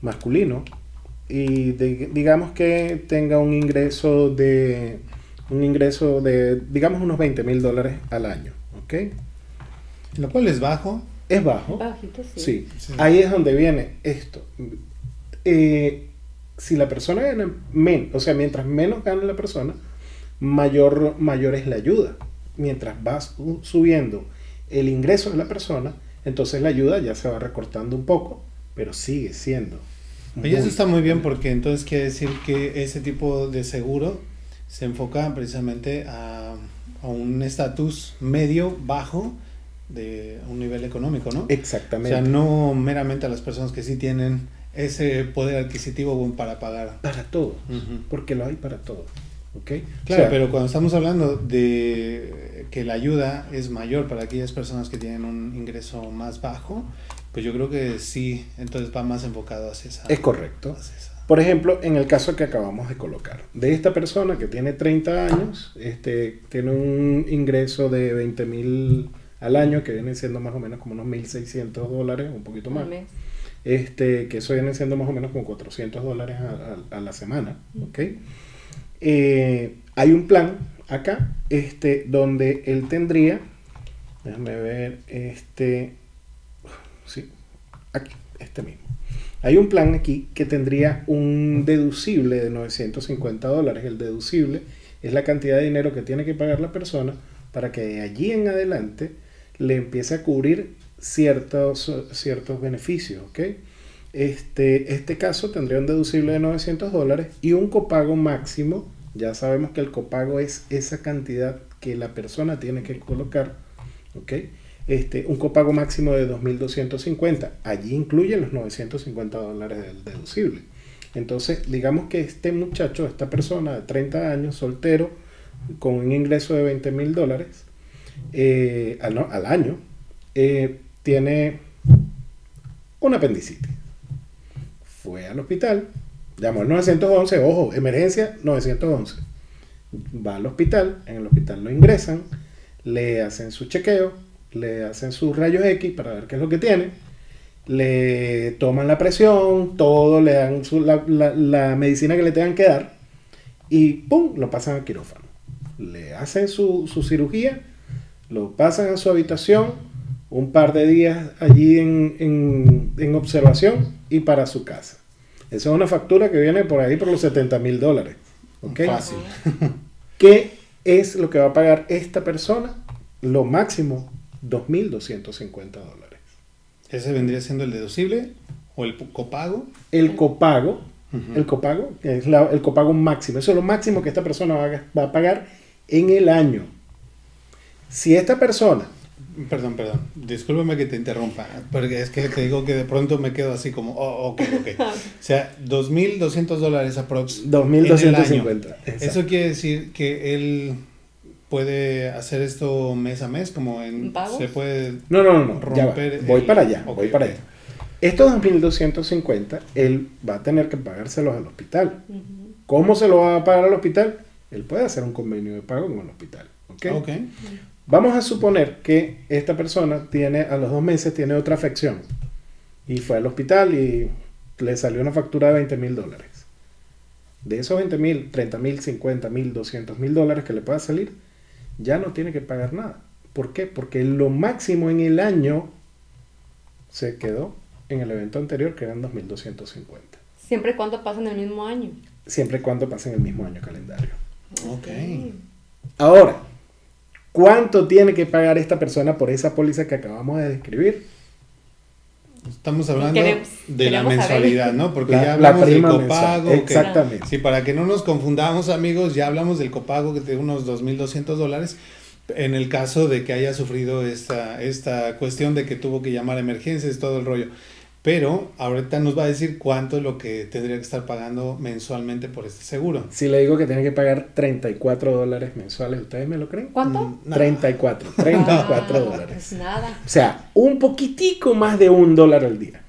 masculino, y de- digamos que tenga un ingreso de un ingreso de digamos unos 20 mil dólares al año ¿ok? Lo cual es bajo. Es bajo Bajito, sí. sí. Sí. ahí es donde viene esto Eh, si la persona gana menos o sea mientras menos gana la persona mayor mayor es la ayuda mientras vas subiendo el ingreso de la persona entonces la ayuda ya se va recortando un poco pero sigue siendo Oye, eso está muy bien porque entonces quiere decir que ese tipo de seguro se enfoca precisamente a, a un estatus medio bajo de un nivel económico, ¿no? O exactamente sea, no meramente a las personas que sí tienen ese poder adquisitivo para pagar. para todo porque lo hay para todo ¿ok? Claro, O sea, pero cuando estamos hablando de que la ayuda es mayor para aquellas personas que tienen un ingreso más bajo, pues yo creo que sí, entonces va más enfocado hacia esa. es correcto esa- Por ejemplo, en el caso que acabamos de colocar, de esta persona que tiene 30 años, este, tiene un ingreso de 20 mil al año, que viene siendo más o menos como unos 1.600 dólares, un poquito más. Mes. Este, que eso viene siendo más o menos como 400 dólares a, a- a la semana, ¿ok? Eh, hay un plan acá, este, donde él tendría, déjame ver, este, sí, aquí, este mismo. Hay un plan aquí que tendría un deducible de 950 dólares. El deducible es la cantidad de dinero que tiene que pagar la persona para que de allí en adelante le empiece a cubrir ciertos, ciertos beneficios. Este, este caso tendría un deducible de 900 dólares y un copago máximo. Ya sabemos que el copago es esa cantidad que la persona tiene que colocar. Este, un copago máximo de 2.250. Allí incluyen los 950 dólares del deducible. Entonces, digamos que este muchacho, esta persona de 30 años, soltero, con un ingreso de 20 mil dólares eh, al, no, al año, eh, tiene un apendicitis. Fue al hospital, llamó al 911, ojo, emergencia 911. Va al hospital, en el hospital lo ingresan, le hacen su chequeo, le hacen sus rayos X para ver qué es lo que tiene, le toman la presión, todo, le dan su- la, la- la medicina que le tengan que dar y ¡pum! lo pasan al quirófano. Le hacen su, su cirugía, lo pasan a su habitación, un par de días allí en, en- en observación y para su casa. Esa es una factura que viene por ahí por los 70 mil dólares. ¿ok? Fácil. [laughs] ¿Qué es lo que va a pagar esta persona? Lo máximo, 2.250 dólares. Ese vendría siendo el deducible o el copago. El copago, el copago, que es la- el copago máximo, eso es lo máximo que esta persona va a, va a pagar en el año. Si esta persona, Perdón, perdón. Discúlpame que te interrumpa, porque es que te digo que de pronto me quedo así como, oh, ok, ok. [laughs] O sea, 2.200 dólares aprox. en el 2.250. año. exacto. Eso quiere decir que él puede hacer esto mes a mes, como en... ¿En pagos? Se puede... No, no, no, no, ya va. romper Voy el- para allá, Ok, voy para allá. Estos 2.250, él va a tener que pagárselos al hospital. ¿Cómo se lo va a pagar al hospital? Él puede hacer un convenio de pago con el hospital. ¿ok? Ok. Vamos a suponer que esta persona tiene, a los dos meses tiene otra afección y fue al hospital y le salió una factura de 20 mil dólares. De esos 20 mil, 30 mil, 50 mil, 200 mil dólares que le pueda salir, ya no tiene que pagar nada. ¿Por qué? Porque lo máximo en el año se quedó en el evento anterior, que eran 2.250. Siempre y cuando pasen el mismo año. Siempre y cuando pasen el mismo año calendario. Ok. Ahora, ¿cuánto tiene que pagar esta persona por esa póliza que acabamos de describir? Estamos hablando Queremos- de la saber. mensualidad, ¿no? Porque La- ya la hablamos del copago. mensual, que- exactamente. sí, para que no nos confundamos, amigos, ya hablamos del copago que de unos 2.200 dólares. En el caso de que haya sufrido esta, esta cuestión de que tuvo que llamar a emergencias, todo el rollo. Pero ahorita nos va a decir cuánto es lo que tendría que estar pagando mensualmente por este seguro. Si le digo que tiene que pagar 34 dólares mensuales, ¿ustedes me lo creen? ¿Cuánto? Mm, no. 34, 34 Ah, dólares. Pues nada. O sea, un poquitico más de un dólar al día.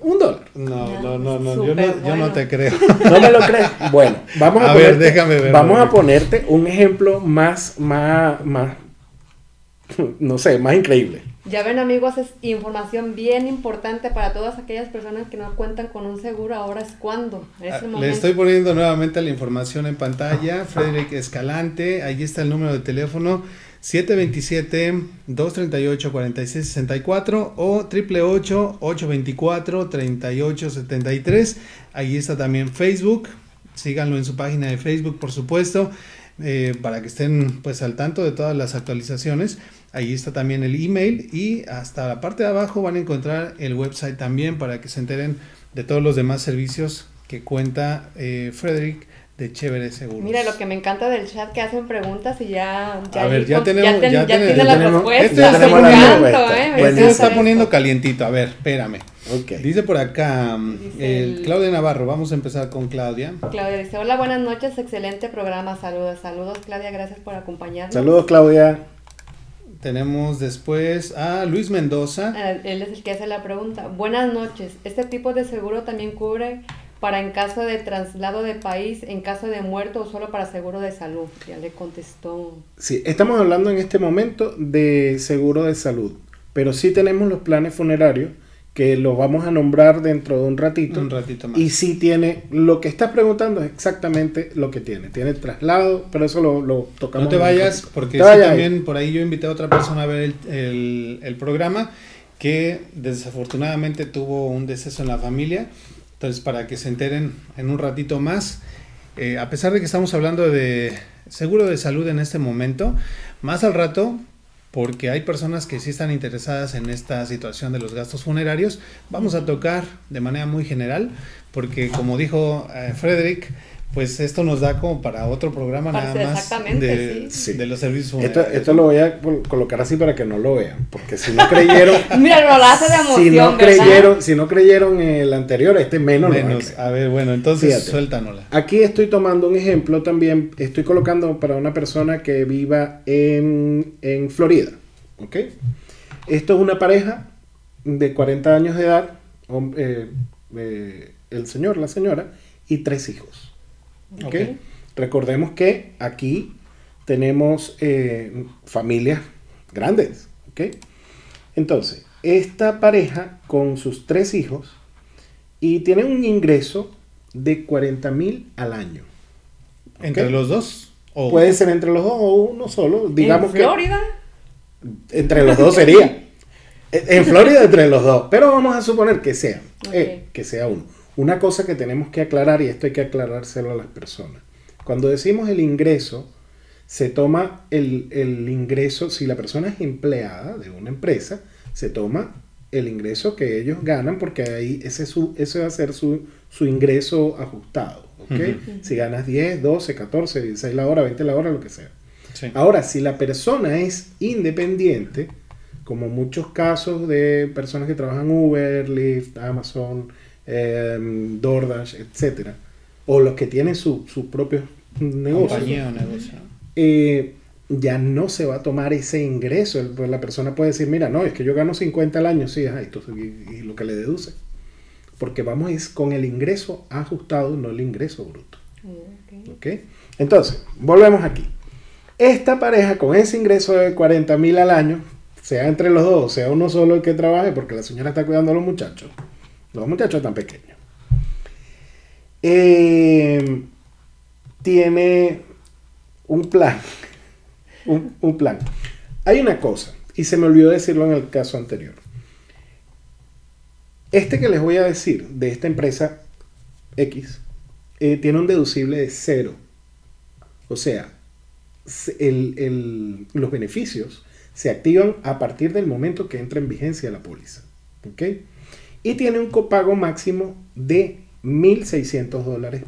Un dólar. No, no, no, no, yo no, yo no te creo. ¿No me lo crees? Bueno, vamos a, A ver, ponerte, déjame ver, Vamos a ponerte un ejemplo más, más, más, no sé, más increíble. Ya ven amigos, es información bien importante para todas aquellas personas que no cuentan con un seguro. Ahora es cuando. Es el Ah, Le estoy poniendo nuevamente la información en pantalla. Frederick Escalante, ahí está el número de teléfono 727-238-4664 o 888-824-3873. Ahí está también Facebook. Síganlo en su página de Facebook, por supuesto, eh, para que estén pues al tanto de todas las actualizaciones. Ahí está también el email y hasta la parte de abajo van a encontrar el website también para que se enteren de todos los demás servicios que cuenta eh, Frederick de Chévere Seguros. Mira, lo que me encanta del chat que hacen preguntas y ya. ya A ver, ya tenemos- ten- ya tiene tenemos- la ya tenemos- respuesta. ya me tenemos la encanta, respuesta. eh, me Bueno, está esto. poniendo calientito. A ver, espérame. Ok. Dice por acá mm, Dice el el- Claudia Navarro. Vamos a empezar con Claudia. Claudia dice: Hola, buenas noches, excelente programa. Saludos, saludos, Claudia, gracias por acompañarnos. Saludos, Claudia. Tenemos después a Luis Mendoza. Eh, Él es el que hace la pregunta. Buenas noches. ¿Este tipo de seguro también cubre para en caso de traslado de país, en caso de muerto o solo para seguro de salud? Ya le contestó. Sí, estamos hablando en este momento de seguro de salud, pero sí tenemos los planes funerarios que los vamos a nombrar dentro de un ratito. Un ratito más. Y sí tiene, lo que estás preguntando es exactamente lo que tiene. Tiene traslado, pero eso lo, lo tocamos. No te vayas, porque Te sí vayas. también por ahí yo invité a otra persona a ver el, el- el programa que desafortunadamente tuvo un deceso en la familia. Entonces, para que se enteren en un ratito más, eh, a pesar de que estamos hablando de seguro de salud en este momento, más al rato, porque hay personas que sí están interesadas en esta situación de los gastos funerarios, vamos a tocar de manera muy general, porque como dijo eh, Frederick, pues esto nos da como para otro programa Para- nada más exactamente, de, sí. de los servicios Esto, funerarios. esto lo voy a col- colocar así para que no lo vean, porque si no creyeron, [laughs] Mira, lo hace de emoción, si no ¿verdad? creyeron, si no creyeron el anterior, este menos, lo a Menos. creer. A ver, bueno, entonces Fíjate. suéltanosla. Aquí estoy tomando un ejemplo también, estoy colocando para una persona que viva en, en Florida, ¿ok? Esto es una pareja de 40 años de edad, eh, eh, el señor, la señora, y tres hijos. ¿Ok? Ok. Recordemos que aquí tenemos eh, familias grandes, ¿ok? Entonces, esta pareja con sus tres hijos y tiene un ingreso de 40 mil al año. ¿Entre los dos? O Puede ser entre los dos o uno solo. Digamos ¿En que Florida? entre los dos sería. [laughs] En Florida entre los dos. Pero vamos a suponer que sea. eh, que sea uno. Una cosa que tenemos que aclarar, y esto hay que aclarárselo a las personas. Cuando decimos el ingreso, se toma el, el ingreso, si la persona es empleada de una empresa, se toma el ingreso que ellos ganan, porque ahí ese, es su, ese va a ser su, su ingreso ajustado. ¿ok? Ujú. Si ganas 10, 12, 14, 16 la hora, 20 la hora, lo que sea. Sí. Ahora, si la persona es independiente, como muchos casos de personas que trabajan Uber, Lyft, Amazon, em, DoorDash, etcétera, o los que tienen su- sus propios negocios, compañía o negocio. eh, ya no se va a tomar ese ingreso. El- pues la persona puede decir, mira, no, es que yo gano 50 al año, sí, ajá, y, tú- y- y lo que le deduce. Porque vamos es con el ingreso ajustado, no el ingreso bruto. Ok. ¿Ok? Entonces, volvemos aquí. Esta pareja con ese ingreso de 40 mil al año, sea entre los dos, sea uno solo el que trabaje, porque la señora está cuidando a los muchachos. Los muchachos están pequeños. Eh, tiene un plan. [laughs] Un, plan. Hay una cosa, y se me olvidó decirlo en el caso anterior. Este que les voy a decir de esta empresa X eh, tiene un deducible de cero. O sea, los beneficios se activan a partir del momento que entra en vigencia la póliza. ¿ok? Y tiene un copago máximo de 1.600 dólares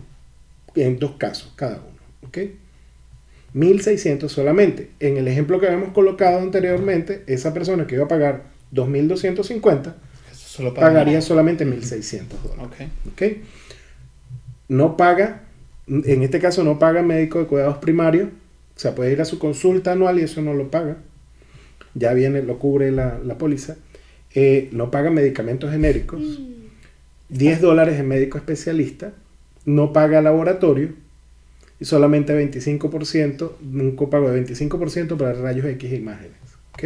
en dos casos cada uno. ¿ok? 1.600 solamente. En el ejemplo que habíamos colocado anteriormente, esa persona que iba a pagar 2.250 Eso solo pagaría solamente 1.600 dólares. Ok. ¿ok? No paga, en este caso no paga médico de cuidados primarios, o sea, puede ir a su consulta anual y eso no lo paga. Ya viene, lo cubre la, la póliza. Eh, no paga medicamentos genéricos. 10 dólares en médico especialista. No paga laboratorio. Y solamente 25%, un copago de 25% para rayos X e imágenes. ¿ok?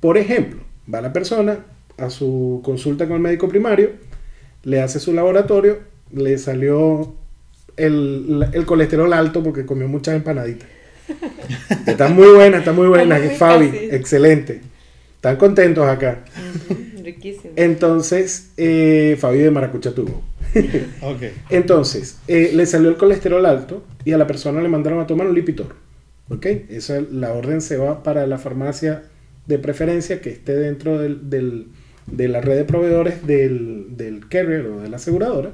Por ejemplo, va la persona a su consulta con el médico primario, le hace su laboratorio, le salió el, el colesterol alto porque comió muchas empanaditas. [laughs] Está muy buena, está muy buena, Fabi, excelente. Están contentos acá. Ujú, Riquísimo. Entonces, eh, Fabi de Maracucha tuvo. [laughs] Ok. Entonces, eh, le salió el colesterol alto y a la persona le mandaron a tomar un Lipitor. ¿Ok? Esa, la orden se va para la farmacia de preferencia que esté dentro del, del- de la red de proveedores del, del carrier o de la aseguradora.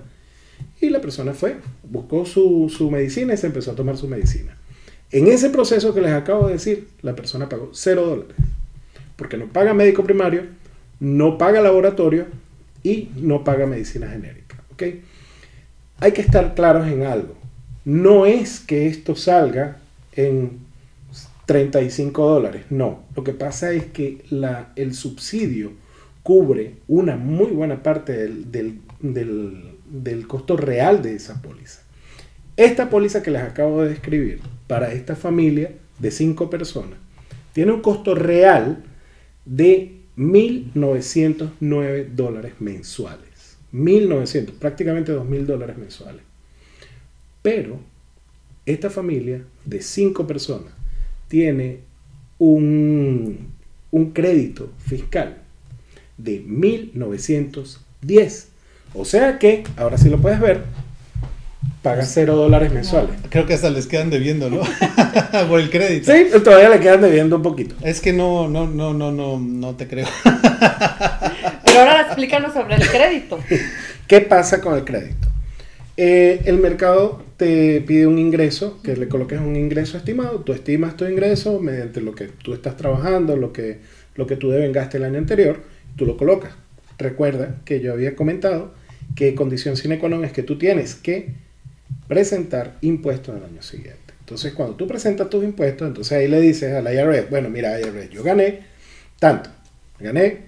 Y la persona fue, buscó su, su medicina y se empezó a tomar su medicina. En ese proceso que les acabo de decir, la persona pagó 0 dólares. Porque no paga médico primario, no paga laboratorio y no paga medicina genérica. ¿ok? Hay que estar claros en algo. No es que esto salga en 35 dólares. No, lo que pasa es que el subsidio cubre una muy buena parte del, del costo real de esa póliza. Esta póliza que les acabo de describir para esta familia de 5 personas tiene un costo real de 1.909 dólares mensuales. 1.900, prácticamente 2.000 dólares mensuales. Pero esta familia de 5 personas tiene un, un crédito fiscal de 1910. O sea que, ahora sí lo puedes ver, paga 0 dólares mensuales. Creo que hasta les quedan debiendo, ¿no? [laughs] Por el crédito. Sí, todavía le quedan debiendo un poquito. Es que no, no, no, no, no, no te creo. [laughs] Pero ahora explícanos sobre el crédito. ¿Qué pasa con el crédito? Eh, el mercado te pide un ingreso, que le coloques un ingreso estimado, tú estimas tu ingreso mediante lo que tú estás trabajando, lo que, lo que tú devengaste el año anterior, tú lo colocas. Recuerda que yo había comentado que condición sine qua non es que tú tienes que presentar impuestos el año siguiente. Entonces, cuando tú presentas tus impuestos, entonces ahí le dices a la IRS, bueno, mira, IRS, yo gané tanto, gané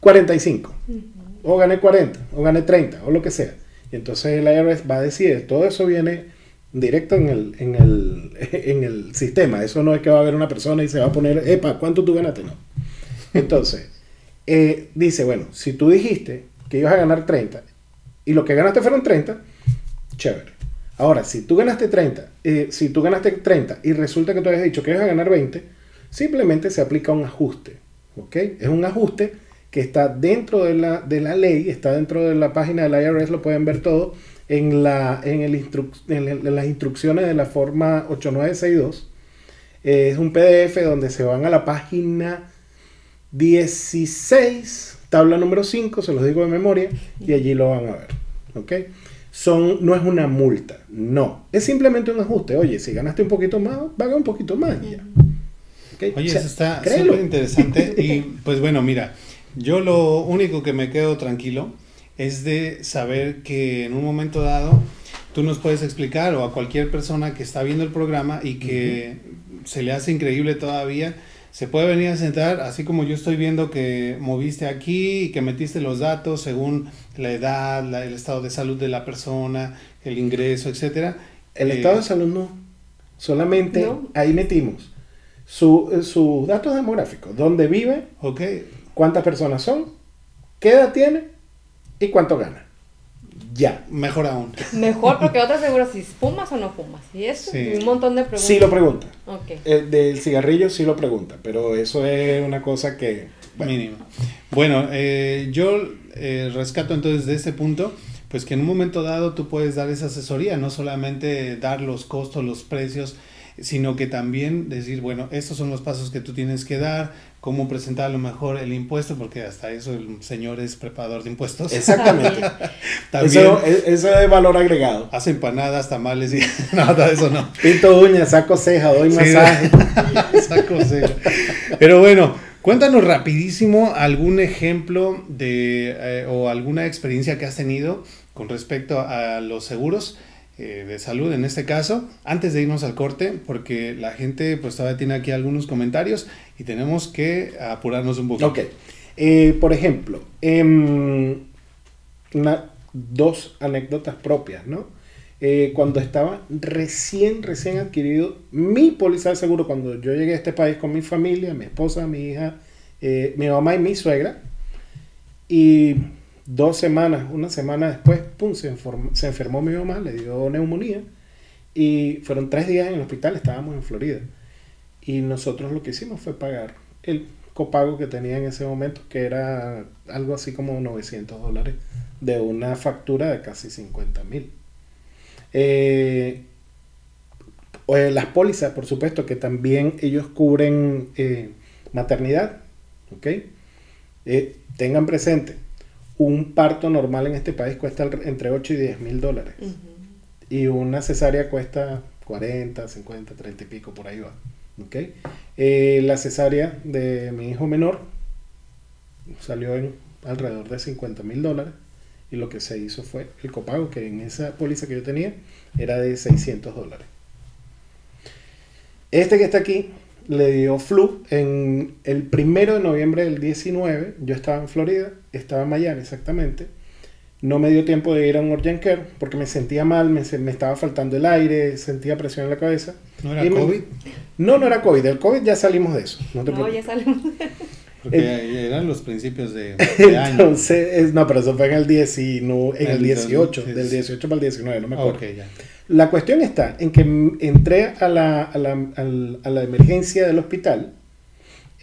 45, o gané 40, o gané 30, o lo que sea. Y entonces el IRS va a decir, todo eso viene directo en el, en el, [laughs] en el sistema. Eso no es que va a haber una persona y se va a poner, epa, ¿cuánto tú ganaste? No. Entonces, eh, dice, bueno, si tú dijiste que ibas a ganar 30 y lo que ganaste fueron 30, chévere. Ahora, si tú ganaste 30, eh, si tú ganaste 30 y resulta que tú habías dicho que ibas a ganar 20, simplemente se aplica un ajuste. ¿Ok? Es un ajuste que está dentro de la, de la ley, está dentro de la página del IRS, lo pueden ver todo en, la, en, el instru- en, las instrucciones de la forma 8962. Eh, es un PDF donde se van a la página 16, tabla número 5, se los digo de memoria, y allí lo van a ver. ¿Ok? Son, no es una multa, no. Es simplemente un ajuste. Oye, si ganaste un poquito más, paga un poquito más y ya. Oye, O sea, eso está súper interesante. [laughs] Y pues bueno, mira, yo lo único que me quedo tranquilo es de saber que en un momento dado tú nos puedes explicar o a cualquier persona que está viendo el programa y que se le hace increíble todavía, se puede venir a sentar, así como yo estoy viendo que moviste aquí y que metiste los datos según la edad, la- el estado de salud de la persona, el ingreso, etcétera. El Eh, estado de salud no. Solamente No. ahí metimos su- eh, sus datos demográficos. Dónde vive, Ok, cuántas personas son, qué edad tiene y cuánto gana. Ya. mejor aún. Mejor [laughs] porque otra seguro si fumas o no fumas. Y eso, Sí. un montón de preguntas. Sí lo pregunta. El del cigarrillo sí lo pregunta, pero eso es una cosa que... bueno, Mínimo. Bueno, eh, yo eh, rescato entonces de ese punto, pues que en un momento dado tú puedes dar esa asesoría, no solamente dar los costos, los precios, sino que también decir, bueno, estos son los pasos que tú tienes que dar, cómo presentar a lo mejor el impuesto, porque hasta eso el señor es preparador de impuestos. Exactamente. [laughs] También Eso, es- eso es valor agregado. hace empanadas, tamales y [laughs] nada de eso no. Pinto uñas, saco ceja, doy Sí, masaje. [laughs] saco ceja. Pero bueno, cuéntanos rapidísimo algún ejemplo de eh, o alguna experiencia que has tenido con respecto a los seguros eh, de salud en este caso, antes de irnos al corte, porque la gente pues todavía tiene aquí algunos comentarios y tenemos que apurarnos un poco. Ok. Eh, por ejemplo, em, una- dos anécdotas propias, ¿no? Eh, cuando estaba recién, recién adquirido mi póliza de seguro, cuando yo llegué a este país con mi familia, mi esposa, mi hija, eh, mi mamá y mi suegra, y dos semanas, una semana después, pum, se, se enfermó mi mamá, le dio neumonía, y fueron tres días en el hospital, estábamos en Florida. Y nosotros lo que hicimos fue pagar el copago que tenía en ese momento, que era algo así como 900 dólares de una factura de casi 50 mil. Eh, eh, las pólizas, por supuesto, que también ellos cubren eh, maternidad, ¿ok? Eh, tengan presente, un parto normal en este país cuesta entre 8 y 10 mil dólares. Y una cesárea cuesta 40, 50, 30 y pico, por ahí va. ¿ok? Eh, la cesárea de mi hijo menor salió en alrededor de 50 mil dólares. Y lo que se hizo fue el copago, que en esa póliza que yo tenía era de 600 dólares. Este que está aquí le dio flu en el primero de noviembre del 19. Yo estaba en Florida, estaba en Miami exactamente. No me dio tiempo de ir a un urgent care porque me sentía mal, me, me estaba faltando el aire, sentía presión en la cabeza. ¿No era Y me- COVID? No, no era COVID. Del COVID ya salimos de eso. No te No, preocupes. ya salimos. Porque eran los principios de, de [laughs] año. Entonces, es- no, pero eso fue en el, 10 y no, en el El 18, dos- del 18 para el 19, no me acuerdo. ok, ya. La cuestión está en que entré a la, a la, al- a la emergencia del hospital,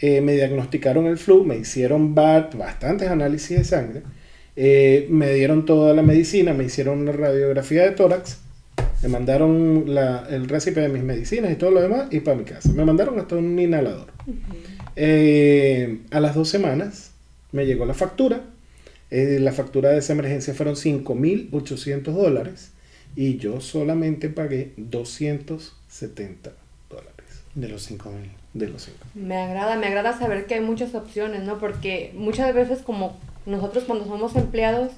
eh, me diagnosticaron el flu, me hicieron ba- bastantes análisis de sangre, eh, me dieron toda la medicina, me hicieron una radiografía de tórax, me mandaron la- el récipe de mis medicinas y todo lo demás y para mi casa. Me mandaron hasta un inhalador. Eh, a las dos semanas me llegó la factura. Eh, la factura de esa emergencia fueron 5.800 dólares y yo solamente pagué 270 dólares De los 5 mil. De los 5. Me agrada, me agrada saber que hay muchas opciones, ¿no? Porque muchas veces como nosotros cuando somos empleados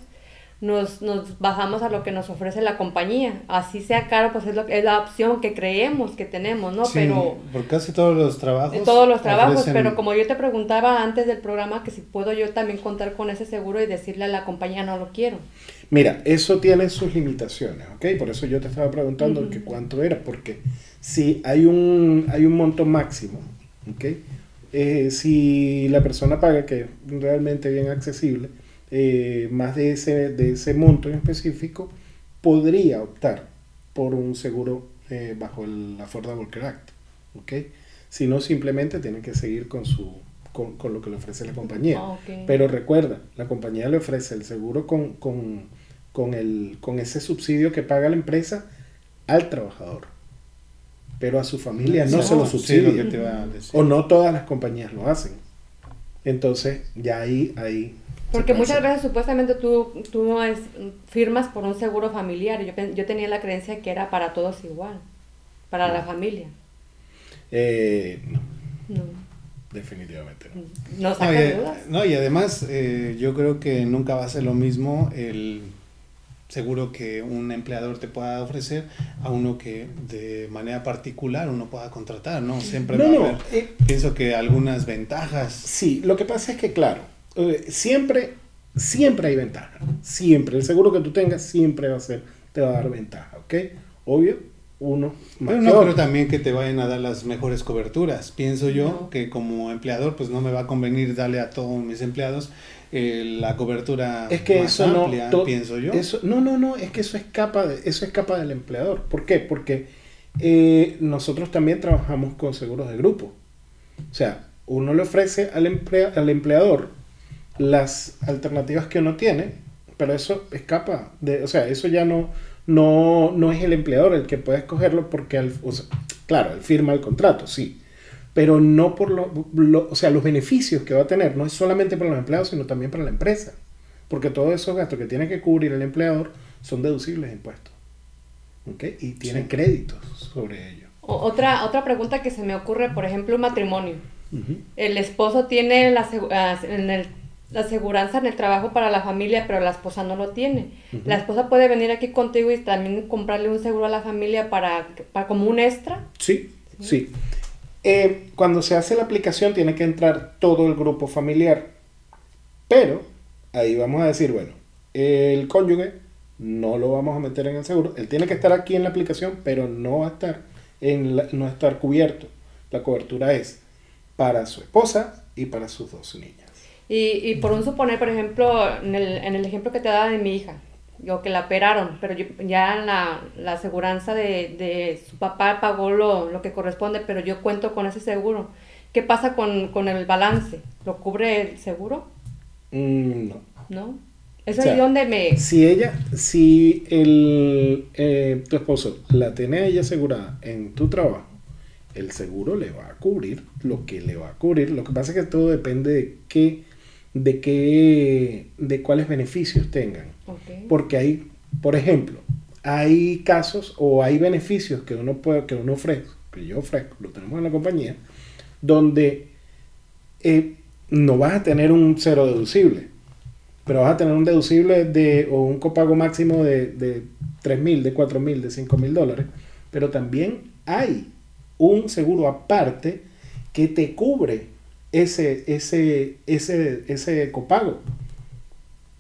nos, nos bajamos a lo que nos ofrece la compañía. Así sea caro, pues es, lo, es la opción que creemos que tenemos, ¿no? Sí, Pero por casi todos los trabajos. todos los trabajos, ofrecen- pero como yo te preguntaba antes del programa que si puedo yo también contar con ese seguro y decirle a la compañía no lo quiero. Mira, eso tiene sus limitaciones, ¿ok? Por eso yo te estaba preguntando que cuánto era, porque si hay un, hay un monto máximo, ¿ok? Eh, si la persona paga, que es realmente bien accesible, eh, más de ese, de ese monto en específico, podría optar por un seguro eh, bajo el Affordable Care Act, ¿ok? Si no, simplemente tiene que seguir con, su, con, con lo que le ofrece la compañía. Ah. Pero recuerda, la compañía le ofrece el seguro con, con, con, el, con ese subsidio que paga la empresa al trabajador. Pero a su familia no se lo Sí, subsidia. lo que te iba a decir. O no todas las compañías lo hacen. Entonces, ya ahí... ahí Porque muchas hacer. veces supuestamente tú, tú no es, firmas por un seguro familiar. Yo, yo tenía la creencia que era para todos igual, para la familia. Eh, no, No, definitivamente no. no No, saca y, dudas. no, y además eh, yo creo que nunca va a ser lo mismo el seguro que un empleador te pueda ofrecer a uno que de manera particular uno pueda contratar, ¿no? Siempre No, va a no, haber, eh, pienso que algunas ventajas. Sí, lo que pasa es que, claro, eh, siempre, siempre hay ventaja. Siempre. El seguro que tú tengas siempre va a ser, te va a dar ventaja, ¿ok? Obvio, uno más Pero no creo también que te vayan a dar las mejores coberturas. Pienso yo No. que como empleador pues no me va a convenir darle a todos mis empleados eh, la cobertura Es que más eso amplia, no, pienso yo. Eso, no, no, no, es que eso escapa, de, eso escapa del empleador. ¿Por qué? Porque eh, nosotros también trabajamos con seguros de grupo. O sea, uno le ofrece al, emplea- al empleador las alternativas que uno tiene, pero eso escapa de, o sea, eso ya no, no, no es el empleador el que puede escogerlo porque, al- o sea, claro, él firma el contrato, sí, pero no por lo, lo- o sea, los beneficios que va a tener, no es solamente para los empleados, sino también para la empresa, porque todos esos gastos que tiene que cubrir el empleador son deducibles de impuestos, ¿ok? Y tiene Sí. créditos sobre ello. O- otra, otra pregunta que se me ocurre, por ejemplo, un matrimonio. Ujú. El esposo tiene la, ah, en el- la aseguranza en el trabajo para la familia, pero la esposa no lo tiene. Ujú. La esposa puede venir aquí contigo y también comprarle un seguro a la familia para, para como un extra. Sí, sí. Eh, cuando se hace la aplicación tiene que entrar todo el grupo familiar. Pero ahí vamos a decir, bueno, el cónyuge no lo vamos a meter en el seguro. Él tiene que estar aquí en la aplicación, pero no va a estar, en la- no estar cubierto. La cobertura es para su esposa y para sus dos niñas. Y, y por un suponer, por ejemplo, en el, en el ejemplo que te daba de mi hija, yo que la operaron, pero yo- ya la, la aseguranza de, de su papá pagó lo, lo que corresponde, pero yo cuento con ese seguro. ¿Qué pasa con, con el balance? ¿Lo cubre el seguro? Mm, no. ¿No? Eso O sea, es donde me... Si ella, si el, eh, tu esposo la tiene a ella asegurada en tu trabajo, el seguro le va a cubrir lo que le va a cubrir. Lo que pasa es que todo depende de qué, de qué, de cuáles beneficios tengan. Porque hay, por ejemplo, hay casos o hay beneficios que uno puede, que uno ofrece, que yo ofrezco, lo tenemos en la compañía, donde eh, no vas a tener un cero deducible, pero vas a tener un deducible de, o un copago máximo de, de 3 mil, de 4 mil, de 5 mil dólares, pero también hay un seguro aparte que te cubre ese, ese, ese, ese copago.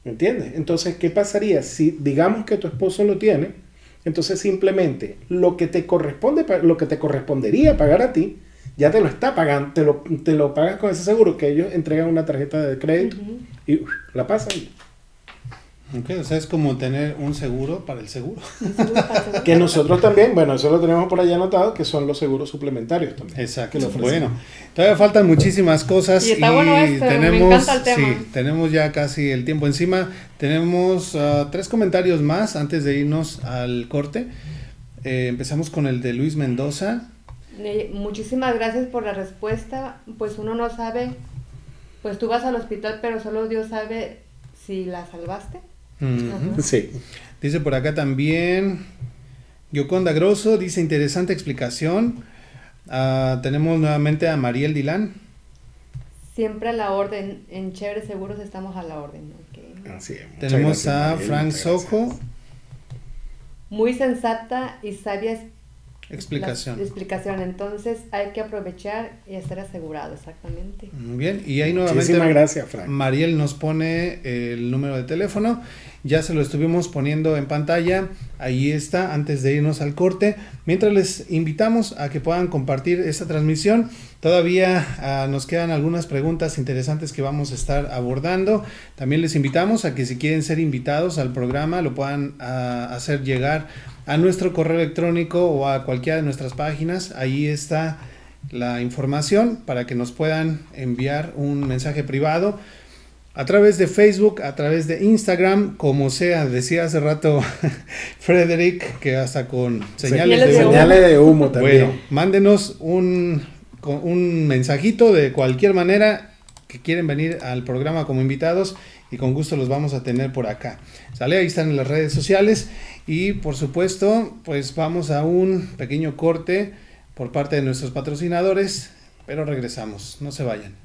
¿Me entiendes? Entonces, ¿qué pasaría si digamos que tu esposo lo tiene? Entonces simplemente lo que te corresponde, lo que te correspondería pagar a ti, ya te lo está pagando, te lo, te lo pagas con ese seguro que ellos entregan una tarjeta de crédito y la pasan. Okay, o sea, es como tener un seguro para el seguro. [laughs] que nosotros también, bueno, eso lo tenemos por allá anotado, que son los seguros suplementarios también. Exacto. Bueno, todavía faltan muchísimas cosas y, tenemos, Sí, tenemos ya casi el tiempo encima. Tenemos uh, tres comentarios más antes de irnos al corte. Eh, empezamos con el de Luis Mendoza. muchísimas gracias por la respuesta. Pues uno no sabe, pues tú vas al hospital, pero solo Dios sabe si la salvaste. Sí. Dice por acá también, Yoconda Grosso, dice interesante explicación. Ah, tenemos nuevamente a Mariel Dilán. Siempre a la orden, en Chévere Seguros estamos a la orden. tenemos a Frank Sojo. Muy sensata y sabia explicación. explicación. Entonces hay que aprovechar y estar asegurado, exactamente. Muy bien, y ahí nuevamente gracias, Frank. Mariel nos pone el número de teléfono. Ya se lo estuvimos poniendo en pantalla. Ahí está, antes de irnos al corte. Mientras les invitamos a que puedan compartir esta transmisión. Todavía ah, nos quedan algunas preguntas interesantes que vamos a estar abordando. También les invitamos a que si quieren ser invitados al programa lo puedan ah, hacer llegar a nuestro correo electrónico o a cualquiera de nuestras páginas. Ahí está la información para que nos puedan enviar un mensaje privado a través de Facebook, a través de Instagram, como sea, decía hace rato [laughs] Frederick, que hasta con señales, de, humo. también. Bueno, mándenos un, un mensajito de cualquier manera que quieren venir al programa como invitados y con gusto los vamos a tener por acá. Sale, ahí están en las redes sociales y por supuesto, pues vamos a un pequeño corte por parte de nuestros patrocinadores, pero regresamos, no se vayan.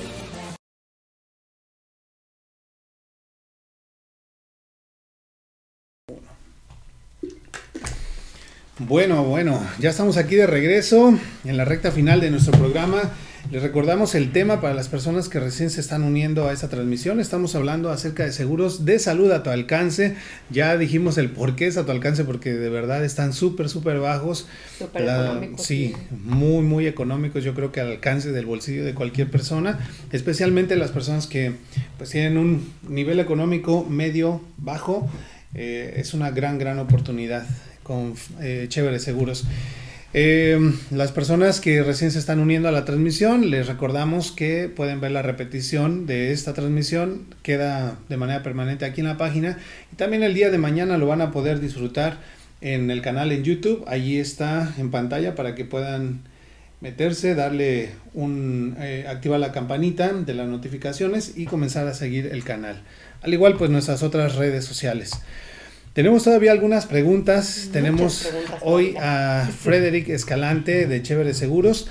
Bueno, bueno, ya estamos aquí de regreso en la recta final de nuestro programa. Les recordamos el tema para las personas que recién se están uniendo a esta transmisión. Estamos hablando acerca de seguros de salud a tu alcance. Ya dijimos el por qué es a tu alcance, porque de verdad están súper, súper bajos. Súper económicos. Sí, muy, muy económicos. Yo creo que al alcance del bolsillo de cualquier persona, especialmente las personas que pues tienen un nivel económico medio, bajo. Eh, es una gran, gran oportunidad con eh, Chévere Seguros. Eh, las personas que recién se están uniendo a la transmisión, les recordamos que pueden ver la repetición de esta transmisión, queda de manera permanente aquí en la página y también el día de mañana lo van a poder disfrutar en el canal en YouTube, allí está en pantalla para que puedan meterse, darle un, eh, activar la campanita de las notificaciones y comenzar a seguir el canal. Al igual pues nuestras otras redes sociales. Tenemos todavía algunas preguntas. Tenemos hoy a Frederick Escalante de Chévere Seguros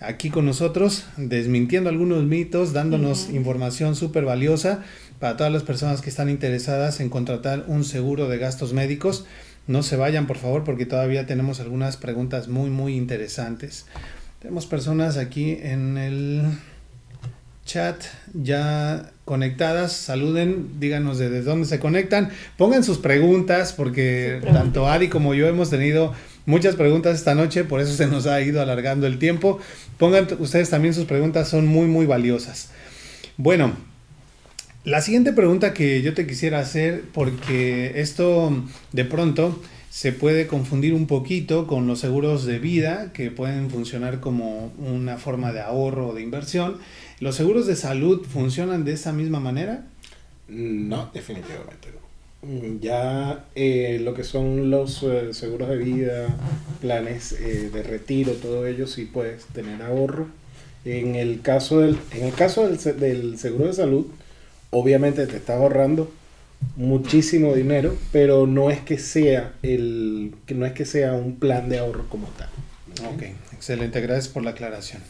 aquí con nosotros, desmintiendo algunos mitos, dándonos información súper valiosa para todas las personas que están interesadas en contratar un seguro de gastos médicos. No se vayan, por favor, porque todavía tenemos algunas preguntas muy, muy interesantes. Tenemos personas aquí en el chat ya conectadas, saluden, díganos desde dónde se conectan, pongan sus preguntas, porque tanto Ari como yo hemos tenido muchas preguntas esta noche, por eso se nos ha ido alargando el tiempo. Pongan ustedes también sus preguntas, son muy, muy valiosas. Bueno, la siguiente pregunta que yo te quisiera hacer, porque esto de pronto se puede confundir un poquito con los seguros de vida, que pueden funcionar como una forma de ahorro o de inversión. ¿Los seguros de salud funcionan de esa misma manera? No, definitivamente no. Mm, ya eh, lo que son los eh, seguros de vida, planes eh, de retiro, todo ello sí puedes tener ahorro. En el caso del, en el caso del, del seguro de salud, obviamente te estás ahorrando muchísimo dinero, pero no es que sea el que no es que sea un plan de ahorro como tal. Ok, excelente, gracias por la aclaración.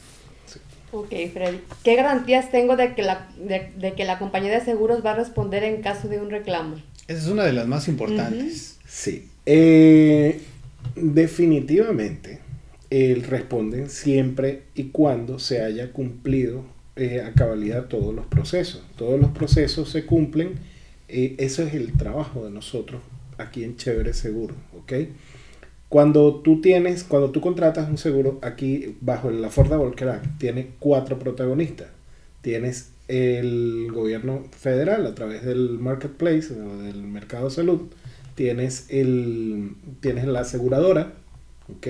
Ok, Freddy. ¿Qué garantías tengo de que, la, de, que la compañía de seguros va a responder en caso de un reclamo? Esa es una de las más importantes. Sí. Eh, definitivamente, el responden siempre y cuando se haya cumplido eh, a cabalidad todos los procesos. Todos los procesos se cumplen eh, eso es el trabajo de nosotros aquí en Chévere Seguro, ¿ok? Cuando tú tienes, cuando tú contratas un seguro aquí bajo el Affordable Care tiene cuatro protagonistas. Tienes el gobierno federal a través del marketplace, del mercado de salud. Tienes, el, tienes la aseguradora, ¿ok?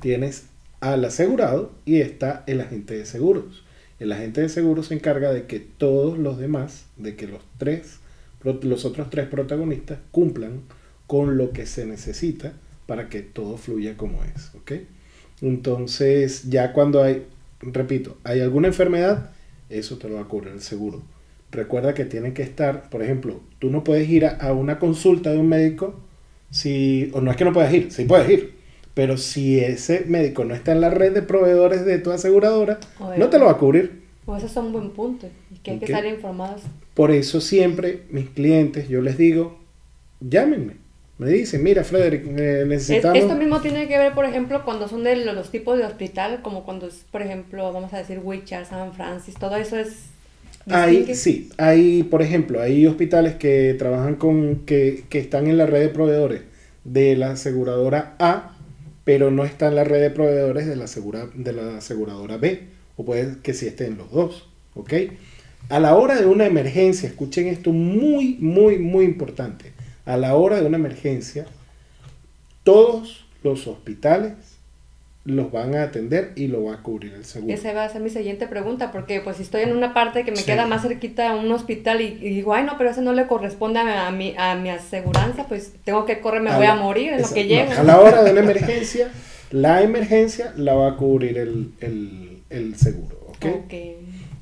Tienes al asegurado y está el agente de seguros. El agente de seguros se encarga de que todos los demás, de que los tres los otros tres protagonistas cumplan con lo que se necesita para que todo fluya como es. ¿ok? Entonces, ya cuando hay, repito, hay alguna enfermedad, eso te lo va a cubrir el seguro. Recuerda que tiene que estar, por ejemplo, tú no puedes ir a, una consulta de un médico si, o no es que no puedes ir, sí puedes ir, pero si ese médico no está en la red de proveedores de tu aseguradora, no te lo va a cubrir. O eso es un buen punto, que hay que estar informados. Por eso siempre mis clientes, yo les digo, llámenme. Me dicen, mira, Frederick, necesitamos... Esto mismo tiene que ver, por ejemplo, cuando son de los tipos de hospital, como cuando es, por ejemplo, vamos a decir, Wichita, San Francis, todo eso es... Hay, sí, hay, por ejemplo, hay hospitales que trabajan con, que, que están en la red de proveedores de la aseguradora A, pero no están en la red de proveedores de la, asegura, de la aseguradora B, o puede que sí estén los dos, ¿ok? A la hora de una emergencia, escuchen esto muy, muy, muy importante. A la hora de una emergencia, todos los hospitales los van a atender y lo va a cubrir el seguro. Esa va a ser mi siguiente pregunta, porque pues si estoy en una parte que me queda más cerquita a un hospital y, digo, ay no, pero eso no le corresponde a mi, a mi aseguranza, pues tengo que correr, me voy a morir en lo que llega. a la hora de una emergencia, la emergencia la va a cubrir el, seguro, ¿ok? okay.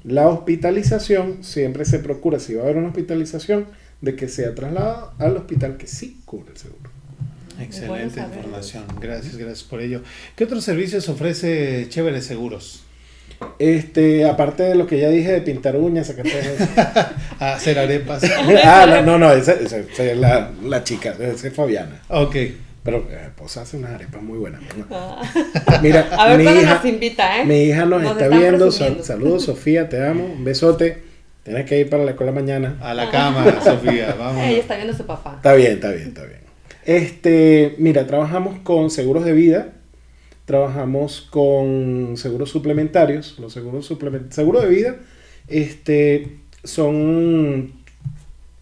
La hospitalización siempre se procura, si va a haber una hospitalización, de que sea trasladado al hospital que sí cubre el seguro. Excelente información, gracias, gracias por ello. ¿Qué otros servicios ofrece Chévere Seguros? Este, aparte de lo que ya dije de pintar uñas, sacar [laughs] hacer arepas. [laughs] ah, no, no, esa, es la, la chica, esa es Fabiana. Ok. Pero eh, pues hace unas arepas muy buenas. Ah. Mira, [laughs] a ver mi hija, nos invita, ¿eh? Mi hija nos, está viendo. saludos, Sofía, te amo. Un besote. Tienes que ir para la escuela mañana. A la cama, Sofía, vamos. Ella está viendo a su papá. Está bien, está bien, está bien. Este, mira, trabajamos con seguros de vida, trabajamos con seguros suplementarios. Los seguros suplementarios, seguro de vida, este, son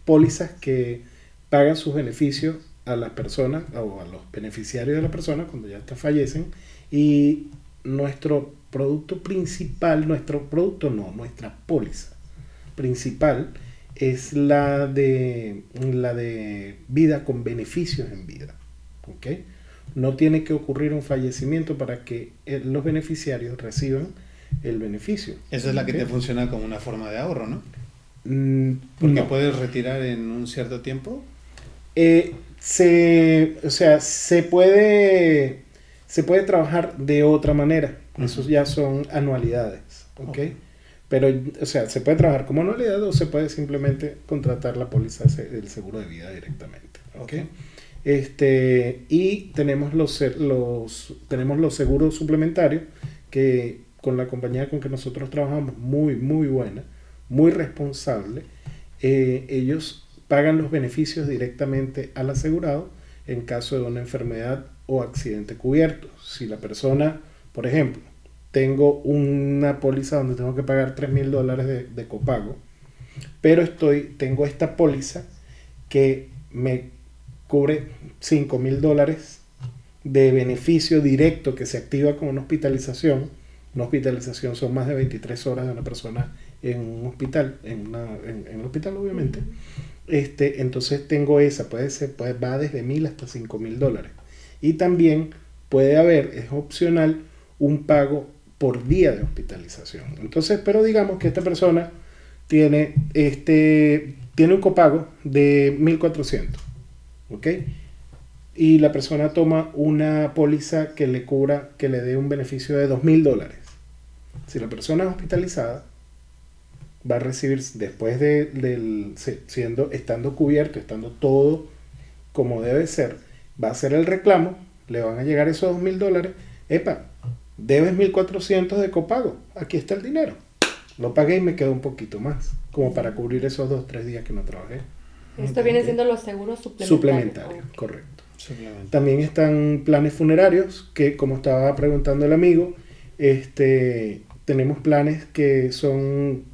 pólizas que pagan sus beneficios a las personas o a los beneficiarios de la persona cuando ya fallecen y nuestro producto principal, nuestro producto no, nuestra póliza principal es la de la de vida con beneficios en vida. No tiene que ocurrir un fallecimiento para que los beneficiarios reciban el beneficio. Esa es la que te funciona como una forma de ahorro, ¿no? Mm, Porque puedes retirar en un cierto tiempo. Eh, se, o sea, se puede, se puede trabajar de otra manera. Esos ya son anualidades, ¿ok? Pero, o sea, se puede trabajar como anualidad o se puede simplemente contratar la póliza del seguro de vida directamente, ¿ok? Este, y tenemos los, los, tenemos los seguros suplementarios que con la compañía con que nosotros trabajamos, muy, muy buena, muy responsable, eh, ellos pagan los beneficios directamente al asegurado en caso de una enfermedad o accidente cubierto. Si la persona, por ejemplo, tengo una póliza donde tengo que pagar 3 mil dólares de, copago, pero estoy, tengo esta póliza que me cubre 5 mil dólares de beneficio directo que se activa con una hospitalización. Una hospitalización son más de 23 horas de una persona en un hospital, en un hospital obviamente. Este, entonces tengo esa, puede ser, puede, va desde mil hasta cinco mil dólares. Y también puede haber, es opcional, un pago por día de hospitalización. Entonces, pero digamos que esta persona tiene, este, tiene un copago de 1400, ¿ok? Y la persona toma una póliza que le cubra, que le dé un beneficio de 2000 dólares. Si la persona es hospitalizada, va a recibir después de del, siendo estando cubierto, estando todo como debe ser, va a hacer el reclamo, le van a llegar esos dos mil dólares, epa, debes 1400 de copago, aquí está el dinero, lo pagué y me quedó un poquito más, como para cubrir esos dos, tres días que no trabajé. Esto viene siendo los seguros suplementarios. Suplementarios, okay. correcto. También están planes funerarios, que como estaba preguntando el amigo, este, tenemos planes que son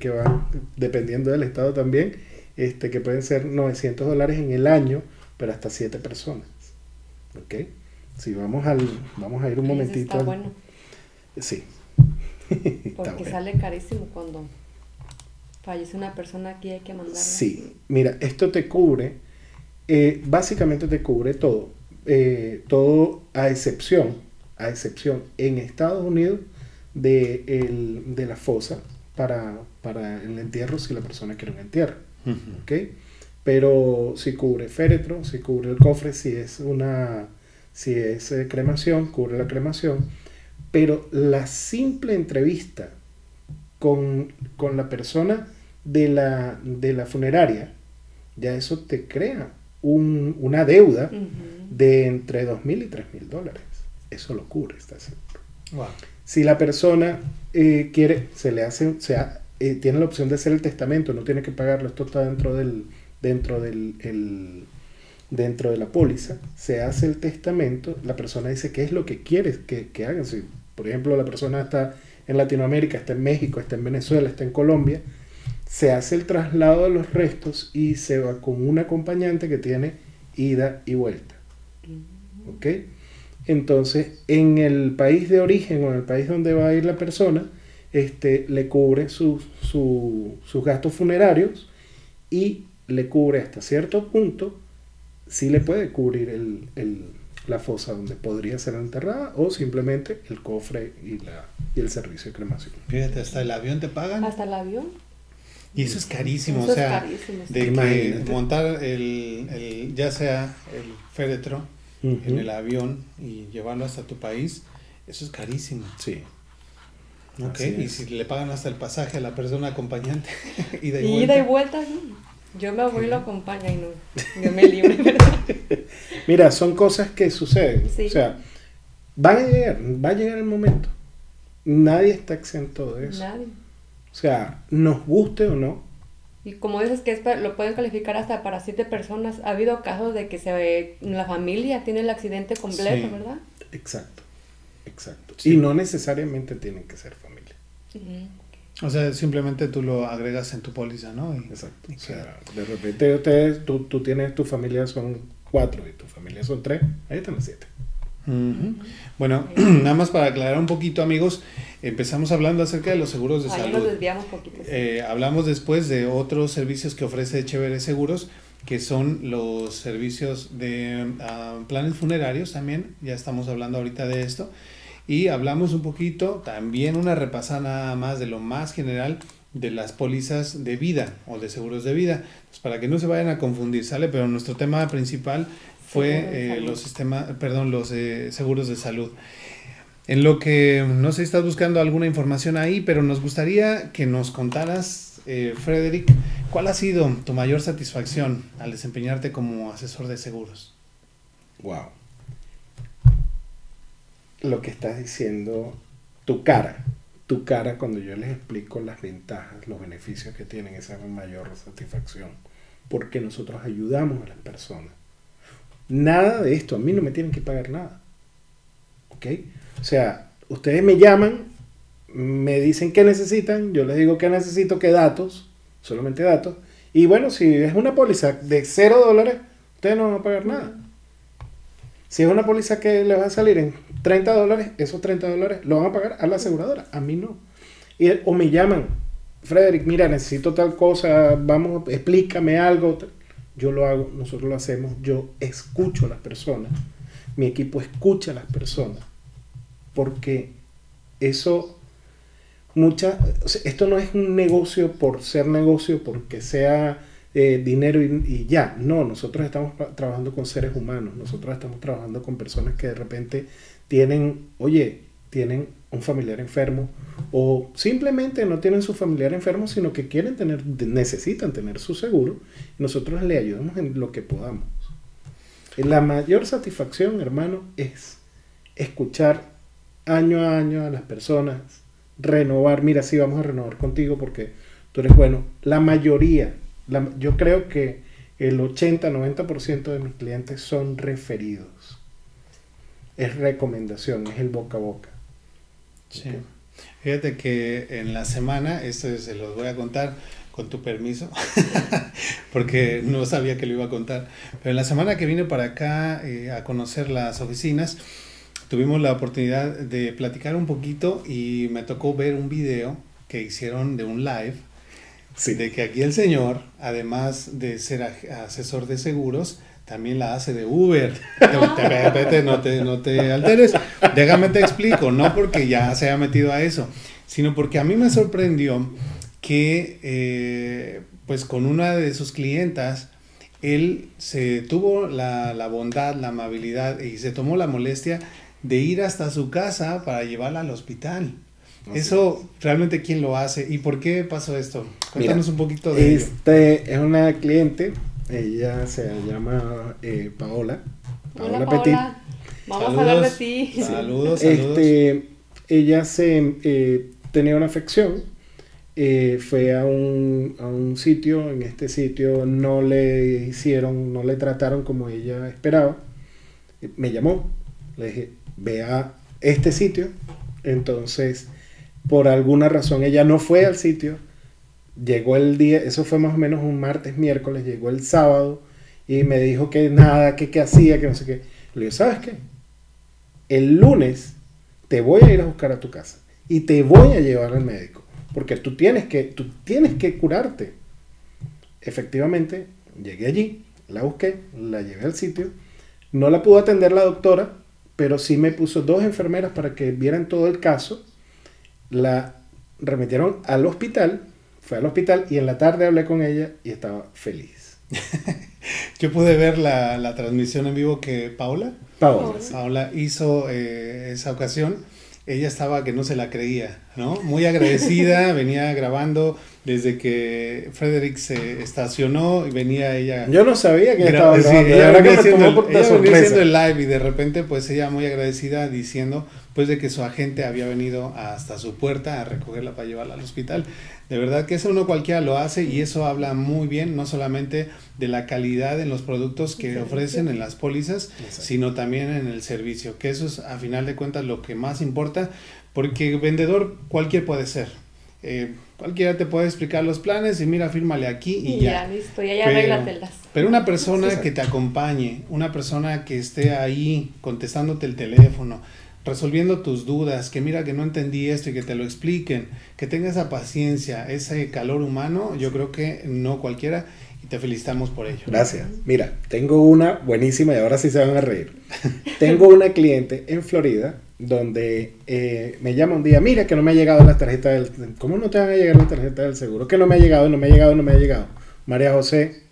que van dependiendo del estado también, este, que pueden ser 900 dólares en el año, pero hasta 7 personas. ¿Ok? Si vamos al, vamos a ir un momentito. Está bueno. Sí. [laughs] Porque bueno. sale carísimo cuando fallece una persona aquí hay que mandarla. Sí, mira, esto te cubre, eh, básicamente te cubre todo, eh, todo a excepción, a excepción en Estados Unidos de, el, de la fosa, para, para el entierro si la persona quiere un entierro. Uh -huh. ¿okay? Pero si cubre féretro, si cubre el cofre, si es una si es eh, cremación, cubre la cremación. Pero la simple entrevista con, con la persona de la, de la, funeraria, ya eso te crea un, una deuda uh -huh. de entre 2.000 y 3.000 dólares. Eso lo cubre, está seguro. Wow. Si la persona eh, quiere, se le hace, o sea, eh, tiene la opción de hacer el testamento, no tiene que pagarlo, esto está dentro del, dentro del, el, dentro de la póliza, se hace el testamento, la persona dice qué es lo que quiere que, que hagan. Si, por ejemplo, la persona está en Latinoamérica, está en México, está en Venezuela, está en Colombia, se hace el traslado de los restos y se va con un acompañante que tiene ida y vuelta. ¿Ok? Entonces, en el país de origen o en el país donde va a ir la persona, este, le cubre su, su, sus gastos funerarios y le cubre hasta cierto punto, sí le puede cubrir el, el, la fosa donde podría ser enterrada o simplemente el cofre y, la, y el servicio de cremación. Fíjate, hasta el avión te pagan. Hasta el avión. Y eso es carísimo, Eso o sea, es carísimo, sí. de que montar el, el, ya sea el féretro uh -huh. en el avión y llevarlo hasta tu país, eso es carísimo. Sí. Ok, y si le pagan hasta el pasaje a la persona acompañante, ida [laughs] y, y vuelta. ida y vuelta, sí. Yo me voy y lo acompaño y no, yo me libre, [laughs] ¿verdad? Mira, son cosas que suceden. Sí. O sea, van a llegar, va a llegar el momento. Nadie está exento de eso. Nadie. O sea, nos guste o no. Y como dices que es lo pueden calificar hasta para siete personas, ha habido casos de que se ve, la familia tiene el accidente completo, Sí. ¿verdad? Exacto. Exacto. Sí. Y no necesariamente tienen que ser familia. O sea, simplemente tú lo agregas en tu póliza, ¿no? Y- Exacto. y O sea, de repente ustedes, tú, tú tienes, tu familia son cuatro y tu familia son tres, ahí están las siete. Bueno, [clears throat] nada más para aclarar un poquito, amigos, empezamos hablando acerca de los seguros de Ahí salud. nos desviamos poquito. Eh, hablamos después de otros servicios que ofrece Chévere Seguros, que son los servicios de ah, planes funerarios también, ya estamos hablando ahorita de esto, y hablamos un poquito, también una repasada nada más de lo más general de las pólizas de vida o de seguros de vida, pues para que no se vayan a confundir, ¿sale? Pero nuestro tema principal fue eh, los sistemas, perdón, los eh, seguros de salud. En lo que no sé si estás buscando alguna información ahí, pero nos gustaría que nos contaras, eh, Frederick, ¿cuál ha sido tu mayor satisfacción al desempeñarte como asesor de seguros? Wow. Lo que estás diciendo, tu cara, tu cara cuando yo les explico las ventajas, los beneficios que tienen, esa mayor satisfacción, porque nosotros ayudamos a las personas. Nada de esto, a mí no me tienen que pagar nada. ¿Ok? O sea, ustedes me llaman, me dicen qué necesitan, yo les digo qué necesito, qué datos, solamente datos. Y bueno, si es una póliza de 0 dólares, ustedes no van a pagar nada. Si es una póliza que le va a salir en 30 dólares, esos 30 dólares lo van a pagar a la aseguradora, a mí no. Y, o me llaman, Frederick, mira, necesito tal cosa, vamos, explícame algo. Yo lo hago, nosotros lo hacemos, yo escucho a las personas, mi equipo escucha a las personas, porque eso, mucha, esto no es un negocio por ser negocio, porque sea eh, dinero y, ya. No, nosotros estamos trabajando con seres humanos, nosotros estamos trabajando con personas que de repente tienen, oye, tienen un familiar enfermo o simplemente no tienen su familiar enfermo, sino que quieren tener, necesitan tener su seguro nosotros le ayudamos en lo que podamos. La mayor satisfacción, hermano, es escuchar año a año a las personas, renovar, mira, sí, vamos a renovar contigo porque tú eres bueno. La mayoría yo creo que el 80-90% de mis clientes son referidos. Es recomendación, es el boca a boca. Sí. Fíjate que en la semana, esto se los voy a contar con tu permiso, [laughs] porque no sabía que lo iba a contar, pero en la semana que vine para acá eh, a conocer las oficinas, tuvimos la oportunidad de platicar un poquito y me tocó ver un video que hicieron de un live de que aquí el señor, además de ser asesor de seguros, también la hace de Uber. [laughs] no, te, no te alteres. Déjame te explico, no porque ya se haya metido a eso, sino porque a mí me sorprendió que, eh, pues con una de sus clientas, él se tuvo la, la bondad, la amabilidad y se tomó la molestia de ir hasta su casa para llevarla al hospital. Eso realmente quién lo hace y por qué pasó esto. Cuéntanos un poquito de este es una cliente, ella se llama eh, Paola. Paola Petit. Vamos a hablar de ti. Saludos, saludos. Este, ella se eh, tenía una afección, eh, fue a un, a un sitio, en este sitio no le hicieron, no le trataron como ella esperaba. Me llamó, le dije, ve a este sitio. Entonces por alguna razón ella no fue al sitio. Llegó el día, eso fue más o menos un martes, miércoles, llegó el sábado y me dijo que nada, que qué hacía, que no sé qué. Le digo, ¿sabes qué? El lunes te voy a ir a buscar a tu casa y te voy a llevar al médico, porque tú tienes que, tú tienes que curarte. Efectivamente, llegué allí, la busqué, la llevé al sitio, no la pudo atender la doctora, pero sí me puso dos enfermeras para que vieran todo el caso la remitieron al hospital, fue al hospital y en la tarde hablé con ella y estaba feliz. [laughs] Yo pude ver la, transmisión en vivo que Paula, Paula, Paula hizo eh, esa ocasión. Ella estaba que no se la creía, ¿no? Muy agradecida, [laughs] venía grabando desde que Frederick se estacionó y venía ella. Yo no sabía que estaba grabando. ella venía, haciendo, el live y de repente pues ella muy agradecida diciendo pues de que su agente había venido hasta su puerta a recogerla para llevarla al hospital. De verdad que eso no cualquiera lo hace y eso habla muy bien, no solamente de la calidad en los productos que ofrecen en las pólizas, sino también en el servicio, que eso es a final de cuentas lo que más importa, porque vendedor cualquier puede ser. Eh, cualquiera te puede explicar los planes y mira, fírmale aquí y, ya. ya. listo, ya, ya arréglatelas. Pero una persona que te acompañe, una persona que esté ahí contestándote el teléfono, resolviendo tus dudas, que mira que no entendí esto y que te lo expliquen, que tenga esa paciencia, ese calor humano, yo creo que no cualquiera y te felicitamos por ello. Gracias. Mira, tengo una buenísima y ahora sí se van a reír. [laughs] tengo una cliente en Florida donde eh, me llama un día, mira que no me ha llegado la tarjeta del... ¿Cómo no te van a llegar la tarjeta del seguro? Que no me ha llegado, no me ha llegado, no me ha llegado. María José,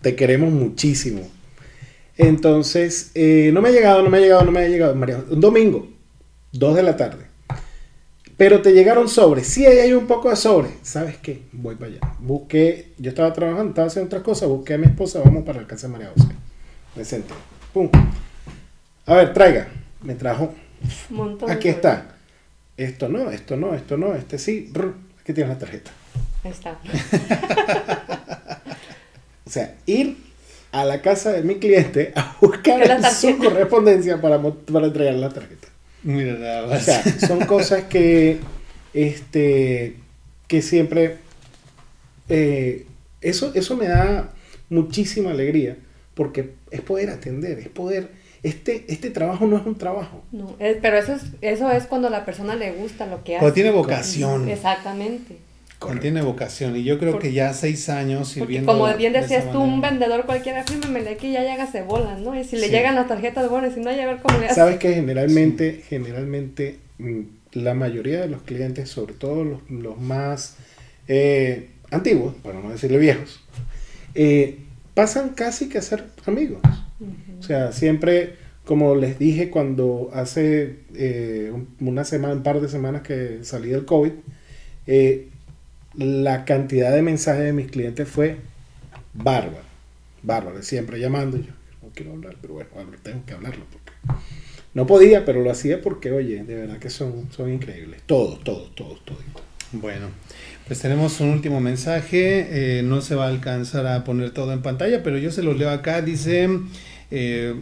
te queremos muchísimo entonces, eh, no me ha llegado, no me ha llegado, no me ha llegado. María, un domingo, 2 de la tarde. Pero te llegaron sobres. Sí, ahí hay un poco de sobres. ¿Sabes qué? Voy para allá. Busqué, yo estaba trabajando, estaba haciendo otras cosas. Busqué a mi esposa, vamos para el casa de María José. Me senté. Pum. A ver, traiga. Me trajo. Aquí está. esto no, esto no, esto no, este sí, aquí tienes la tarjeta. Ahí está. [laughs] O sea, ir a la casa de mi cliente a buscar su correspondencia para, mo- para entregar la tarjeta. Mira, nada O sea, son [laughs] cosas que, este, que siempre, eh, eso, eso me da muchísima alegría, porque es poder atender, es poder, este, este trabajo no es un trabajo. No, es- pero eso es, eso es cuando a la persona le gusta lo que hace. Cuando tiene vocación. Exactamente. Cuando tiene vocación. Y yo creo Porque- que ya seis años sirviendo. como bien de decías tú, un vendedor cualquiera, fírmemele aquí y ya llega se bolan, ¿no? Y si le Sí. llegan las tarjetas, bueno, y si no, ya ver cómo le hace. Sabes que generalmente, generalmente mm, la mayoría de los clientes, sobre todo los, los más eh, antiguos, para no decirle viejos, eh, pasan casi que a ser amigos. O sea, siempre, como les dije cuando hace eh, un- una semana, un par de semanas que salí del COVID, eh, la cantidad de mensajes de mis clientes fue bárbara, bárbara, siempre llamando. Yo no quiero hablar, pero bueno, tengo que hablarlo porque no podía, pero lo hacía porque, oye, de verdad que son, son increíbles. Todos, todos, todos, todos. Bueno, pues tenemos un último mensaje. eh, no se va a alcanzar a poner todo en pantalla, pero yo se los leo acá. Dice eh,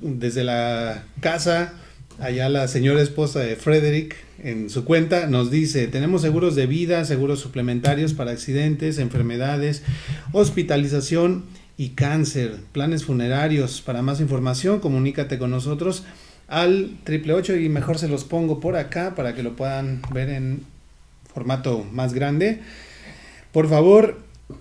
desde la casa, allá la señora esposa de Frederick en su cuenta nos dice, tenemos seguros de vida, seguros suplementarios para accidentes, enfermedades, hospitalización y cáncer, planes funerarios. Para más información, comunícate con nosotros al triple ocho y mejor se los pongo por acá para que lo puedan ver en formato más grande. Por favor,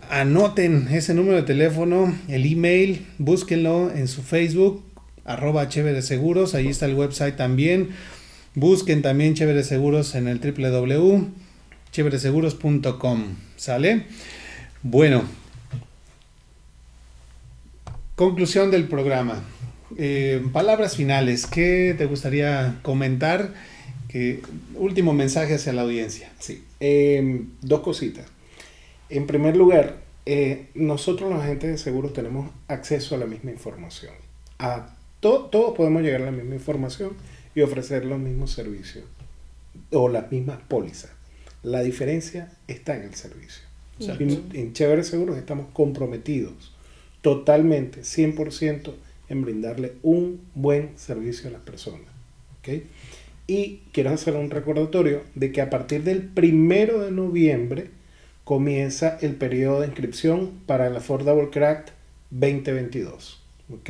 anoten ese número de teléfono, el email, búsquenlo en su Facebook, arroba Chévere Seguros, ahí está el website también. Busquen también Chévere Seguros en el www.chévereseguros.com, ¿sale? Bueno, conclusión del programa. Eh, palabras finales, ¿qué te gustaría comentar? Que, último mensaje hacia la audiencia. Sí. Eh, dos cositas. En primer lugar, eh, nosotros los agentes de seguros tenemos acceso a la misma información. A to- todos podemos llegar a la misma información y ofrecer los mismos servicios o las mismas pólizas. La diferencia está en el servicio. En, en Chévere Seguros estamos comprometidos totalmente, 100% en brindarle un buen servicio a las personas. ¿ok? Y quiero hacer un recordatorio de que a partir del primero de noviembre comienza el periodo de inscripción para el Affordable Crack 2022. ¿ok?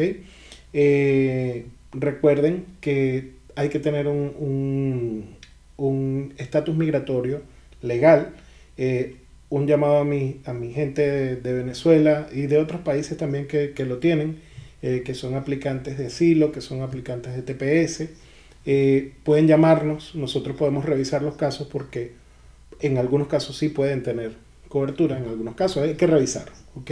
Eh, recuerden que hay que tener un- un un estatus migratorio legal. eh, un llamado a mi, a mi gente de, Venezuela y de otros países también que, que lo tienen, eh, que son aplicantes de asilo, que son aplicantes de TPS. eh, pueden llamarnos, nosotros podemos revisar los casos porque en algunos casos sí pueden tener cobertura, en algunos casos hay que revisar. ¿ok?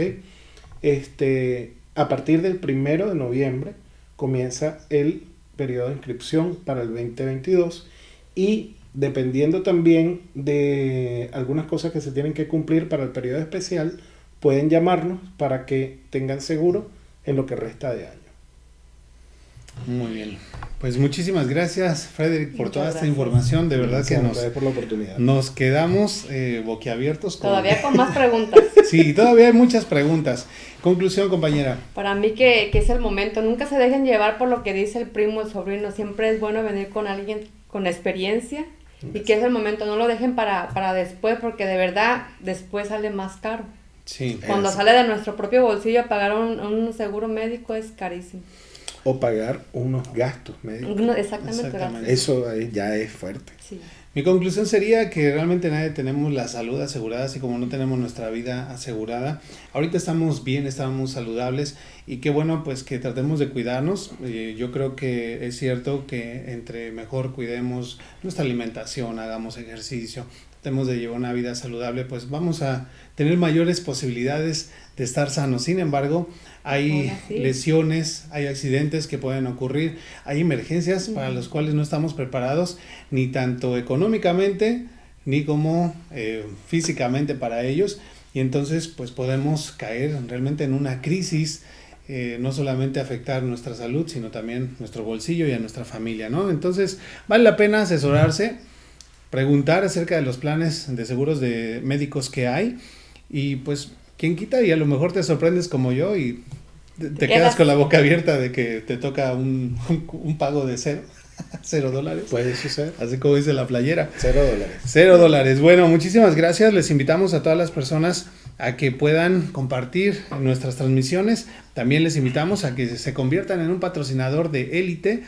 Este, a partir del primero de noviembre comienza el periodo de inscripción para el 2022 y dependiendo también de algunas cosas que se tienen que cumplir para el periodo especial, pueden llamarnos para que tengan seguro en lo que resta de año. Muy bien. Pues muchísimas gracias, Frederick, por Muchas toda esta gracias. información. De verdad que Gracias a nos, ustedes por la oportunidad. nos quedamos eh, boquiabiertos. con- Todavía con más [laughs] preguntas. Sí, todavía hay muchas preguntas. Conclusión, compañera. Para mí que, que es el momento. Nunca se dejen llevar por lo que dice el primo, el sobrino. Siempre es bueno venir con alguien con experiencia y que es el momento. No lo dejen para, para después porque de verdad después sale más caro. Sí. Cuando sale de nuestro propio bolsillo pagar un, un seguro médico es carísimo. O pagar unos gastos médicos. No, exactamente. Eso ya es fuerte. Sí. Mi conclusión sería que realmente nadie tenemos la salud asegurada, así como no tenemos nuestra vida asegurada. Ahorita estamos bien, estamos saludables y qué bueno pues que tratemos de cuidarnos. Eh, yo creo que es cierto que entre mejor cuidemos nuestra alimentación, hagamos ejercicio, tratemos de llevar una vida saludable, pues vamos a tener mayores posibilidades de estar sanos. Sin embargo, hay sí. lesiones, hay accidentes que pueden ocurrir, hay emergencias para las cuales no estamos preparados, ni tanto económicamente, ni como eh, físicamente para ellos. Y entonces, pues podemos caer realmente en una crisis, eh, no solamente afectar nuestra salud, sino también nuestro bolsillo y a nuestra familia, ¿no? Entonces, vale la pena asesorarse. preguntar acerca de los planes de seguros de médicos que hay y pues quién quita y a lo mejor te sorprendes como yo y te, te quedas con la boca abierta de que te toca un, un pago de cero. [laughs] Cero dólares. Puede suceder. Así como dice la playera. Cero dólares. Cero dólares. Bueno, muchísimas gracias. Les invitamos a todas las personas a que puedan compartir nuestras transmisiones. También les invitamos a que se conviertan en un patrocinador de élite,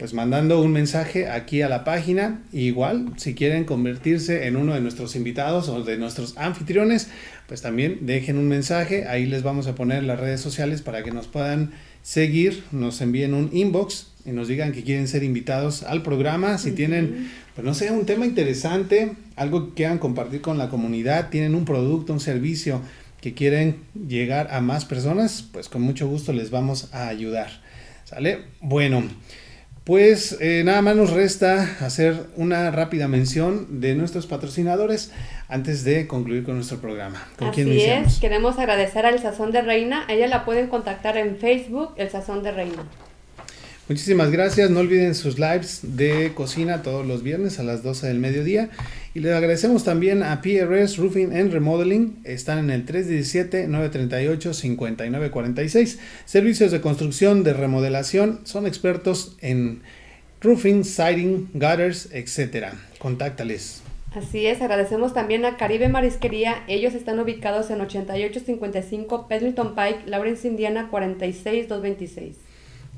pues mandando un mensaje aquí a la página. igual, si quieren convertirse en uno de nuestros invitados o de nuestros anfitriones, pues también dejen un mensaje. Ahí les vamos a poner las redes sociales para que nos puedan seguir, nos envíen un inbox y nos digan que quieren ser invitados al programa, si tienen, pues no sé, un tema interesante, algo que quieran compartir con la comunidad, tienen un producto, un servicio que quieren llegar a más personas, pues con mucho gusto les vamos a ayudar. ¿Sale? Bueno, pues eh, nada más nos resta hacer una rápida mención de nuestros patrocinadores antes de concluir con nuestro programa. ¿Con Así es, queremos agradecer al Sazón de Reina. Ella la pueden contactar en Facebook, El Sazón de Reina. Muchísimas gracias. No olviden sus lives de cocina todos los viernes a las 12 del mediodía. Y les agradecemos también a PRS Roofing and Remodeling. Están en el 317-938-5946. Servicios de construcción, de remodelación. Son expertos en roofing, siding, gutters, etc. Contáctales. Así es, agradecemos también a Caribe Marisquería. Ellos están ubicados en 8855 Pendleton Pike, Lawrence, Indiana 46226.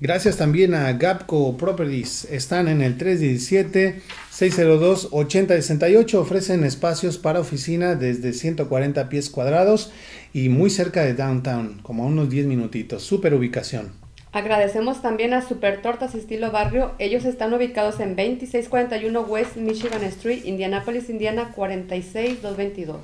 Gracias también a Gapco Properties. Están en el 317-602-8068. Ofrecen espacios para oficina desde 140 pies cuadrados y muy cerca de downtown, como a unos 10 minutitos. Super ubicación. Agradecemos también a Super Tortas Estilo Barrio. Ellos están ubicados en 2641 West Michigan Street, Indianapolis, Indiana 46222.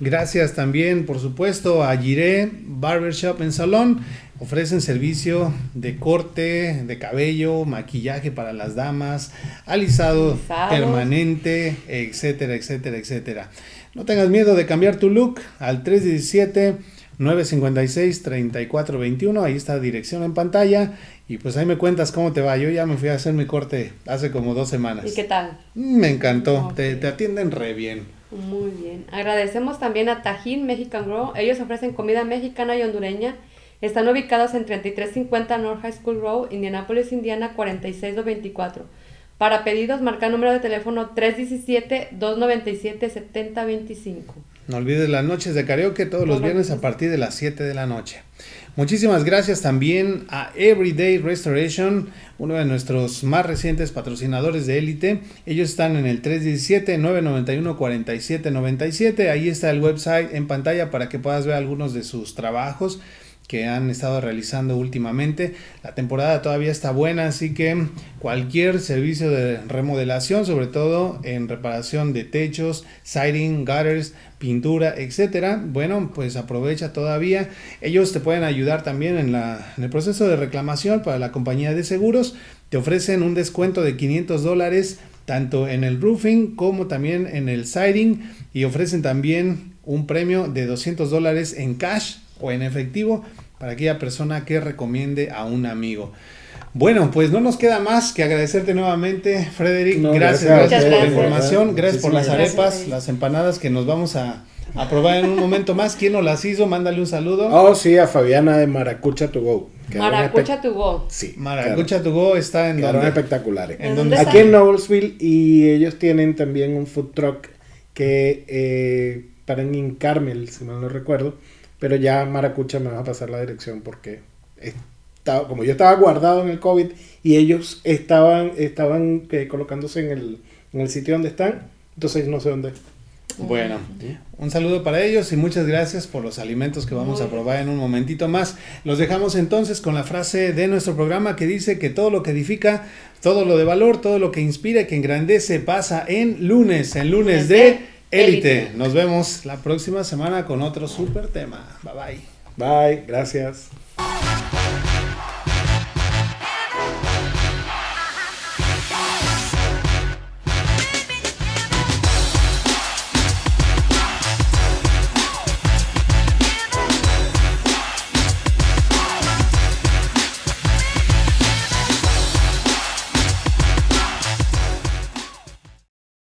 Gracias también, por supuesto, a Giré Barbershop en Salón. Ofrecen servicio de corte de cabello, maquillaje para las damas, alisado, permanente, etcétera, etcétera, etcétera. No tengas miedo de cambiar tu look al 317 956 3421. Ahí está la dirección en pantalla. Y pues ahí me cuentas cómo te va. Yo ya me fui a hacer mi corte hace como dos semanas. ¿Y qué tal? Me encantó. Te, te atienden re bien. Muy bien. Agradecemos también a Tajín Mexican Grow. Ellos ofrecen comida mexicana y hondureña están ubicados en 3350 North High School Road, Indianapolis, Indiana 46224. Para pedidos, marca número de teléfono 317-297-7025. No olvides las noches de karaoke todos los viernes a partir de las 7 de la noche. Muchísimas gracias también a Everyday Restoration, uno de nuestros más recientes patrocinadores de élite. Ellos están en el 317-991-4797. Ahí está el website en pantalla para que puedas ver algunos de sus trabajos que han estado realizando últimamente. La temporada todavía está buena, así que cualquier servicio de remodelación, sobre todo en reparación de techos, siding, gutters, pintura, etcétera, bueno, pues aprovecha todavía. Ellos te pueden ayudar también en, la, en el proceso de reclamación para la compañía de seguros. Te ofrecen un descuento de 500 dólares tanto en el roofing como también en el siding y ofrecen también un premio de 200 dólares en cash o en efectivo para aquella persona que recomiende a un amigo. Bueno, pues no nos queda más que agradecerte nuevamente, Frederick. gracias, gracias, por la información, gracias por las arepas, las empanadas que nos vamos a, probar en un momento más. ¿Quién nos las hizo? Mándale un saludo. Oh, sí, a Fabiana de Maracucha to Go. Maracucha to Go. Sí. Maracucha to Go está en donde espectaculares. ¿En dónde Aquí en Noblesville y ellos tienen también un food truck que eh, para en Carmel, si mal no recuerdo pero ya Maracucha me va a pasar la dirección porque estaba, como yo estaba guardado en el COVID y ellos estaban, estaban eh, colocándose en el, en el sitio donde están, entonces no sé dónde. Bueno, un saludo para ellos y muchas gracias por los alimentos que vamos a probar en un momentito más. Los dejamos entonces con la frase de nuestro programa que dice que todo lo que edifica, todo lo de valor, todo lo que inspira, que engrandece, pasa en lunes, en lunes de... Élite. Nos vemos la próxima semana con otro super tema. Bye bye. Bye, gracias.